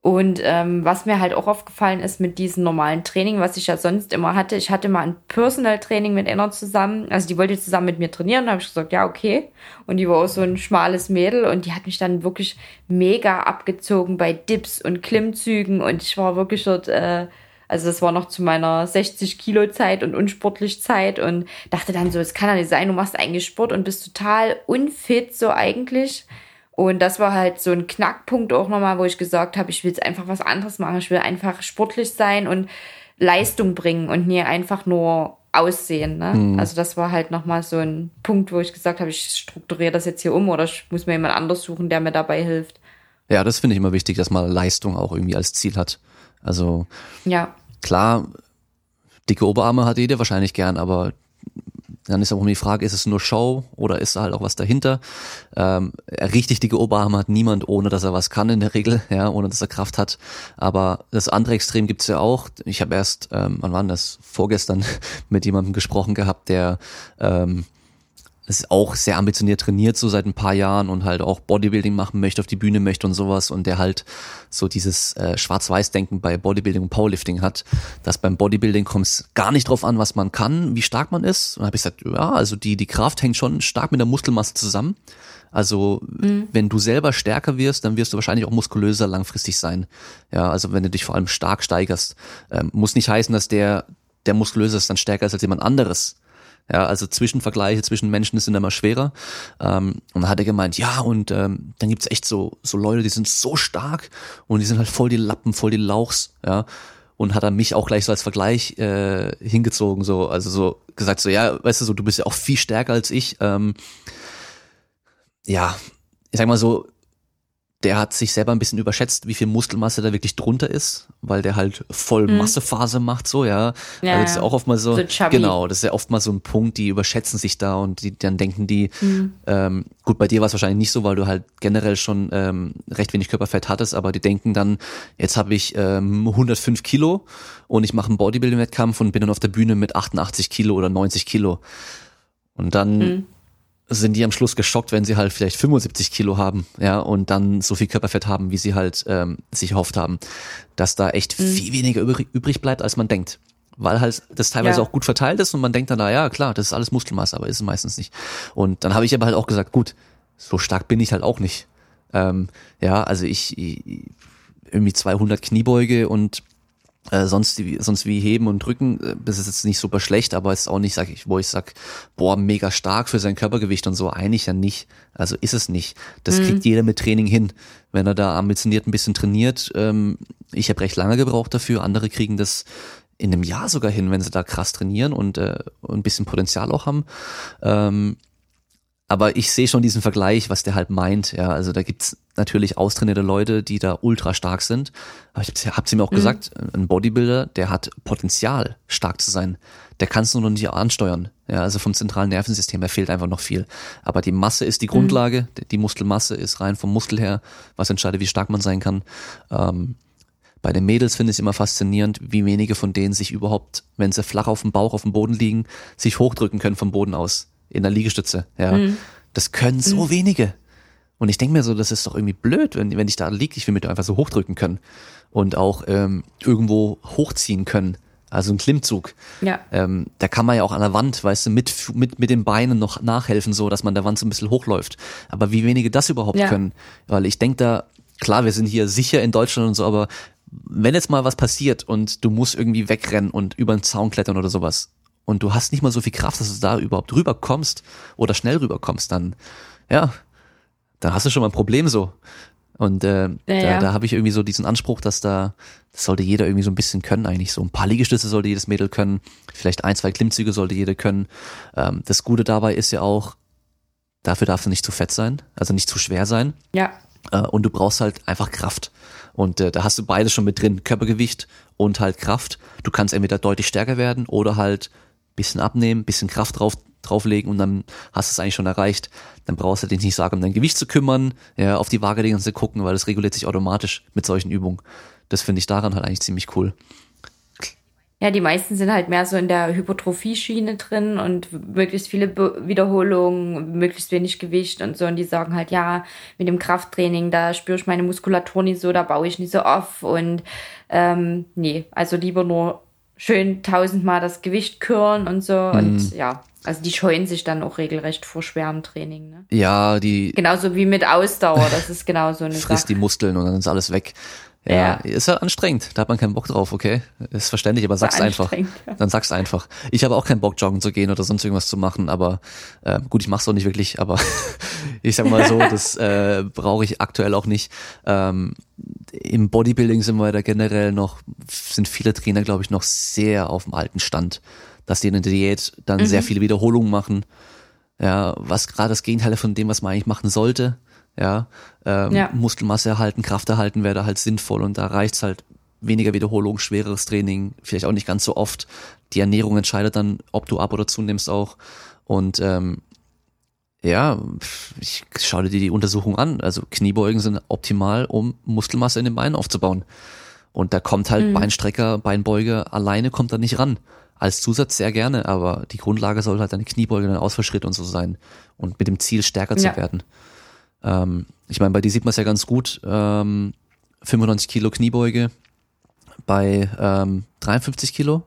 Und ähm, was mir halt auch aufgefallen ist mit diesem normalen Training, was ich ja sonst immer hatte, ich hatte mal ein Personal Training mit einer zusammen, also die wollte zusammen mit mir trainieren, da habe ich gesagt, ja, okay. Und die war auch so ein schmales Mädel und die hat mich dann wirklich mega abgezogen bei Dips und Klimmzügen und ich war wirklich dort, äh, also das war noch zu meiner 60 Kilo Zeit und unsportlich Zeit und dachte dann so, es kann ja nicht sein, du machst eigentlich Sport und bist total unfit so eigentlich. Und das war halt so ein Knackpunkt auch nochmal, wo ich gesagt habe, ich will jetzt einfach was anderes machen. Ich will einfach sportlich sein und Leistung bringen und nie einfach nur aussehen. Ne? Mhm. Also das war halt nochmal so ein Punkt, wo ich gesagt habe, ich strukturiere das jetzt hier um oder ich muss mir jemand anders suchen, der mir dabei hilft. Ja, das finde ich immer wichtig, dass man Leistung auch irgendwie als Ziel hat. Also ja. klar, dicke Oberarme hat jeder wahrscheinlich gern, aber dann ist auch immer die Frage, ist es nur Show oder ist da halt auch was dahinter? Ähm, richtig dicke Oberarme hat niemand, ohne dass er was kann in der Regel, ja, ohne dass er Kraft hat. Aber das andere Extrem gibt's ja auch. Ich habe erst, ähm, wann war das? Vorgestern mit jemandem gesprochen gehabt, der ähm, ist auch sehr ambitioniert trainiert, so seit ein paar Jahren und halt auch Bodybuilding machen möchte, auf die Bühne möchte und sowas und der halt so dieses äh, Schwarz-Weiß-Denken bei Bodybuilding und Powerlifting hat, dass beim Bodybuilding kommt es gar nicht drauf an, was man kann, wie stark man ist. Und habe ich gesagt, ja, also die, die Kraft hängt schon stark mit der Muskelmasse zusammen. Also mhm. wenn du selber stärker wirst, dann wirst du wahrscheinlich auch muskulöser langfristig sein. Ja, also wenn du dich vor allem stark steigerst, ähm, muss nicht heißen, dass der, der muskulöser ist, dann stärker ist als jemand anderes. Ja, also Zwischenvergleiche zwischen Menschen sind immer schwerer. Ähm, und dann hat er gemeint, ja, und ähm, dann gibt's echt so, so Leute, die sind so stark und die sind halt voll die Lappen, voll die Lauchs, ja. Und hat er mich auch gleich so als Vergleich äh, hingezogen, so, also so gesagt, so, ja, weißt du, so, du bist ja auch viel stärker als ich. Ähm, ja, ich sag mal so, der hat sich selber ein bisschen überschätzt, wie viel Muskelmasse da wirklich drunter ist, weil der halt voll mhm. Massephase macht, so, ja. ja also das ist ja auch oft mal so, so genau, das ist ja oft mal so ein Punkt, die überschätzen sich da und die, dann denken die, mhm. ähm, gut, bei dir war es wahrscheinlich nicht so, weil du halt generell schon ähm, recht wenig Körperfett hattest, aber die denken dann, jetzt habe ich ähm, 105 Kilo und ich mache einen Bodybuilding-Wettkampf und bin dann auf der Bühne mit 88 Kilo oder 90 Kilo. Und dann mhm sind die am Schluss geschockt, wenn sie halt vielleicht 75 Kilo haben, ja, und dann so viel Körperfett haben, wie sie halt ähm, sich erhofft haben, dass da echt mhm. viel weniger übrig, übrig bleibt, als man denkt. Weil halt das teilweise ja. auch gut verteilt ist und man denkt dann, na ja, klar, das ist alles Muskelmasse, aber ist es meistens nicht. Und dann habe ich aber halt auch gesagt, gut, so stark bin ich halt auch nicht. Ähm, ja, also ich, ich irgendwie 200 Kniebeuge und äh, sonst, sonst wie heben und drücken, äh, das ist jetzt nicht super schlecht, aber es ist auch nicht, sag ich, wo ich sag, boah, mega stark für sein Körpergewicht und so, eigentlich ja nicht. Also ist es nicht. Das mhm. kriegt jeder mit Training hin. Wenn er da ambitioniert ein bisschen trainiert, ähm, ich habe recht lange gebraucht dafür, andere kriegen das in einem Jahr sogar hin, wenn sie da krass trainieren und äh, ein bisschen Potenzial auch haben. Ähm, aber ich sehe schon diesen Vergleich, was der halt meint. Ja, also da gibt's natürlich austrainierte Leute, die da ultra stark sind. Aber ich hab's ihm auch mhm. gesagt, ein Bodybuilder, der hat Potenzial, stark zu sein. Der kannst du noch nicht ansteuern. Ja, also vom zentralen Nervensystem, da fehlt einfach noch viel. Aber die Masse ist die Grundlage. Mhm. Die Muskelmasse ist rein vom Muskel her, was entscheidet, wie stark man sein kann. Ähm, bei den Mädels finde ich es immer faszinierend, wie wenige von denen sich überhaupt, wenn sie flach auf dem Bauch auf dem Boden liegen, sich hochdrücken können vom Boden aus in der Liegestütze. Ja, mhm. das können so mhm. wenige. Und ich denke mir so, das ist doch irgendwie blöd, wenn, wenn ich da liege, ich will mich einfach so hochdrücken können und auch ähm, irgendwo hochziehen können. Also ein Klimmzug. Ja. Ähm, da kann man ja auch an der Wand, weißt du, mit, mit, mit den Beinen noch nachhelfen, so dass man der Wand so ein bisschen hochläuft. Aber wie wenige das überhaupt ja. können. Weil ich denke da, klar, wir sind hier sicher in Deutschland und so, aber wenn jetzt mal was passiert und du musst irgendwie wegrennen und über einen Zaun klettern oder sowas, und du hast nicht mal so viel Kraft, dass du da überhaupt rüberkommst oder schnell rüberkommst, dann, ja, dann hast du schon mal ein Problem so. Und äh, ja, da, da habe ich irgendwie so diesen Anspruch, dass da, das sollte jeder irgendwie so ein bisschen können eigentlich. So ein paar Liegestütze sollte jedes Mädel können, vielleicht ein, zwei Klimmzüge sollte jeder können. Ähm, das Gute dabei ist ja auch, dafür darf du nicht zu fett sein, also nicht zu schwer sein. Ja. Äh, und du brauchst halt einfach Kraft. Und äh, da hast du beides schon mit drin, Körpergewicht und halt Kraft. Du kannst entweder deutlich stärker werden oder halt bisschen abnehmen, bisschen Kraft drauf, drauflegen und dann hast du es eigentlich schon erreicht. Dann brauchst du dich nicht sagen, um dein Gewicht zu kümmern, ja, auf die Waage legen und zu gucken, weil das reguliert sich automatisch mit solchen Übungen. Das finde ich daran halt eigentlich ziemlich cool. Ja, die meisten sind halt mehr so in der Hypertrophie-Schiene drin und möglichst viele Be Wiederholungen, möglichst wenig Gewicht und so. Und die sagen halt, ja, mit dem Krafttraining, da spüre ich meine Muskulatur nicht so, da baue ich nicht so auf. Und ähm, nee, also lieber nur schön tausendmal das Gewicht küren und so. Mhm. Und ja, also die scheuen sich dann auch regelrecht vor schwerem Training. Ne? Ja, die. Genauso wie mit Ausdauer, das ist genau so eine Frisst Sache. die Muskeln und dann ist alles weg. Ja, ist ja anstrengend. Da hat man keinen Bock drauf, okay? Ist verständlich, aber sag's einfach. Ja. Dann sag's einfach. Ich habe auch keinen Bock, joggen zu gehen oder sonst irgendwas zu machen, aber äh, gut, ich mach's auch nicht wirklich, aber ich sag mal so, das äh, brauche ich aktuell auch nicht. Ähm, Im Bodybuilding sind wir da generell noch, sind viele Trainer, glaube ich, noch sehr auf dem alten Stand, dass die in der Diät dann mhm. sehr viele Wiederholungen machen. Ja, was gerade das Gegenteil von dem, was man eigentlich machen sollte ja, ähm, ja. Muskelmasse erhalten, Kraft erhalten wäre da halt sinnvoll und da reicht's halt weniger Wiederholung, schwereres Training, vielleicht auch nicht ganz so oft. Die Ernährung entscheidet dann, ob du ab oder zunimmst auch. Und ähm, ja, ich schau dir die Untersuchung an. Also Kniebeugen sind optimal, um Muskelmasse in den Beinen aufzubauen. Und da kommt halt mhm. Beinstrecker, Beinbeuge alleine kommt da nicht ran. Als Zusatz sehr gerne, aber die Grundlage soll halt deine Kniebeuge, dein Ausfallschritt und so sein. Und mit dem Ziel stärker ja. zu werden. Ähm, ich meine, bei dir sieht man es ja ganz gut. Ähm, 95 Kilo Kniebeuge bei ähm, 53 Kilo.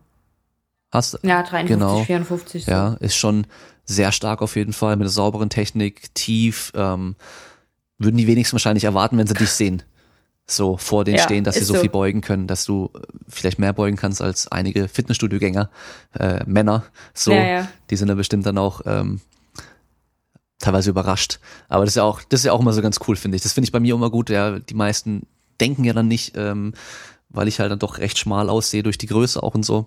Hast, ja, 53, genau, 54. So. Ja, ist schon sehr stark auf jeden Fall mit einer sauberen Technik, tief. Ähm, würden die wenigsten wahrscheinlich erwarten, wenn sie dich sehen. So vor denen ja, stehen, dass sie so, so, viel beugen können, dass du äh, vielleicht mehr beugen kannst als einige Fitnessstudio-Gänger, äh, Männer. So, ja, ja. die sind da bestimmt dann auch ähm, teilweise überrascht. Aber das ist ja auch, das ist ja auch immer so ganz cool, finde ich. Das finde ich bei mir immer gut. Ja, die meisten denken ja dann nicht, ähm, weil ich halt dann doch recht schmal aussehe durch die Größe auch und so.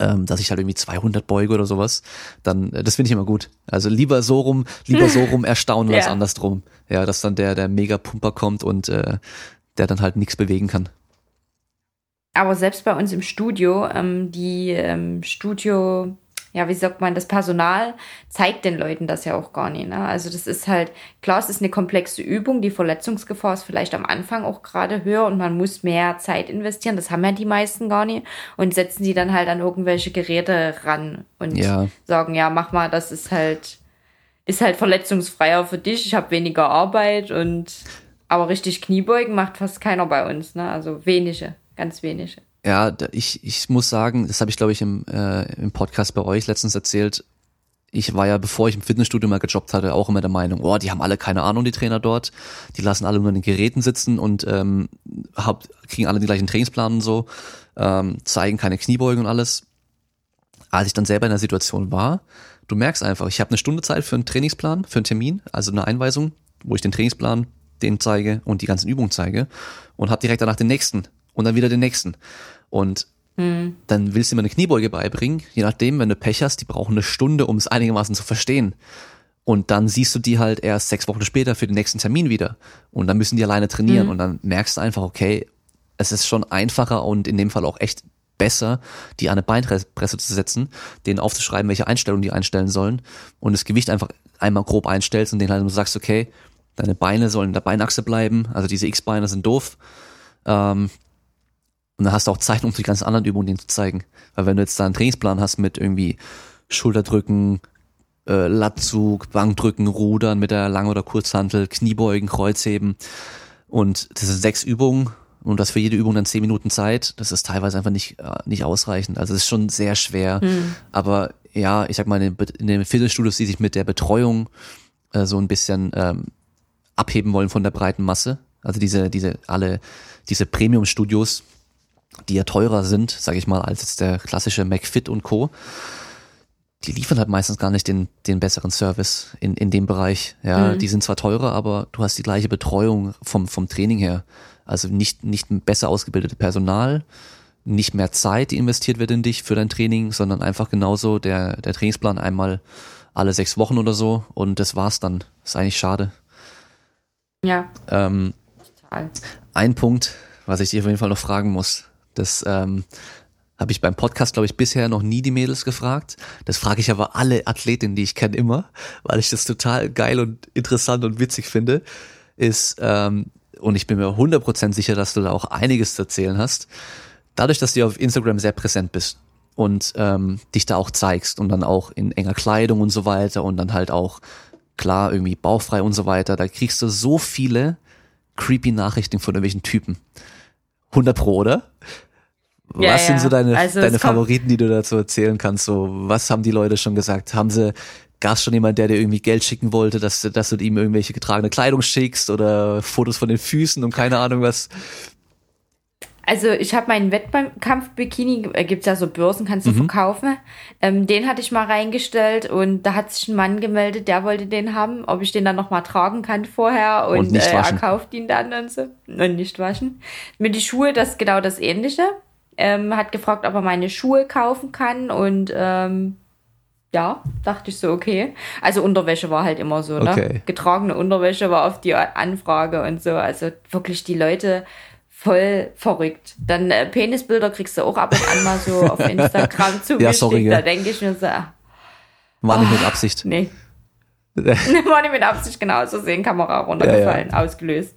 ähm, dass ich halt irgendwie 200 beuge oder sowas, dann äh, das finde ich immer gut. Also lieber so rum, lieber so rum erstaunen ja. als andersrum. Ja, dass dann der der Mega-Pumper kommt und äh, der dann halt nichts bewegen kann. Aber selbst bei uns im Studio, ähm, die ähm, Studio ja, wie sagt man, das Personal zeigt den Leuten das ja auch gar nicht. Ne? Also das ist halt, klar, es ist eine komplexe Übung, die Verletzungsgefahr ist vielleicht am Anfang auch gerade höher und man muss mehr Zeit investieren. Das haben ja die meisten gar nicht und setzen die dann halt an irgendwelche Geräte ran und ja. sagen, ja, mach mal, das ist halt, ist halt verletzungsfreier für dich, ich habe weniger Arbeit und aber richtig Kniebeugen macht fast keiner bei uns, ne? Also wenige, ganz wenige. Ja, ich, ich muss sagen, das habe ich glaube ich im, äh, im Podcast bei euch letztens erzählt. Ich war ja, bevor ich im Fitnessstudio mal gejobbt hatte, auch immer der Meinung, oh, die haben alle keine Ahnung, die Trainer dort. Die lassen alle nur in den Geräten sitzen und ähm, hab, kriegen alle den gleichen Trainingsplan und so, ähm, zeigen keine Kniebeugen und alles. Als ich dann selber in der Situation war, du merkst einfach, ich habe eine Stunde Zeit für einen Trainingsplan, für einen Termin, also eine Einweisung, wo ich den Trainingsplan, den zeige und die ganzen Übungen zeige und habe direkt danach den nächsten und dann wieder den nächsten. Und hm. dann willst du ihm eine Kniebeuge beibringen, je nachdem, wenn du Pech hast, die brauchen eine Stunde, um es einigermaßen zu verstehen. Und dann siehst du die halt erst sechs Wochen später für den nächsten Termin wieder. Und dann müssen die alleine trainieren. Hm. Und dann merkst du einfach, okay, es ist schon einfacher und in dem Fall auch echt besser, die an eine Beinpresse zu setzen, denen aufzuschreiben, welche Einstellungen die einstellen sollen und das Gewicht einfach einmal grob einstellst und denen halt sagst, okay, deine Beine sollen in der Beinachse bleiben, also diese X-Beine sind doof, ähm, und dann hast du auch Zeit, um die ganzen anderen Übungen denen zu zeigen. Weil wenn du jetzt da einen Trainingsplan hast mit irgendwie Schulterdrücken, äh, Latzug, Bankdrücken, Rudern mit der Lang- oder Kurzhantel, Kniebeugen, Kreuzheben und das sind sechs Übungen und das für jede Übung dann zehn Minuten Zeit, das ist teilweise einfach nicht, äh, nicht ausreichend. Also es ist schon sehr schwer. Mhm. Aber ja, ich sag mal, in den, in den Fitnessstudios, die sich mit der Betreuung äh, so ein bisschen ähm, abheben wollen von der breiten Masse, also diese, diese, alle, diese Premium-Studios, die ja teurer sind, sage ich mal, als jetzt der klassische McFit und Co. Die liefern halt meistens gar nicht den, den besseren Service in, in dem Bereich. Ja, mhm. die sind zwar teurer, aber du hast die gleiche Betreuung vom, vom Training her. Also nicht, nicht besser ausgebildete Personal, nicht mehr Zeit, die investiert wird in dich für dein Training, sondern einfach genauso der, der Trainingsplan einmal alle sechs Wochen oder so und das war's dann. Ist eigentlich schade. Ja. Ähm, Total. Ein Punkt, was ich dir auf jeden Fall noch fragen muss. Das ähm, habe ich beim Podcast, glaube ich, bisher noch nie die Mädels gefragt. Das frage ich aber alle Athletinnen, die ich kenne, immer, weil ich das total geil und interessant und witzig finde. Ist, ähm, und ich bin mir 100% sicher, dass du da auch einiges zu erzählen hast. Dadurch, dass du auf Instagram sehr präsent bist und ähm, dich da auch zeigst und dann auch in enger Kleidung und so weiter und dann halt auch klar irgendwie bauchfrei und so weiter, da kriegst du so viele creepy Nachrichten von irgendwelchen Typen. 100 pro, oder? Ja, was sind so deine, also deine Favoriten, die du dazu erzählen kannst? So, was haben die Leute schon gesagt? Haben sie, gab es schon jemand, der dir irgendwie Geld schicken wollte, dass, dass du ihm irgendwelche getragene Kleidung schickst oder Fotos von den Füßen und keine Ahnung was? Also ich habe meinen Wettkampf-Bikini, äh, gibt's ja so Börsen, kannst du mhm. verkaufen. Ähm, den hatte ich mal reingestellt und da hat sich ein Mann gemeldet, der wollte den haben, ob ich den dann nochmal tragen kann vorher und, und äh, er kauft ihn dann und so. Und nicht waschen. Mit die Schuhe, das ist genau das ähnliche ähm, hat gefragt, ob er meine Schuhe kaufen kann und ähm, ja, dachte ich so, okay. Also Unterwäsche war halt immer so, ne? Okay. Getragene Unterwäsche war oft die Anfrage und so. Also wirklich die Leute voll verrückt. Dann äh, Penisbilder kriegst du auch ab und an mal so auf Instagram zugeschickt. ja, sorry, Da denke ich mir so, war nicht mit ah, Absicht. Nee. war nicht mit Absicht, genau, so sehen, Kamera runtergefallen, ja, ja. ausgelöst.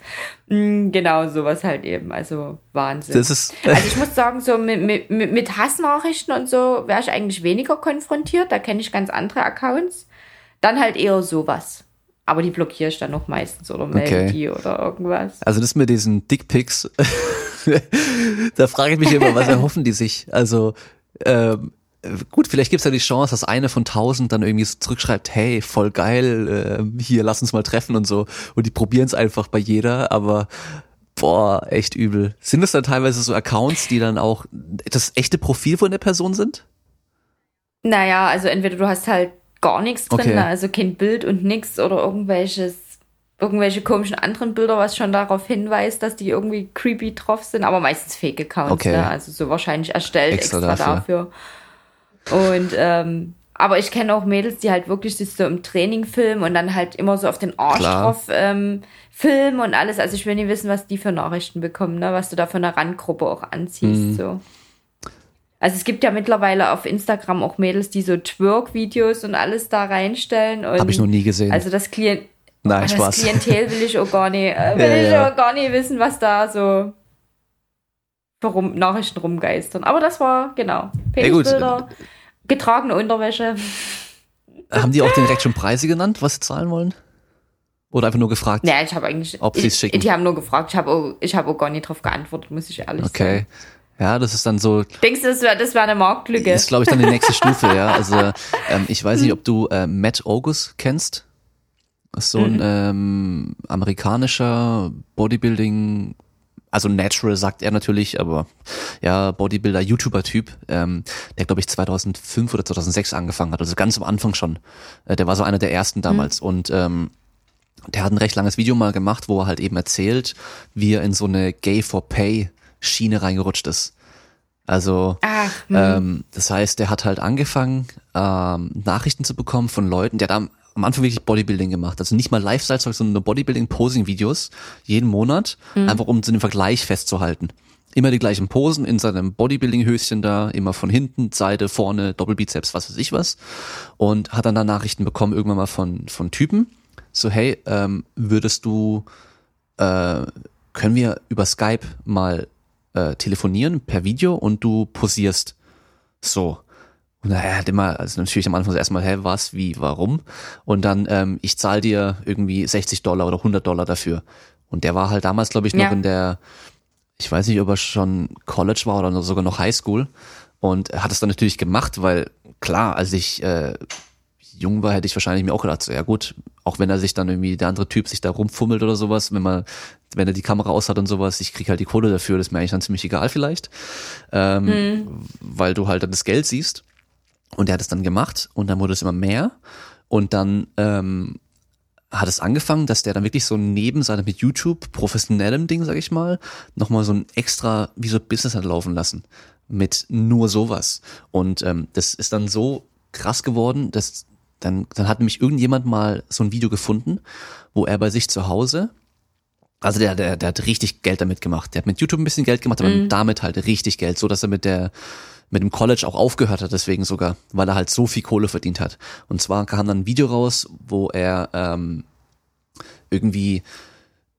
Mm, genau, sowas halt eben, also Wahnsinn. Also ich muss sagen, so mit, mit, mit Hassnachrichten und so wäre ich eigentlich weniger konfrontiert, da kenne ich ganz andere Accounts. Dann halt eher sowas. Aber die blockiere ich dann noch meistens oder melde okay. die oder irgendwas. Also das mit diesen Dickpics, da frage ich mich immer, was erhoffen die sich? Also ähm, gut, vielleicht gibt's ja die Chance, dass eine von tausend dann irgendwie so zurückschreibt, hey, voll geil, äh, hier, lass uns mal treffen und so. Und die probieren es einfach bei jeder, aber boah, echt übel. Sind das dann teilweise so Accounts, die dann auch das echte Profil von der Person sind? Naja, also entweder du hast halt gar nichts drin, okay. also kein Bild und nix oder irgendwelches irgendwelche komischen anderen Bilder, was schon darauf hinweist, dass die irgendwie creepy drauf sind, aber meistens Fake-Accounts, okay. ne? also so wahrscheinlich erstellt extra, extra dafür. dafür. Und ähm, aber ich kenne auch Mädels, die halt wirklich sich so im Training filmen und dann halt immer so auf den Arsch Klar. drauf ähm, filmen und alles. Also ich will nicht wissen, was die für Nachrichten bekommen, ne? was du da von der Randgruppe auch anziehst. Mhm. So. Also es gibt ja mittlerweile auf Instagram auch Mädels, die so Twerk-Videos und alles da reinstellen. Habe ich noch nie gesehen. Also das Klient Nein, das Spaß. Klientel will ich auch gar nicht, äh, will Ja, ich ja. auch gar nicht wissen, was da so für rum, Nachrichten rumgeistern. Aber das war, genau, Ja. Penisbilder, getragene Unterwäsche. Haben die auch direkt schon Preise genannt, was sie zahlen wollen? Oder einfach nur gefragt? Ja, ich habe eigentlich, Ob sie's ich, schicken. die haben nur gefragt, ich habe auch, ich habe auch gar nicht drauf geantwortet, muss ich ehrlich Okay. sagen. Ja, das ist dann so, Denkst du, das wäre das wär eine Marktlücke? ist glaube ich dann die nächste Stufe, ja. Also ähm, ich weiß nicht, ob du äh, Matt August kennst. Das ist so ein ähm, amerikanischer Bodybuilding, also Natural sagt er natürlich, aber ja, Bodybuilder, YouTuber-Typ, ähm, der glaube ich 2005 oder 2006 angefangen hat, also ganz am Anfang schon. Äh, der war so einer der ersten damals und ähm, der hat ein recht langes Video mal gemacht, wo er halt eben erzählt, wie er in so eine Gay for Pay Schiene reingerutscht ist. Also Ach, hm. ähm, das heißt, der hat halt angefangen, ähm, Nachrichten zu bekommen von Leuten, der hat am, Anfang wirklich Bodybuilding gemacht. Also nicht mal Lifestyle-Zeug, sondern nur Bodybuilding-Posing-Videos jeden Monat, einfach um so den Vergleich festzuhalten. Immer die gleichen Posen in seinem Bodybuilding-Höschen da, immer von hinten, Seite, vorne, Doppelbizeps, was weiß ich was. Und hat dann da Nachrichten bekommen, irgendwann mal von, von Typen. So, hey, ähm, würdest du, äh, können wir über Skype mal äh, telefonieren per Video und du posierst so. Und er hat immer, also natürlich am Anfang so erstmal, hä, was, wie, warum? Und dann, ähm, ich zahle dir irgendwie 60 Dollar oder 100 Dollar dafür. Und der war halt damals, glaube ich, noch Ja. in der, ich weiß nicht, ob er schon College war oder sogar noch Highschool. Und er hat es dann natürlich gemacht, weil klar, als ich äh, jung war, hätte ich wahrscheinlich mir auch gedacht, so, ja gut, auch wenn er sich dann irgendwie, der andere Typ sich da rumfummelt oder sowas, wenn man, wenn er die Kamera aus hat und sowas, ich krieg halt die Kohle dafür, das ist mir eigentlich dann ziemlich egal vielleicht, ähm, weil du halt dann das Geld siehst. Und er hat es dann gemacht und dann wurde es immer mehr und dann ähm, hat es angefangen, dass der dann wirklich so neben seinem mit YouTube professionellem Ding, sag ich mal, nochmal so ein extra, wie so Business hat laufen lassen mit nur sowas. Und ähm, das ist dann so krass geworden, dass dann, dann hat nämlich irgendjemand mal so ein Video gefunden, wo er bei sich zu Hause, also der, der, der hat richtig Geld damit gemacht. Der hat mit YouTube ein bisschen Geld gemacht, aber damit halt richtig Geld, so dass er mit der mit dem College auch aufgehört hat, deswegen sogar, weil er halt so viel Kohle verdient hat. Und zwar kam dann ein Video raus, wo er ähm, irgendwie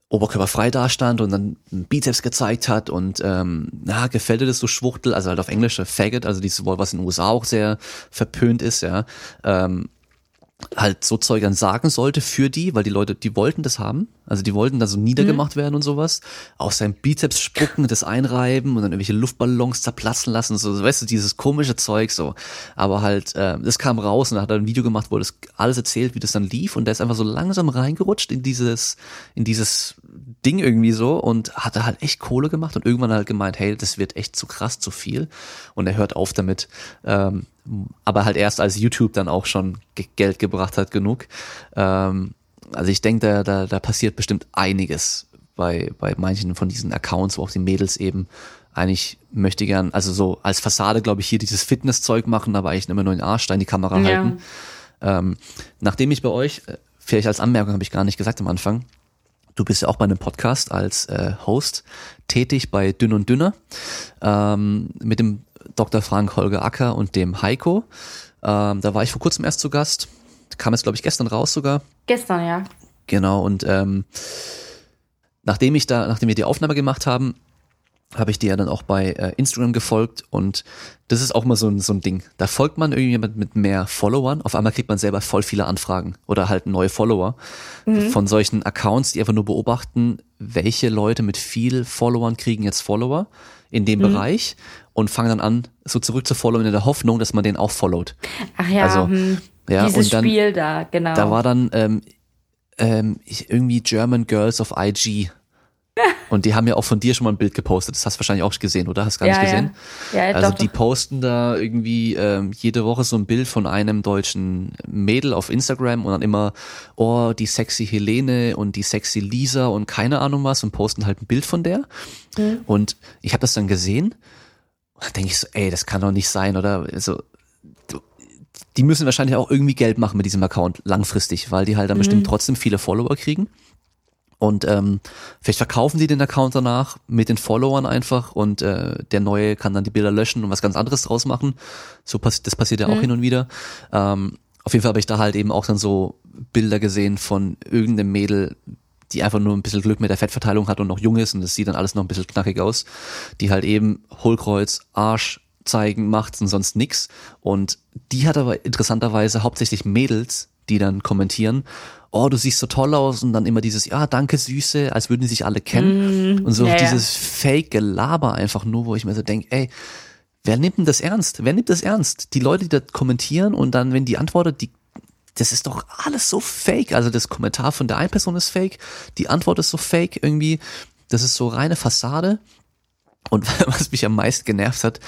oberkörperfrei dastand und dann einen Bizeps gezeigt hat und ähm, na, gefällt dir das so Schwuchtel, also halt auf Englisch äh, Faggot, also dieses Wort, was in den USA auch sehr verpönt ist, ja, ähm, halt so Zeug dann sagen sollte für die, weil die Leute, die wollten das haben, also die wollten da so niedergemacht werden und sowas, aus seinem Bizeps spucken, das einreiben und dann irgendwelche Luftballons zerplatzen lassen, so, weißt du, dieses komische Zeug so, aber halt, äh, das kam raus und da hat er ein Video gemacht, wo er das alles erzählt, wie das dann lief. Und der ist einfach so langsam reingerutscht in dieses, in dieses Ding irgendwie so und hat da halt echt Kohle gemacht und irgendwann halt gemeint, hey, das wird echt zu krass, zu viel und er hört auf damit, ähm, aber halt erst als YouTube dann auch schon Ge- Geld gebracht hat genug. Ähm, also ich denke, da, da, da passiert bestimmt einiges bei, bei manchen von diesen Accounts, wo auch die Mädels eben eigentlich möchte gern, also so als Fassade, glaube ich, hier dieses Fitnesszeug machen, aber eigentlich immer nur den Arsch da in die Kamera Ja. halten. Ähm, nachdem ich bei euch, äh, vielleicht als Anmerkung habe ich gar nicht gesagt am Anfang, du bist ja auch bei einem Podcast als äh, Host tätig bei Dünn und Dünner ähm, mit dem Dr. Frank Holger Acker und dem Heiko. Ähm, da war ich vor kurzem erst zu Gast. Kam jetzt, glaube ich, gestern raus sogar. Gestern, ja. Genau, und ähm, nachdem ich da, nachdem wir die Aufnahme gemacht haben, habe ich dir ja dann auch bei äh, Instagram gefolgt und das ist auch mal so ein, so ein Ding. Da folgt man irgendjemand mit mehr Followern, auf einmal kriegt man selber voll viele Anfragen oder halt neue Follower von solchen Accounts, die einfach nur beobachten, welche Leute mit viel Followern kriegen jetzt Follower in dem Bereich und fangen dann an, so zurück zu followen in der Hoffnung, dass man den auch followt. Ach ja, Also, hm, ja, dieses und dann- Spiel da, genau. Da war dann ähm, ähm, irgendwie German Girls of IG. Und die haben ja auch von dir schon mal ein Bild gepostet. Das hast du wahrscheinlich auch gesehen, oder? Hast gar ja, nicht gesehen? Ja, ja Also doch, die doch. posten da irgendwie ähm, jede Woche so ein Bild von einem deutschen Mädel auf Instagram und dann immer, oh, die sexy Helene und die sexy Lisa und keine Ahnung was und posten halt ein Bild von der. Und ich habe das dann gesehen und dann denke ich so, ey, das kann doch nicht sein, oder? Also, die müssen wahrscheinlich auch irgendwie Geld machen mit diesem Account langfristig, weil die halt dann mhm. bestimmt trotzdem viele Follower kriegen. Und ähm, vielleicht verkaufen die den Account danach mit den Followern einfach und äh, der neue kann dann die Bilder löschen und was ganz anderes draus machen. So passiert das passiert ja auch mhm. hin und wieder. Ähm, auf jeden Fall habe ich da halt eben auch dann so Bilder gesehen von irgendeinem Mädel, die einfach nur ein bisschen Glück mit der Fettverteilung hat und noch jung ist und das sieht dann alles noch ein bisschen knackig aus, die halt eben Hohlkreuz, Arsch zeigen macht und sonst nix. Und die hat aber interessanterweise hauptsächlich Mädels, die dann kommentieren oh, du siehst so toll aus und dann immer dieses, ja, danke Süße, als würden die sich alle kennen. Mm, und so ja, dieses Fake-Gelaber einfach nur, wo ich mir so denke, ey, wer nimmt denn das ernst? Wer nimmt das ernst? Die Leute, die da kommentieren und dann, wenn die antwortet, die, das ist doch alles so fake. Also das Kommentar von der einen Person ist fake, die Antwort ist so fake irgendwie. Das ist so reine Fassade. Und was mich am meisten genervt hat,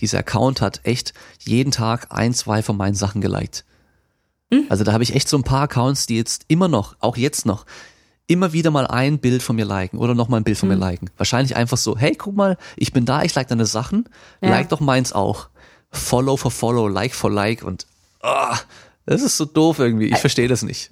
dieser Account hat echt jeden Tag ein, zwei von meinen Sachen geliked. Hm? Also da habe ich echt so ein paar Accounts, die jetzt immer noch, auch jetzt noch, immer wieder mal ein Bild von mir liken oder noch mal ein Bild von mhm. mir hm. liken. Wahrscheinlich einfach so, hey, guck mal, ich bin da, ich like deine Sachen, ja. like doch meins auch. Follow for Follow, Like for Like und oh, das ist so doof irgendwie. Ich verstehe das nicht.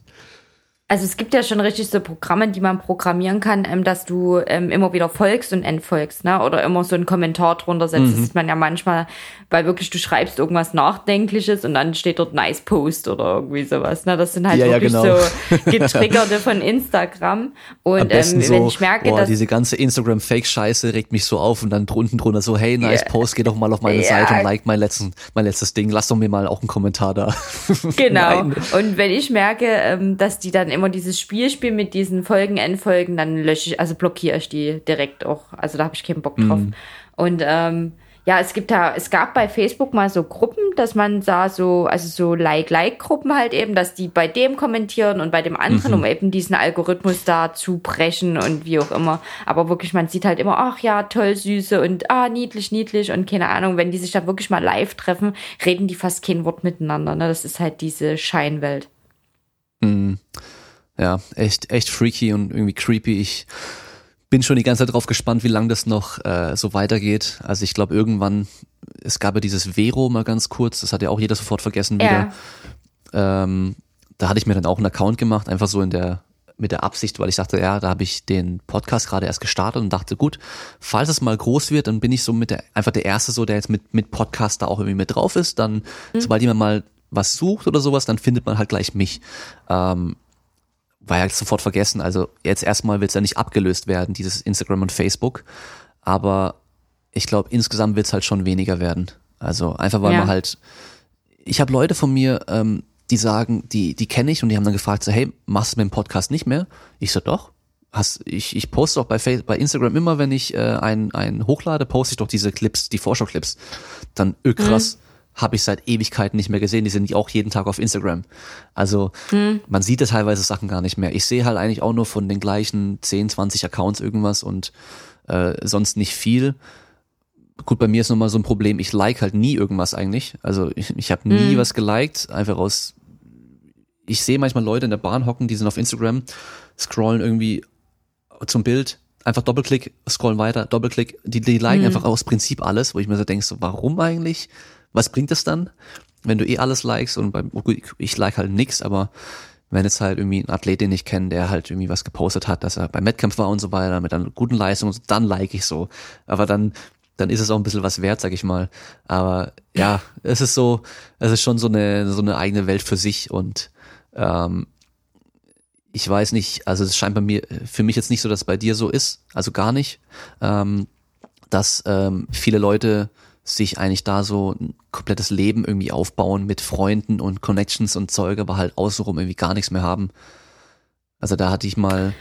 Also es gibt ja schon richtig so Programme, die man programmieren kann, ähm, dass du ähm, immer wieder folgst und entfolgst, ne? Oder immer so einen Kommentar drunter setzt. Mhm. Das ist man ja manchmal, weil wirklich du schreibst irgendwas Nachdenkliches und dann steht dort Nice Post oder irgendwie sowas. Ne? Das sind halt ja, wirklich ja, genau. so Getriggerte von Instagram. Und ähm, so, wenn ich merke, boah, dass diese ganze Instagram-Fake-Scheiße regt mich so auf und dann unten drunter so, hey, nice yeah. Post, geh doch mal auf meine yeah. Seite und like mein letzten, mein letztes Ding. Lass doch mir mal auch einen Kommentar da. Genau. und wenn ich merke, ähm, dass die dann immer dieses Spiel spielen mit diesen Folgen, Endfolgen, dann lösche ich, also blockiere ich die direkt auch. Also da habe ich keinen Bock drauf. Mhm. Und ähm, ja, es gibt da, es gab bei Facebook mal so Gruppen, dass man sah so, also so Like-Like-Gruppen halt eben, dass die bei dem kommentieren und bei dem anderen, mhm. um eben diesen Algorithmus da zu brechen und wie auch immer. Aber wirklich, man sieht halt immer, ach ja, toll, süße und ah, niedlich, niedlich und keine Ahnung, wenn die sich da wirklich mal live treffen, reden die fast kein Wort miteinander. Ne? Das ist halt diese Scheinwelt. Mhm ja, echt, echt freaky und irgendwie creepy. Ich bin schon die ganze Zeit drauf gespannt, wie lange das noch äh, so weitergeht. Also ich glaube irgendwann, es gab ja dieses Vero mal ganz kurz, das hat ja auch jeder sofort vergessen wieder. Ja. Ähm, da hatte ich mir dann auch einen Account gemacht, einfach so in der mit der Absicht, weil ich dachte, ja, da habe ich den Podcast gerade erst gestartet und dachte, gut, falls es mal groß wird, dann bin ich so mit der einfach der erste so, der jetzt mit mit Podcast da auch irgendwie mit drauf ist. Dann, mhm. sobald jemand mal was sucht oder sowas, dann findet man halt gleich mich. Ähm, war ja sofort vergessen. Also jetzt erstmal wird es ja nicht abgelöst werden, dieses Instagram und Facebook. Aber ich glaube, insgesamt wird es halt schon weniger werden. Also einfach weil ja. man halt. Ich habe Leute von mir, ähm, die sagen, die, die kenne ich und die haben dann gefragt, so, hey, machst du mit dem Podcast nicht mehr? Ich so, doch. Hast, ich, ich poste auch bei, Facebook, bei Instagram immer, wenn ich äh, einen, einen hochlade, poste ich doch diese Clips, die Vorschau-Clips. Dann, öh, krass. Mhm habe ich seit Ewigkeiten nicht mehr gesehen. Die sind auch jeden Tag auf Instagram. Also hm. man sieht ja teilweise Sachen gar nicht mehr. Ich sehe halt eigentlich auch nur von den gleichen 10, 20 Accounts irgendwas und äh, sonst nicht viel. Gut, bei mir ist nochmal so ein Problem, ich like halt nie irgendwas eigentlich. Also ich, ich habe nie hm. was geliked, einfach aus. Ich sehe manchmal Leute in der Bahn hocken, die sind auf Instagram, scrollen irgendwie zum Bild, einfach Doppelklick, scrollen weiter, Doppelklick, die, die liken hm. einfach aus Prinzip alles, wo ich mir so denke, so, warum eigentlich? Was bringt es dann, wenn du eh alles likest und beim, ich like halt nix, aber wenn jetzt halt irgendwie ein Athlet, den ich kenne, der halt irgendwie was gepostet hat, dass er beim Wettkampf war und so weiter, mit einer guten Leistung, dann like ich so. Aber dann, dann ist es auch ein bisschen was wert, sag ich mal. Aber ja, es ist so, es ist schon so eine, so eine eigene Welt für sich und ähm, ich weiß nicht, also es scheint bei mir, für mich jetzt nicht so, dass es bei dir so ist, also gar nicht, ähm, dass ähm, viele Leute sich eigentlich da so ein komplettes Leben irgendwie aufbauen mit Freunden und Connections und Zeug, aber halt außenrum irgendwie gar nichts mehr haben. Also da hatte ich mal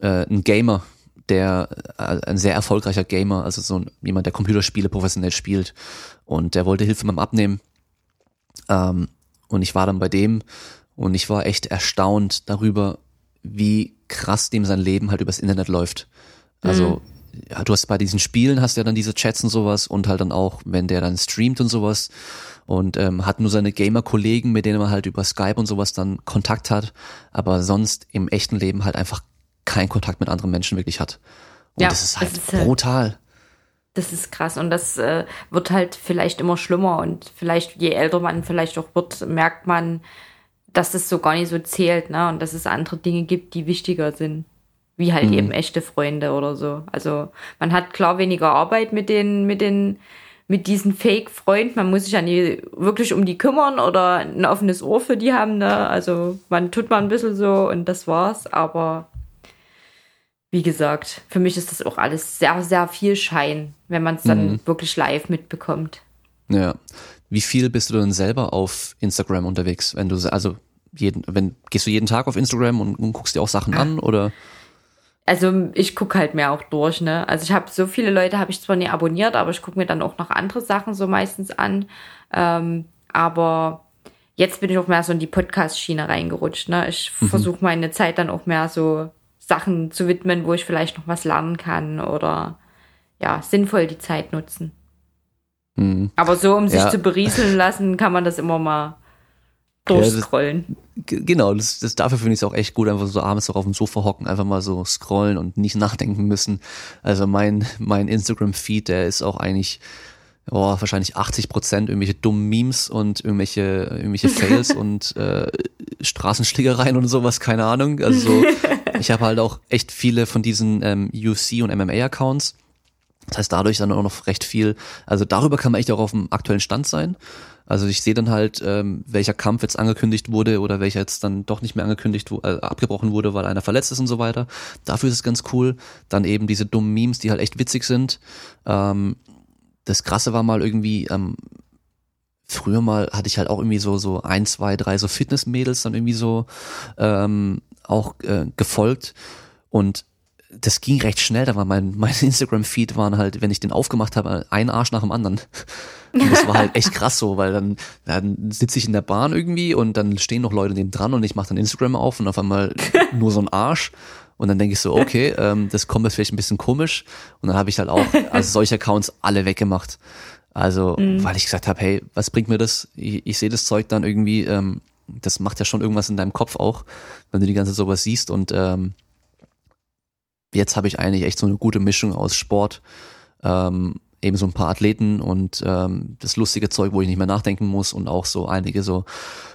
äh, einen Gamer, der äh, ein sehr erfolgreicher Gamer, also so ein, jemand, der Computerspiele professionell spielt und der wollte Hilfe beim Abnehmen. Ähm, und ich war dann bei dem und ich war echt erstaunt darüber, wie krass dem sein Leben halt übers Internet läuft. Also mhm ja, du hast bei diesen Spielen hast ja dann diese Chats und sowas und halt dann auch, wenn der dann streamt und sowas und ähm, hat nur seine Gamer-Kollegen, mit denen man halt über Skype und sowas dann Kontakt hat, aber sonst im echten Leben halt einfach keinen Kontakt mit anderen Menschen wirklich hat. Und ja, das ist halt das ist, brutal. Das ist krass und das äh, wird halt vielleicht immer schlimmer und vielleicht je älter man vielleicht auch wird, merkt man, dass das so gar nicht so zählt, ne? Und dass es andere Dinge gibt, die wichtiger sind. Wie halt mhm. eben echte Freunde oder so. Also man hat klar weniger Arbeit mit den, mit den, mit diesen Fake-Freunden. Man muss sich ja nie wirklich um die kümmern oder ein offenes Ohr für die haben, ne? Also man tut mal ein bisschen so und das war's, aber wie gesagt, für mich ist das auch alles sehr, sehr viel Schein, wenn man es dann mhm. wirklich live mitbekommt. Ja. Wie viel bist du denn selber auf Instagram unterwegs? Wenn du, also jeden, wenn, gehst du jeden Tag auf Instagram und, und guckst dir auch Sachen an oder? Also ich gucke halt mehr auch durch, ne? Also ich habe so viele Leute habe ich zwar nie abonniert, aber ich gucke mir dann auch noch andere Sachen so meistens an. Ähm, aber jetzt bin ich auch mehr so in die Podcast-Schiene reingerutscht, ne? Ich mhm. versuche meine Zeit dann auch mehr so Sachen zu widmen, wo ich vielleicht noch was lernen kann oder ja, sinnvoll die Zeit nutzen. Mhm. Aber so, um sich ja. zu berieseln lassen, kann man das immer mal durchscrollen. Ja, das, genau, das, das dafür finde ich es auch echt gut, einfach so abends noch auf dem Sofa hocken, einfach mal so scrollen und nicht nachdenken müssen. Also mein, mein Instagram-Feed, der ist auch eigentlich oh, wahrscheinlich 80 Prozent irgendwelche dummen Memes und irgendwelche, irgendwelche Fails und äh, Straßenschlägereien und sowas, keine Ahnung. Also so, ich habe halt auch echt viele von diesen ähm, UFC und MMA-Accounts. Das heißt, dadurch dann auch noch recht viel. Also darüber kann man echt auch auf dem aktuellen Stand sein. Also ich sehe dann halt, ähm, welcher Kampf jetzt angekündigt wurde oder welcher jetzt dann doch nicht mehr angekündigt, äh, abgebrochen wurde, weil einer verletzt ist und so weiter. Dafür ist es ganz cool. Dann eben diese dummen Memes, die halt echt witzig sind. Ähm, das Krasse war mal irgendwie, ähm, früher mal hatte ich halt auch irgendwie so, so ein, zwei, drei so Fitnessmädels dann irgendwie so ähm, auch äh, gefolgt und das ging recht schnell, da war mein, mein Instagram-Feed waren halt, wenn ich den aufgemacht habe, ein Arsch nach dem anderen. Und das war halt echt krass so, weil dann, dann sitze ich in der Bahn irgendwie und dann stehen noch Leute neben dran und ich mache dann Instagram auf und auf einmal nur so ein Arsch. Und dann denke ich so, okay, ähm, das kommt jetzt vielleicht ein bisschen komisch. Und dann habe ich halt auch also solche Accounts alle weggemacht. Also, mhm. weil ich gesagt habe, hey, was bringt mir das? Ich, ich sehe das Zeug dann irgendwie, ähm, das macht ja schon irgendwas in deinem Kopf auch, wenn du die ganze sowas siehst. Und ähm, jetzt habe ich eigentlich echt so eine gute Mischung aus Sport, ähm, eben so ein paar Athleten und ähm, das lustige Zeug, wo ich nicht mehr nachdenken muss und auch so einige so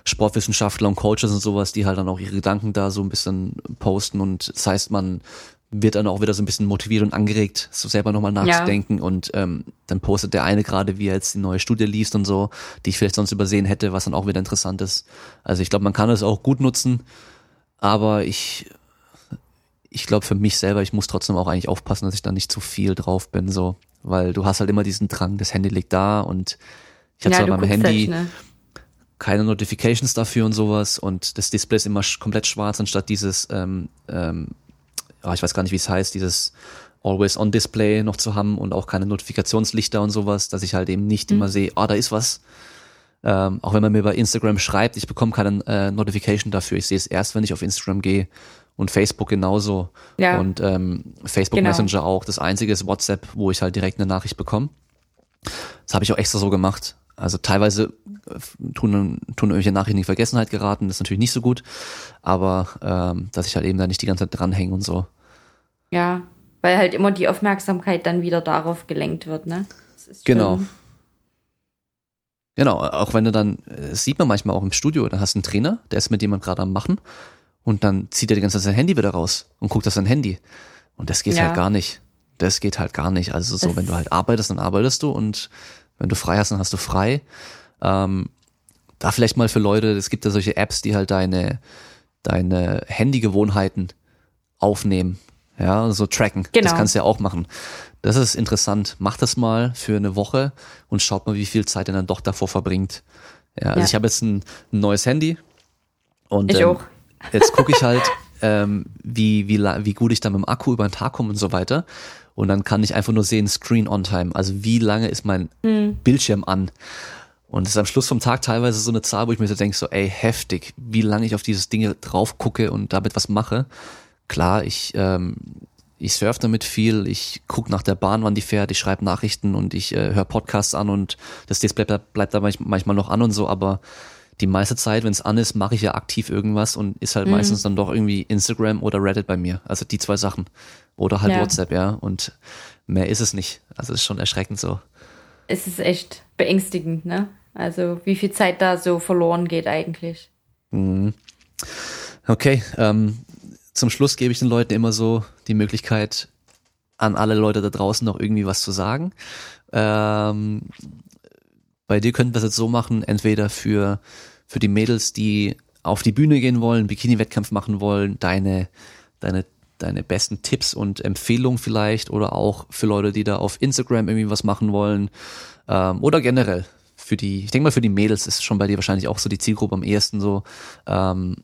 Sportwissenschaftler und Coaches und sowas, die halt dann auch ihre Gedanken da so ein bisschen posten und das heißt, man wird dann auch wieder so ein bisschen motiviert und angeregt, so selber nochmal nachzudenken ja. und ähm, dann postet der eine gerade, wie er jetzt die neue Studie liest und so, die ich vielleicht sonst übersehen hätte, was dann auch wieder interessant ist. Also ich glaube, man kann es auch gut nutzen, aber ich ich glaube für mich selber, ich muss trotzdem auch eigentlich aufpassen, dass ich da nicht zu viel drauf bin, so weil du hast halt immer diesen Drang, das Handy liegt da und ich habe ja, zwar beim Handy ne? keine Notifications dafür und sowas und das Display ist immer komplett schwarz anstatt dieses, ähm, ähm, oh, ich weiß gar nicht, wie es heißt, dieses Always-on-Display noch zu haben und auch keine Notifikationslichter und sowas, dass ich halt eben nicht mhm. immer sehe, ah, oh, da ist was. Ähm, auch wenn man mir bei Instagram schreibt, ich bekomme keine äh, Notification dafür. Ich sehe es erst, wenn ich auf Instagram gehe und Facebook genauso. Ja. Und ähm, Facebook genau. Messenger auch. Das einzige ist WhatsApp, wo ich halt direkt eine Nachricht bekomme. Das habe ich auch extra so gemacht. Also teilweise äh, tun, tun irgendwelche Nachrichten in Vergessenheit geraten, das ist natürlich nicht so gut, aber ähm, dass ich halt eben da nicht die ganze Zeit dranhänge und so. Ja, weil halt immer die Aufmerksamkeit dann wieder darauf gelenkt wird, ne? genau. Genau, auch wenn du dann, das sieht man manchmal auch im Studio, da hast du einen Trainer, der ist mit jemand gerade am Machen und dann zieht er die ganze Zeit sein Handy wieder raus und guckt auf sein Handy. Und das geht ja. halt gar nicht. Das geht halt gar nicht. Also so, das wenn du halt arbeitest, dann arbeitest du und wenn du frei hast, dann hast du frei. Ähm, da vielleicht mal für Leute, es gibt ja solche Apps, die halt deine, deine Handygewohnheiten aufnehmen. Ja, so tracken. Genau. Das kannst du ja auch machen. Das ist interessant. Mach das mal für eine Woche und schaut mal, wie viel Zeit ihr dann doch davor verbringt. Ja, also ja. ich habe jetzt ein, ein, neues Handy. Und, ich ähm, auch. Jetzt gucke ich halt, ähm, wie, wie, wie gut ich da mit dem Akku über den Tag komme und so weiter. Und dann kann ich einfach nur sehen, Screen on Time. Also wie lange ist mein mhm. Bildschirm an? Und es ist am Schluss vom Tag teilweise so eine Zahl, wo ich mir so denke, so, ey, heftig, wie lange ich auf dieses Ding drauf gucke und damit was mache. Klar, ich, ähm, ich surfe damit viel, ich gucke nach der Bahn, wann die fährt, ich schreibe Nachrichten und ich äh, höre Podcasts an und das Display bleibt, bleibt da manchmal noch an und so, aber die meiste Zeit, wenn es an ist, mache ich ja aktiv irgendwas und ist halt mhm. meistens dann doch irgendwie Instagram oder Reddit bei mir. Also die zwei Sachen. Oder halt ja. WhatsApp, ja. Und mehr ist es nicht. Also es ist schon erschreckend so. Es ist echt beängstigend, ne? Also wie viel Zeit da so verloren geht eigentlich. Mhm. Okay, ähm, zum Schluss gebe ich den Leuten immer so die Möglichkeit, an alle Leute da draußen noch irgendwie was zu sagen. Ähm, bei dir könnten wir es jetzt so machen, entweder für, für die Mädels, die auf die Bühne gehen wollen, Bikini-Wettkampf machen wollen, deine, deine, deine besten Tipps und Empfehlungen vielleicht oder auch für Leute, die da auf Instagram irgendwie was machen wollen ähm, oder generell für die, ich denke mal für die Mädels ist schon bei dir wahrscheinlich auch so die Zielgruppe am ehesten so. Ähm,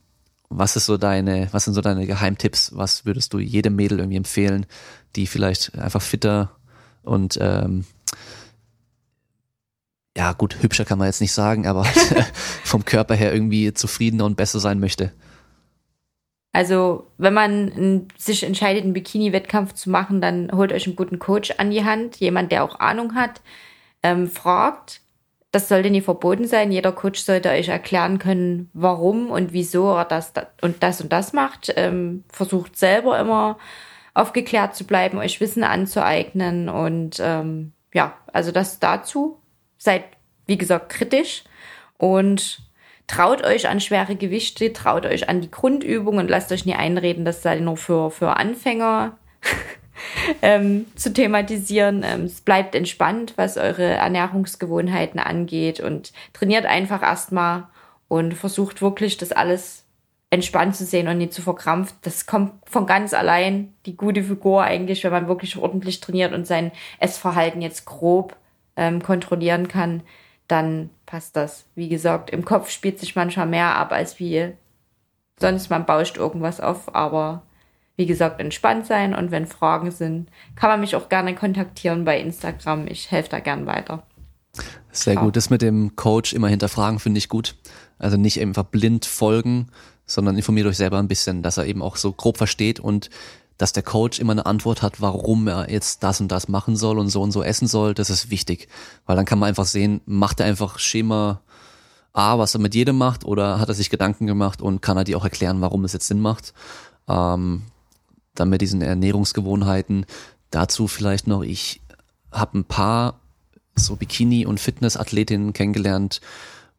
was ist so deine, was sind so deine Geheimtipps? Was würdest du jedem Mädel irgendwie empfehlen, die vielleicht einfach fitter und ähm, ja gut, hübscher kann man jetzt nicht sagen, aber vom Körper her irgendwie zufriedener und besser sein möchte? Also, wenn man sich entscheidet, einen Bikini-Wettkampf zu machen, dann holt euch einen guten Coach an die Hand, jemand, der auch Ahnung hat, ähm, fragt. Das sollte nie verboten sein. Jeder Coach sollte euch erklären können, warum und wieso er das und das und das macht. Ähm, versucht selber immer aufgeklärt zu bleiben, euch Wissen anzueignen und ähm, ja, also das dazu seid, wie gesagt, kritisch und traut euch an schwere Gewichte, traut euch an die Grundübungen und lasst euch nie einreden, das sei nur für, für Anfänger ähm, zu thematisieren. Ähm, es bleibt entspannt, was eure Ernährungsgewohnheiten angeht und trainiert einfach erstmal und versucht wirklich das alles entspannt zu sehen und nicht zu verkrampft. Das kommt von ganz allein, die gute Figur eigentlich, wenn man wirklich ordentlich trainiert und sein Essverhalten jetzt grob ähm, kontrollieren kann, dann passt das. Wie gesagt, im Kopf spielt sich manchmal mehr ab als wie sonst. Man bauscht irgendwas auf, aber wie gesagt, entspannt sein und wenn Fragen sind, kann man mich auch gerne kontaktieren bei Instagram. Ich helfe da gern weiter. Sehr ja. gut. Das mit dem Coach immer hinterfragen finde ich gut. Also nicht einfach blind folgen, sondern informiert euch selber ein bisschen, dass er eben auch so grob versteht und dass der Coach immer eine Antwort hat, warum er jetzt das und das machen soll und so und so essen soll, das ist wichtig. Weil dann kann man einfach sehen, macht er einfach Schema A, was er mit jedem macht, oder hat er sich Gedanken gemacht und kann er dir auch erklären, warum es jetzt Sinn macht. Ähm, dann mit diesen Ernährungsgewohnheiten. Dazu vielleicht noch, ich habe ein paar so Bikini- und Fitnessathletinnen kennengelernt,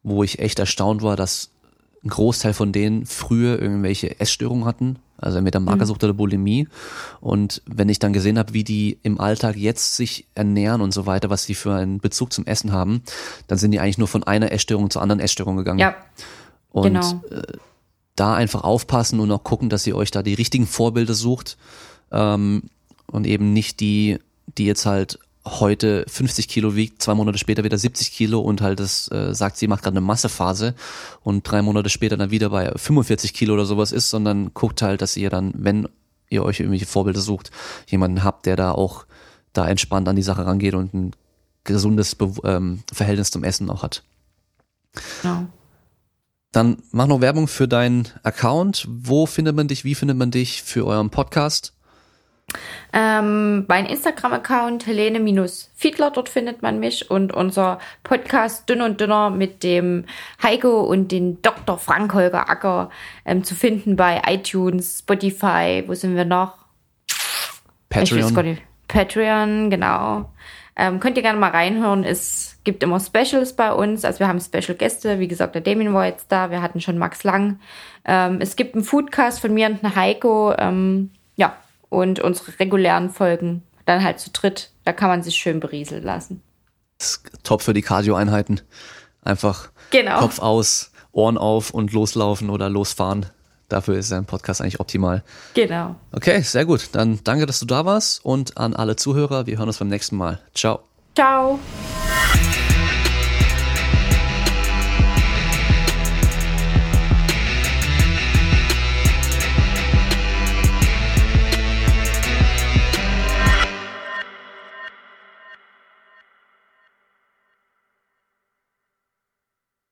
wo ich echt erstaunt war, dass ein Großteil von denen früher irgendwelche Essstörungen hatten, also entweder mhm. Magersucht mhm. oder Bulimie. Und wenn ich dann gesehen habe, wie die im Alltag jetzt sich ernähren und so weiter, was sie für einen Bezug zum Essen haben, dann sind die eigentlich nur von einer Essstörung zur anderen Essstörung gegangen. Ja. Und genau. äh, da einfach aufpassen und auch gucken, dass ihr euch da die richtigen Vorbilder sucht ähm, und eben nicht die, die jetzt halt heute 50 Kilo wiegt, zwei Monate später wieder 70 Kilo und halt das äh, sagt, sie macht gerade eine Massephase und drei Monate später dann wieder bei 45 Kilo oder sowas ist, sondern guckt halt, dass ihr dann, wenn ihr euch irgendwelche Vorbilder sucht, jemanden habt, der da auch da entspannt an die Sache rangeht und ein gesundes Be ähm, Verhältnis zum Essen auch hat. Ja. Dann mach noch Werbung für deinen Account. Wo findet man dich? Wie findet man dich für euren Podcast? Ähm, mein Instagram-Account Helene-Fiedler, dort findet man mich und unser Podcast Dünner und Dünner mit dem Heiko und den Dr. Frank Holger Acker ähm, zu finden bei iTunes, Spotify, wo sind wir noch? Patreon. Patreon, genau. Ähm, könnt ihr gerne mal reinhören. Es gibt immer Specials bei uns. Also wir haben Special Gäste. Wie gesagt, der Damien war jetzt da. Wir hatten schon Max Lang. Ähm, es gibt einen Foodcast von mir und einer Heiko. Ähm, ja, und unsere regulären Folgen dann halt zu dritt. Da kann man sich schön berieseln lassen. Top für die Cardio-Einheiten. Einfach genau. Kopf aus, Ohren auf und loslaufen oder losfahren. Dafür ist ein Podcast eigentlich optimal. Genau. Okay, sehr gut. Dann danke, dass du da warst und an alle Zuhörer. Wir hören uns beim nächsten Mal. Ciao. Ciao.